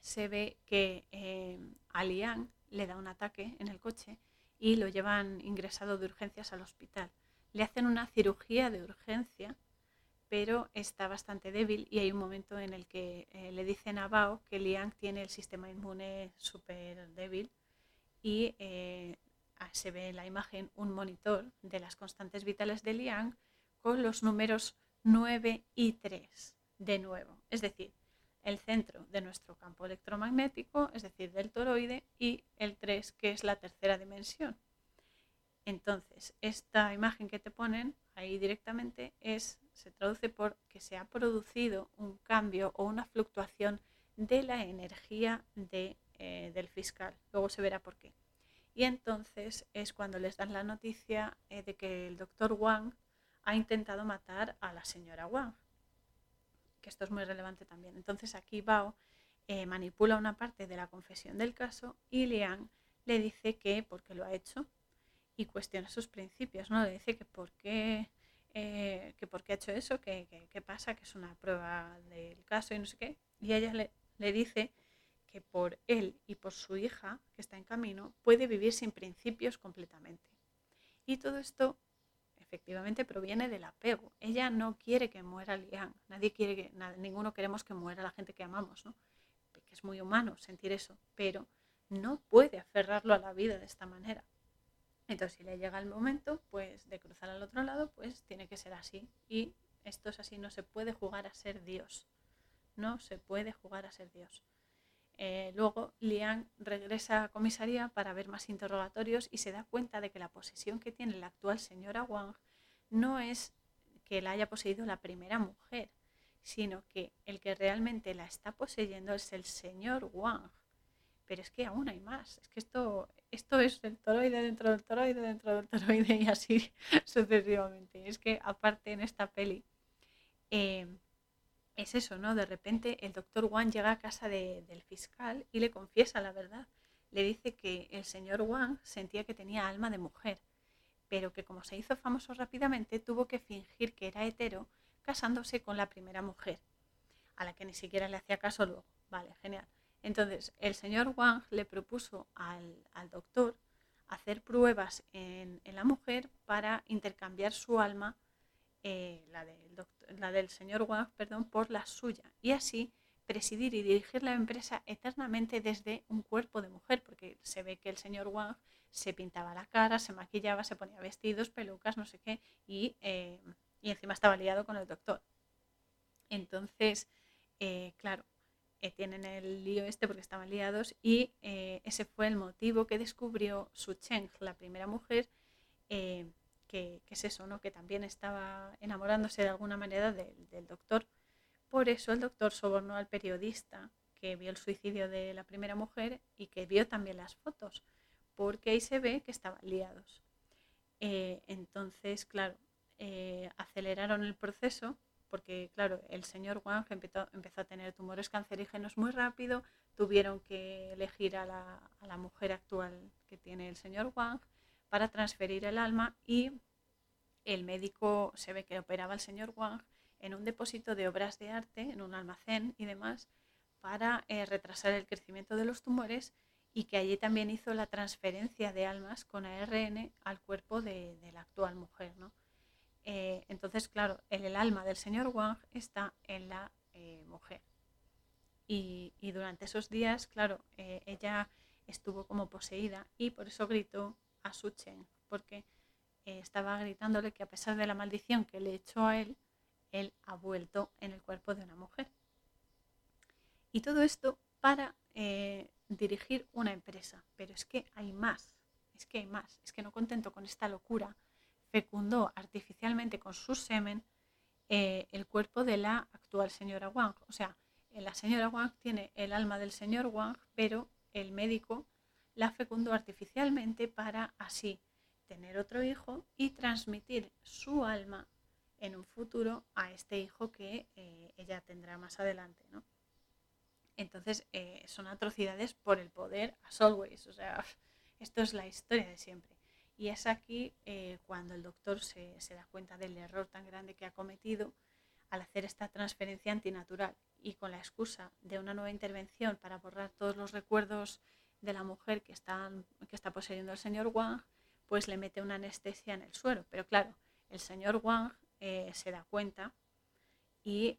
se ve que eh, a Liang le da un ataque en el coche y lo llevan ingresado de urgencias al hospital. Le hacen una cirugía de urgencia pero está bastante débil y hay un momento en el que eh, le dicen a Bao que Liang tiene el sistema inmune súper débil y eh, se ve en la imagen un monitor de las constantes vitales de Liang con los números 9 y 3 de nuevo, es decir, el centro de nuestro campo electromagnético, es decir, del toroide, y el 3, que es la tercera dimensión. Entonces, esta imagen que te ponen ahí directamente es se traduce por que se ha producido un cambio o una fluctuación de la energía de, eh, del fiscal. Luego se verá por qué. Y entonces es cuando les dan la noticia eh, de que el doctor Wang ha intentado matar a la señora Wang, que esto es muy relevante también. Entonces aquí Bao eh, manipula una parte de la confesión del caso y Liang le dice que porque lo ha hecho y cuestiona sus principios, ¿no? Le dice que por qué eh, que por qué ha hecho eso, que, qué pasa, que es una prueba del caso y no sé qué. Y ella le, le dice que por él y por su hija, que está en camino, puede vivir sin principios completamente. Y todo esto efectivamente proviene del apego. Ella no quiere que muera Liang, nadie quiere que, ninguno queremos que muera la gente que amamos, ¿no? Que es muy humano sentir eso, pero no puede aferrarlo a la vida de esta manera. Entonces, si le llega el momento pues, de cruzar al otro lado, pues tiene que ser así. Y esto es así, no se puede jugar a ser Dios. No se puede jugar a ser Dios. Eh, luego, Liang regresa a comisaría para ver más interrogatorios y se da cuenta de que la posesión que tiene la actual señora Wang no es que la haya poseído la primera mujer, sino que el que realmente la está poseyendo es el señor Wang. Pero es que aún hay más. Es que esto, esto es el toroide dentro del toroide dentro del toroide y así sucesivamente. Es que aparte en esta peli em, es eso, ¿no? De repente el doctor Wang llega a casa del fiscal y le confiesa la verdad. Le dice que el señor Wang sentía que tenía alma de mujer, pero que como se hizo famoso rápidamente tuvo que fingir que era hetero casándose con la primera mujer, a la que ni siquiera le hacía caso luego. Vale, genial. Entonces, el señor Wang le propuso al, doctor hacer pruebas en, la mujer para intercambiar su alma, eh, la, del la, del señor Wang, perdón, por la suya, y así presidir y dirigir la empresa eternamente desde un cuerpo de mujer, porque se ve que el señor Wang se pintaba la cara, se maquillaba, se ponía vestidos, pelucas, no sé qué, y, eh, y encima estaba liado con el doctor. Entonces, eh, claro, eh, tienen el lío este porque estaban liados y ese fue el motivo que descubrió Su Cheng, la primera mujer, que, es eso, que también estaba enamorándose de alguna manera del doctor. Por eso el doctor sobornó al periodista que vio el suicidio de la primera mujer y que vio también las fotos porque ahí se ve que estaban liados. Eh, entonces, claro, eh, aceleraron el proceso porque, claro, el señor Wang empezó, a tener tumores cancerígenos muy rápido, tuvieron que elegir a la, mujer actual que tiene el señor Wang para transferir el alma y el médico se ve que operaba al señor Wang en un depósito de obras de arte, en un almacén y demás, para eh, retrasar el crecimiento de los tumores y que allí también hizo la transferencia de almas con ARN al cuerpo de, la actual mujer. ¿no? Eh, entonces, claro, el, alma del señor Wang está en la eh, mujer. Y, durante esos días, claro, ella estuvo como poseída y por eso gritó a Su Chen, porque estaba gritándole que a pesar de la maldición que le echó a él, él ha vuelto en el cuerpo de una mujer. Y todo esto para dirigir una empresa, pero es que hay más, es que hay más, es que no contento con esta locura, fecundó artificialmente con su semen eh, el cuerpo de la actual señora Wang. O sea, eh, la señora Wang tiene el alma del señor Wang, pero el médico la fecundó artificialmente para así tener otro hijo y transmitir su alma en un futuro a este hijo que eh, ella tendrá más adelante, ¿no? Entonces, eh, son atrocidades por el poder as always. O sea, esto es la historia de siempre. Y es aquí eh, cuando el doctor se, da cuenta del error tan grande que ha cometido al hacer esta transferencia antinatural y con la excusa de una nueva intervención para borrar todos los recuerdos de la mujer que, que está poseyendo el señor Wang, pues le mete una anestesia en el suero. Pero claro, el señor Wang eh, se da cuenta y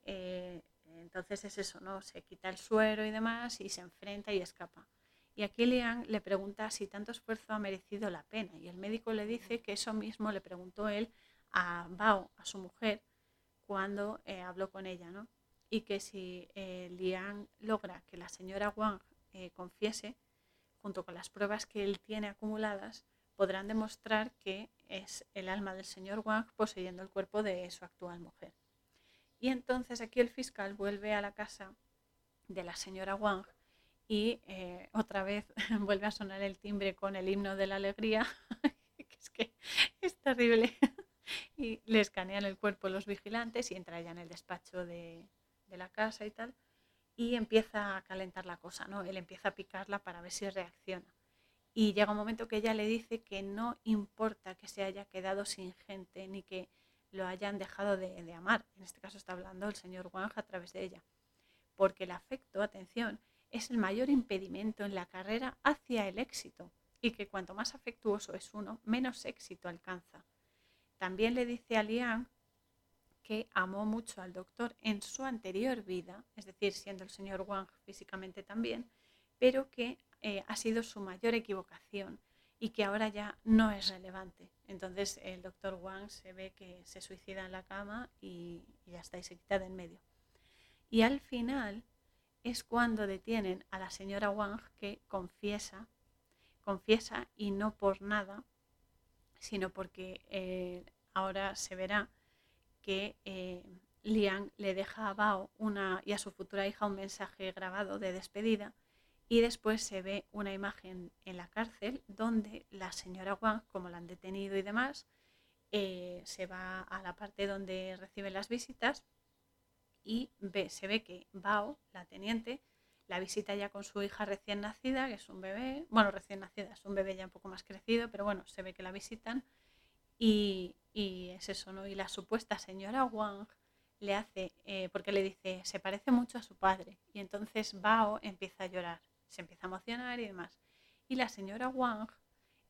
entonces es eso, ¿no? Se quita el suero y demás y se enfrenta y escapa. Y aquí Liang le pregunta si tanto esfuerzo ha merecido la pena. Y el médico le dice que eso mismo le preguntó él a Bao, a su mujer, cuando eh, habló con ella, ¿no? Y que si eh, Liang logra que la señora Wang eh, confiese, junto con las pruebas que él tiene acumuladas, podrán demostrar que es el alma del señor Wang poseyendo el cuerpo de su actual mujer. Y entonces aquí el fiscal vuelve a la casa de la señora Wang y eh, otra vez vuelve a sonar el timbre con el himno de la alegría, que es que es terrible. y le escanean el cuerpo los vigilantes y entra ya en el despacho de, de la casa y tal. Y empieza a calentar la cosa, ¿no? Él empieza a picarla para ver si reacciona. Y llega un momento que ella le dice que no importa que se haya quedado sin gente ni que lo hayan dejado de, amar. En este caso está hablando el señor Wang a través de ella. Porque el afecto, atención, es el mayor impedimento en la carrera hacia el éxito y que cuanto más afectuoso es uno, menos éxito alcanza. También le dice a Liang que amó mucho al doctor en su anterior vida, es decir, siendo el señor Wang físicamente también, pero que eh, ha sido su mayor equivocación y que ahora ya no es relevante. Entonces el doctor Wang se ve que se suicida en la cama y, ya está, y se quita en medio. Y al final es cuando detienen a la señora Wang que confiesa, confiesa y no por nada, sino porque eh, ahora se verá que eh, Liang le deja a Bao una, y a su futura hija un mensaje grabado de despedida y después se ve una imagen en la cárcel donde la señora Wang, como la han detenido y demás, eh, se va a la parte donde reciben las visitas y ve, se ve que Bao, la teniente, la visita ya con su hija recién nacida, que es un bebé, bueno, recién nacida, es un bebé ya un poco más crecido, pero bueno, se ve que la visitan y, es eso, ¿no? Y la supuesta señora Wang le hace, eh, porque le dice, se parece mucho a su padre, y entonces Bao empieza a llorar se empieza a emocionar y demás. Y la señora Wang,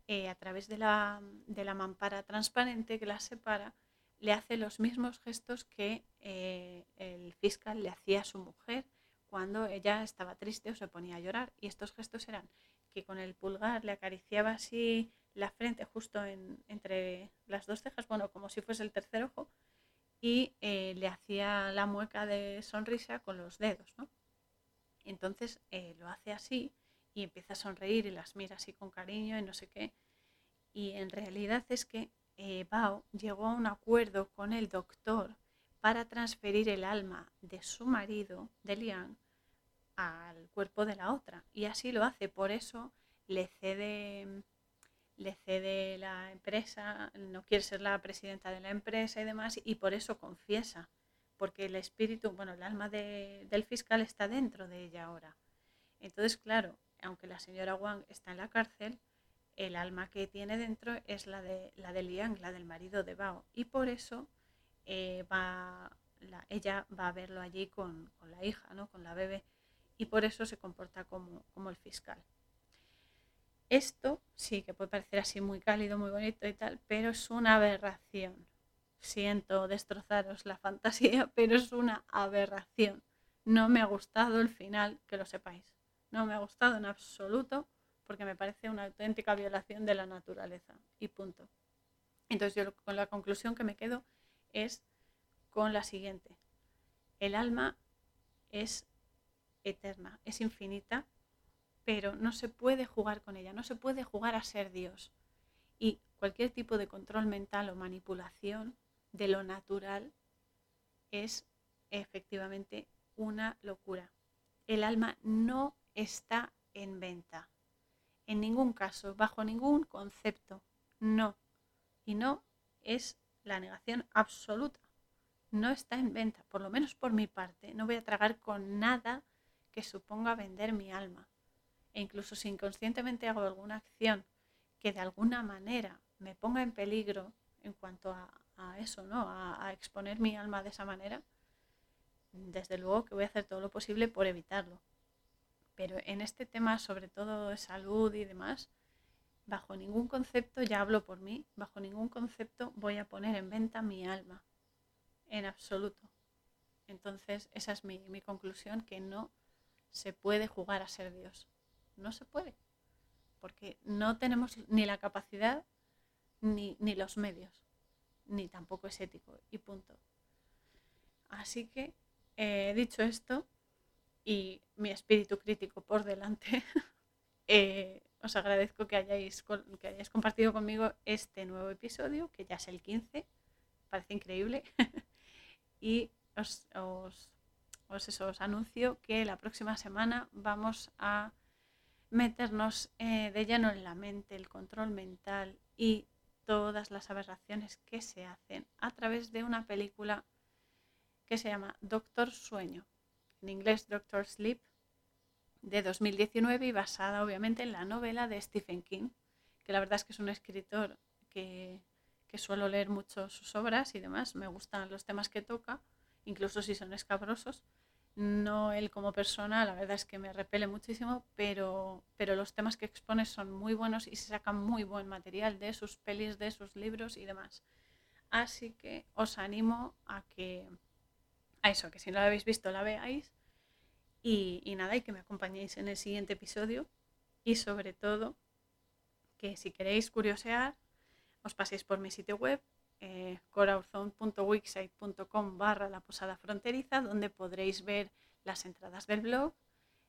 eh, a través de la, de la, mampara transparente que la separa, le hace los mismos gestos que eh, el fiscal le hacía a su mujer cuando ella estaba triste o se ponía a llorar. Y estos gestos eran que con el pulgar le acariciaba así la frente justo entre las dos cejas, bueno, como si fuese el tercer ojo, y eh, le hacía la mueca de sonrisa con los dedos, ¿no? Entonces eh, lo hace así y empieza a sonreír y las mira así con cariño y no sé qué. Y en realidad es que eh, Bao llegó a un acuerdo con el doctor para transferir el alma de su marido, de Liang, al cuerpo de la otra. Y así lo hace, por eso le cede, le cede la empresa, no quiere ser la presidenta de la empresa y demás, y por eso confiesa, porque el espíritu, bueno, el alma del fiscal está dentro de ella ahora. Entonces, claro, aunque la señora Wang está en la cárcel, el alma que tiene dentro es la de, la de Liang, la del marido de Bao. Y por eso eh, va, ella va a verlo allí con, la hija, ¿no? con la bebé. Y por eso se comporta como, como el fiscal. Esto sí que puede parecer así muy cálido, muy bonito y tal, pero es una aberración. Siento destrozaros la fantasía, pero es una aberración. No me ha gustado el final, que lo sepáis. No me ha gustado en absoluto porque me parece una auténtica violación de la naturaleza y punto. Entonces yo con la conclusión que me quedo es con la siguiente. El alma es eterna, es infinita, pero no se puede jugar con ella, no se puede jugar a ser Dios. Y cualquier tipo de control mental o manipulación de lo natural es efectivamente una locura. El alma no está en venta en ningún caso, bajo ningún concepto. No. Y no es la negación absoluta. No está en venta, por lo menos por mi parte. No voy a tragar con nada que suponga vender mi alma. E incluso si inconscientemente hago alguna acción que de alguna manera me ponga en peligro en cuanto a, eso, ¿no? a exponer mi alma de esa manera, desde luego que voy a hacer todo lo posible por evitarlo. Pero en este tema, sobre todo de salud y demás, bajo ningún concepto, ya hablo por mí, bajo ningún concepto voy a poner en venta mi alma, en absoluto. Entonces, esa es mi, conclusión, que no se puede jugar a ser Dios. No se puede, porque no tenemos ni la capacidad ni, ni los medios, ni tampoco es ético, y punto. Así que, eh, dicho esto, y mi espíritu crítico por delante, eh, os agradezco que hayáis, que hayáis compartido conmigo este nuevo episodio, que ya es el 15, parece increíble, y os, os, os, anuncio que la próxima semana vamos a meternos eh, de lleno en la mente, el control mental y todas las aberraciones que se hacen a través de una película que se llama Doctor Sueño en inglés Doctor Sleep, de 2019 y basada obviamente en la novela de Stephen King, que la verdad es que es un escritor que, que suelo leer mucho sus obras y demás, me gustan los temas que toca, incluso si son escabrosos. No él como persona, la verdad es que me repele muchísimo, pero, pero los temas que expone son muy buenos y se saca muy buen material de sus pelis, de sus libros y demás. Así que os animo a que, a eso, que si no la habéis visto la veáis y, nada, y que me acompañéis en el siguiente episodio. Y sobre todo, que si queréis curiosear, os paséis por mi sitio web, eh, barra la posada fronteriza, donde podréis ver las entradas del blog,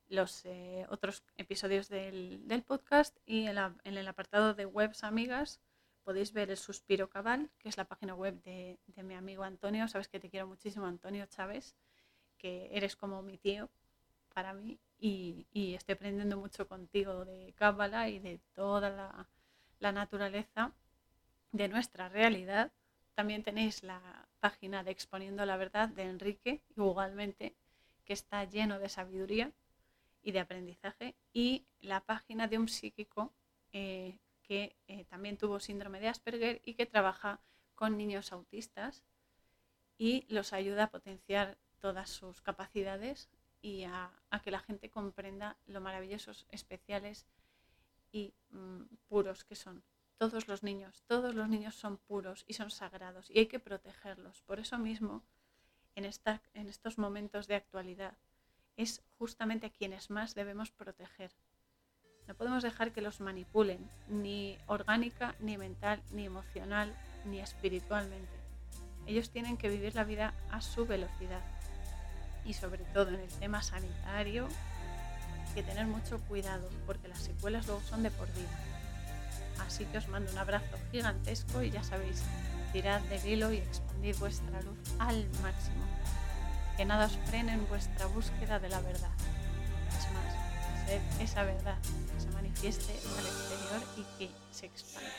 los eh, otros episodios del, podcast y en, el apartado de webs amigas podéis ver el Suspiro Cabal, que es la página web de, de mi amigo Antonio. Sabes que te quiero muchísimo, Antonio Chávez, que eres como mi tío para mí y, estoy aprendiendo mucho contigo de Cábala y de toda la, naturaleza de nuestra realidad. También tenéis la página de Exponiendo la Verdad de Enrique, igualmente, que está lleno de sabiduría y de aprendizaje, y la página de un psíquico eh, que eh, también tuvo síndrome de Asperger y que trabaja con niños autistas y los ayuda a potenciar todas sus capacidades y a, que la gente comprenda lo maravillosos, especiales y mm, puros que son. Todos los niños, todos los niños son puros y son sagrados y hay que protegerlos. Por eso mismo, en, estos momentos de actualidad es justamente a quienes más debemos proteger. No podemos dejar que los manipulen, ni orgánica, ni mental, ni emocional, ni espiritualmente. Ellos tienen que vivir la vida a su velocidad. Y sobre todo en el tema sanitario, hay que tener mucho cuidado porque las secuelas luego son de por vida. Así que os mando un abrazo gigantesco y ya sabéis, tirad del hilo y expandid vuestra luz al máximo. Que nada os frene en vuestra búsqueda de la verdad. Es más, sed esa verdad que se manifieste al exterior y que se expanda.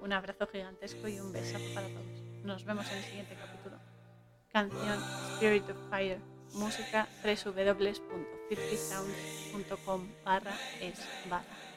Un abrazo gigantesco y un beso para todos. Nos vemos en el siguiente capítulo. Canción Spirit of Fire. Música www.50sounds.com barra es.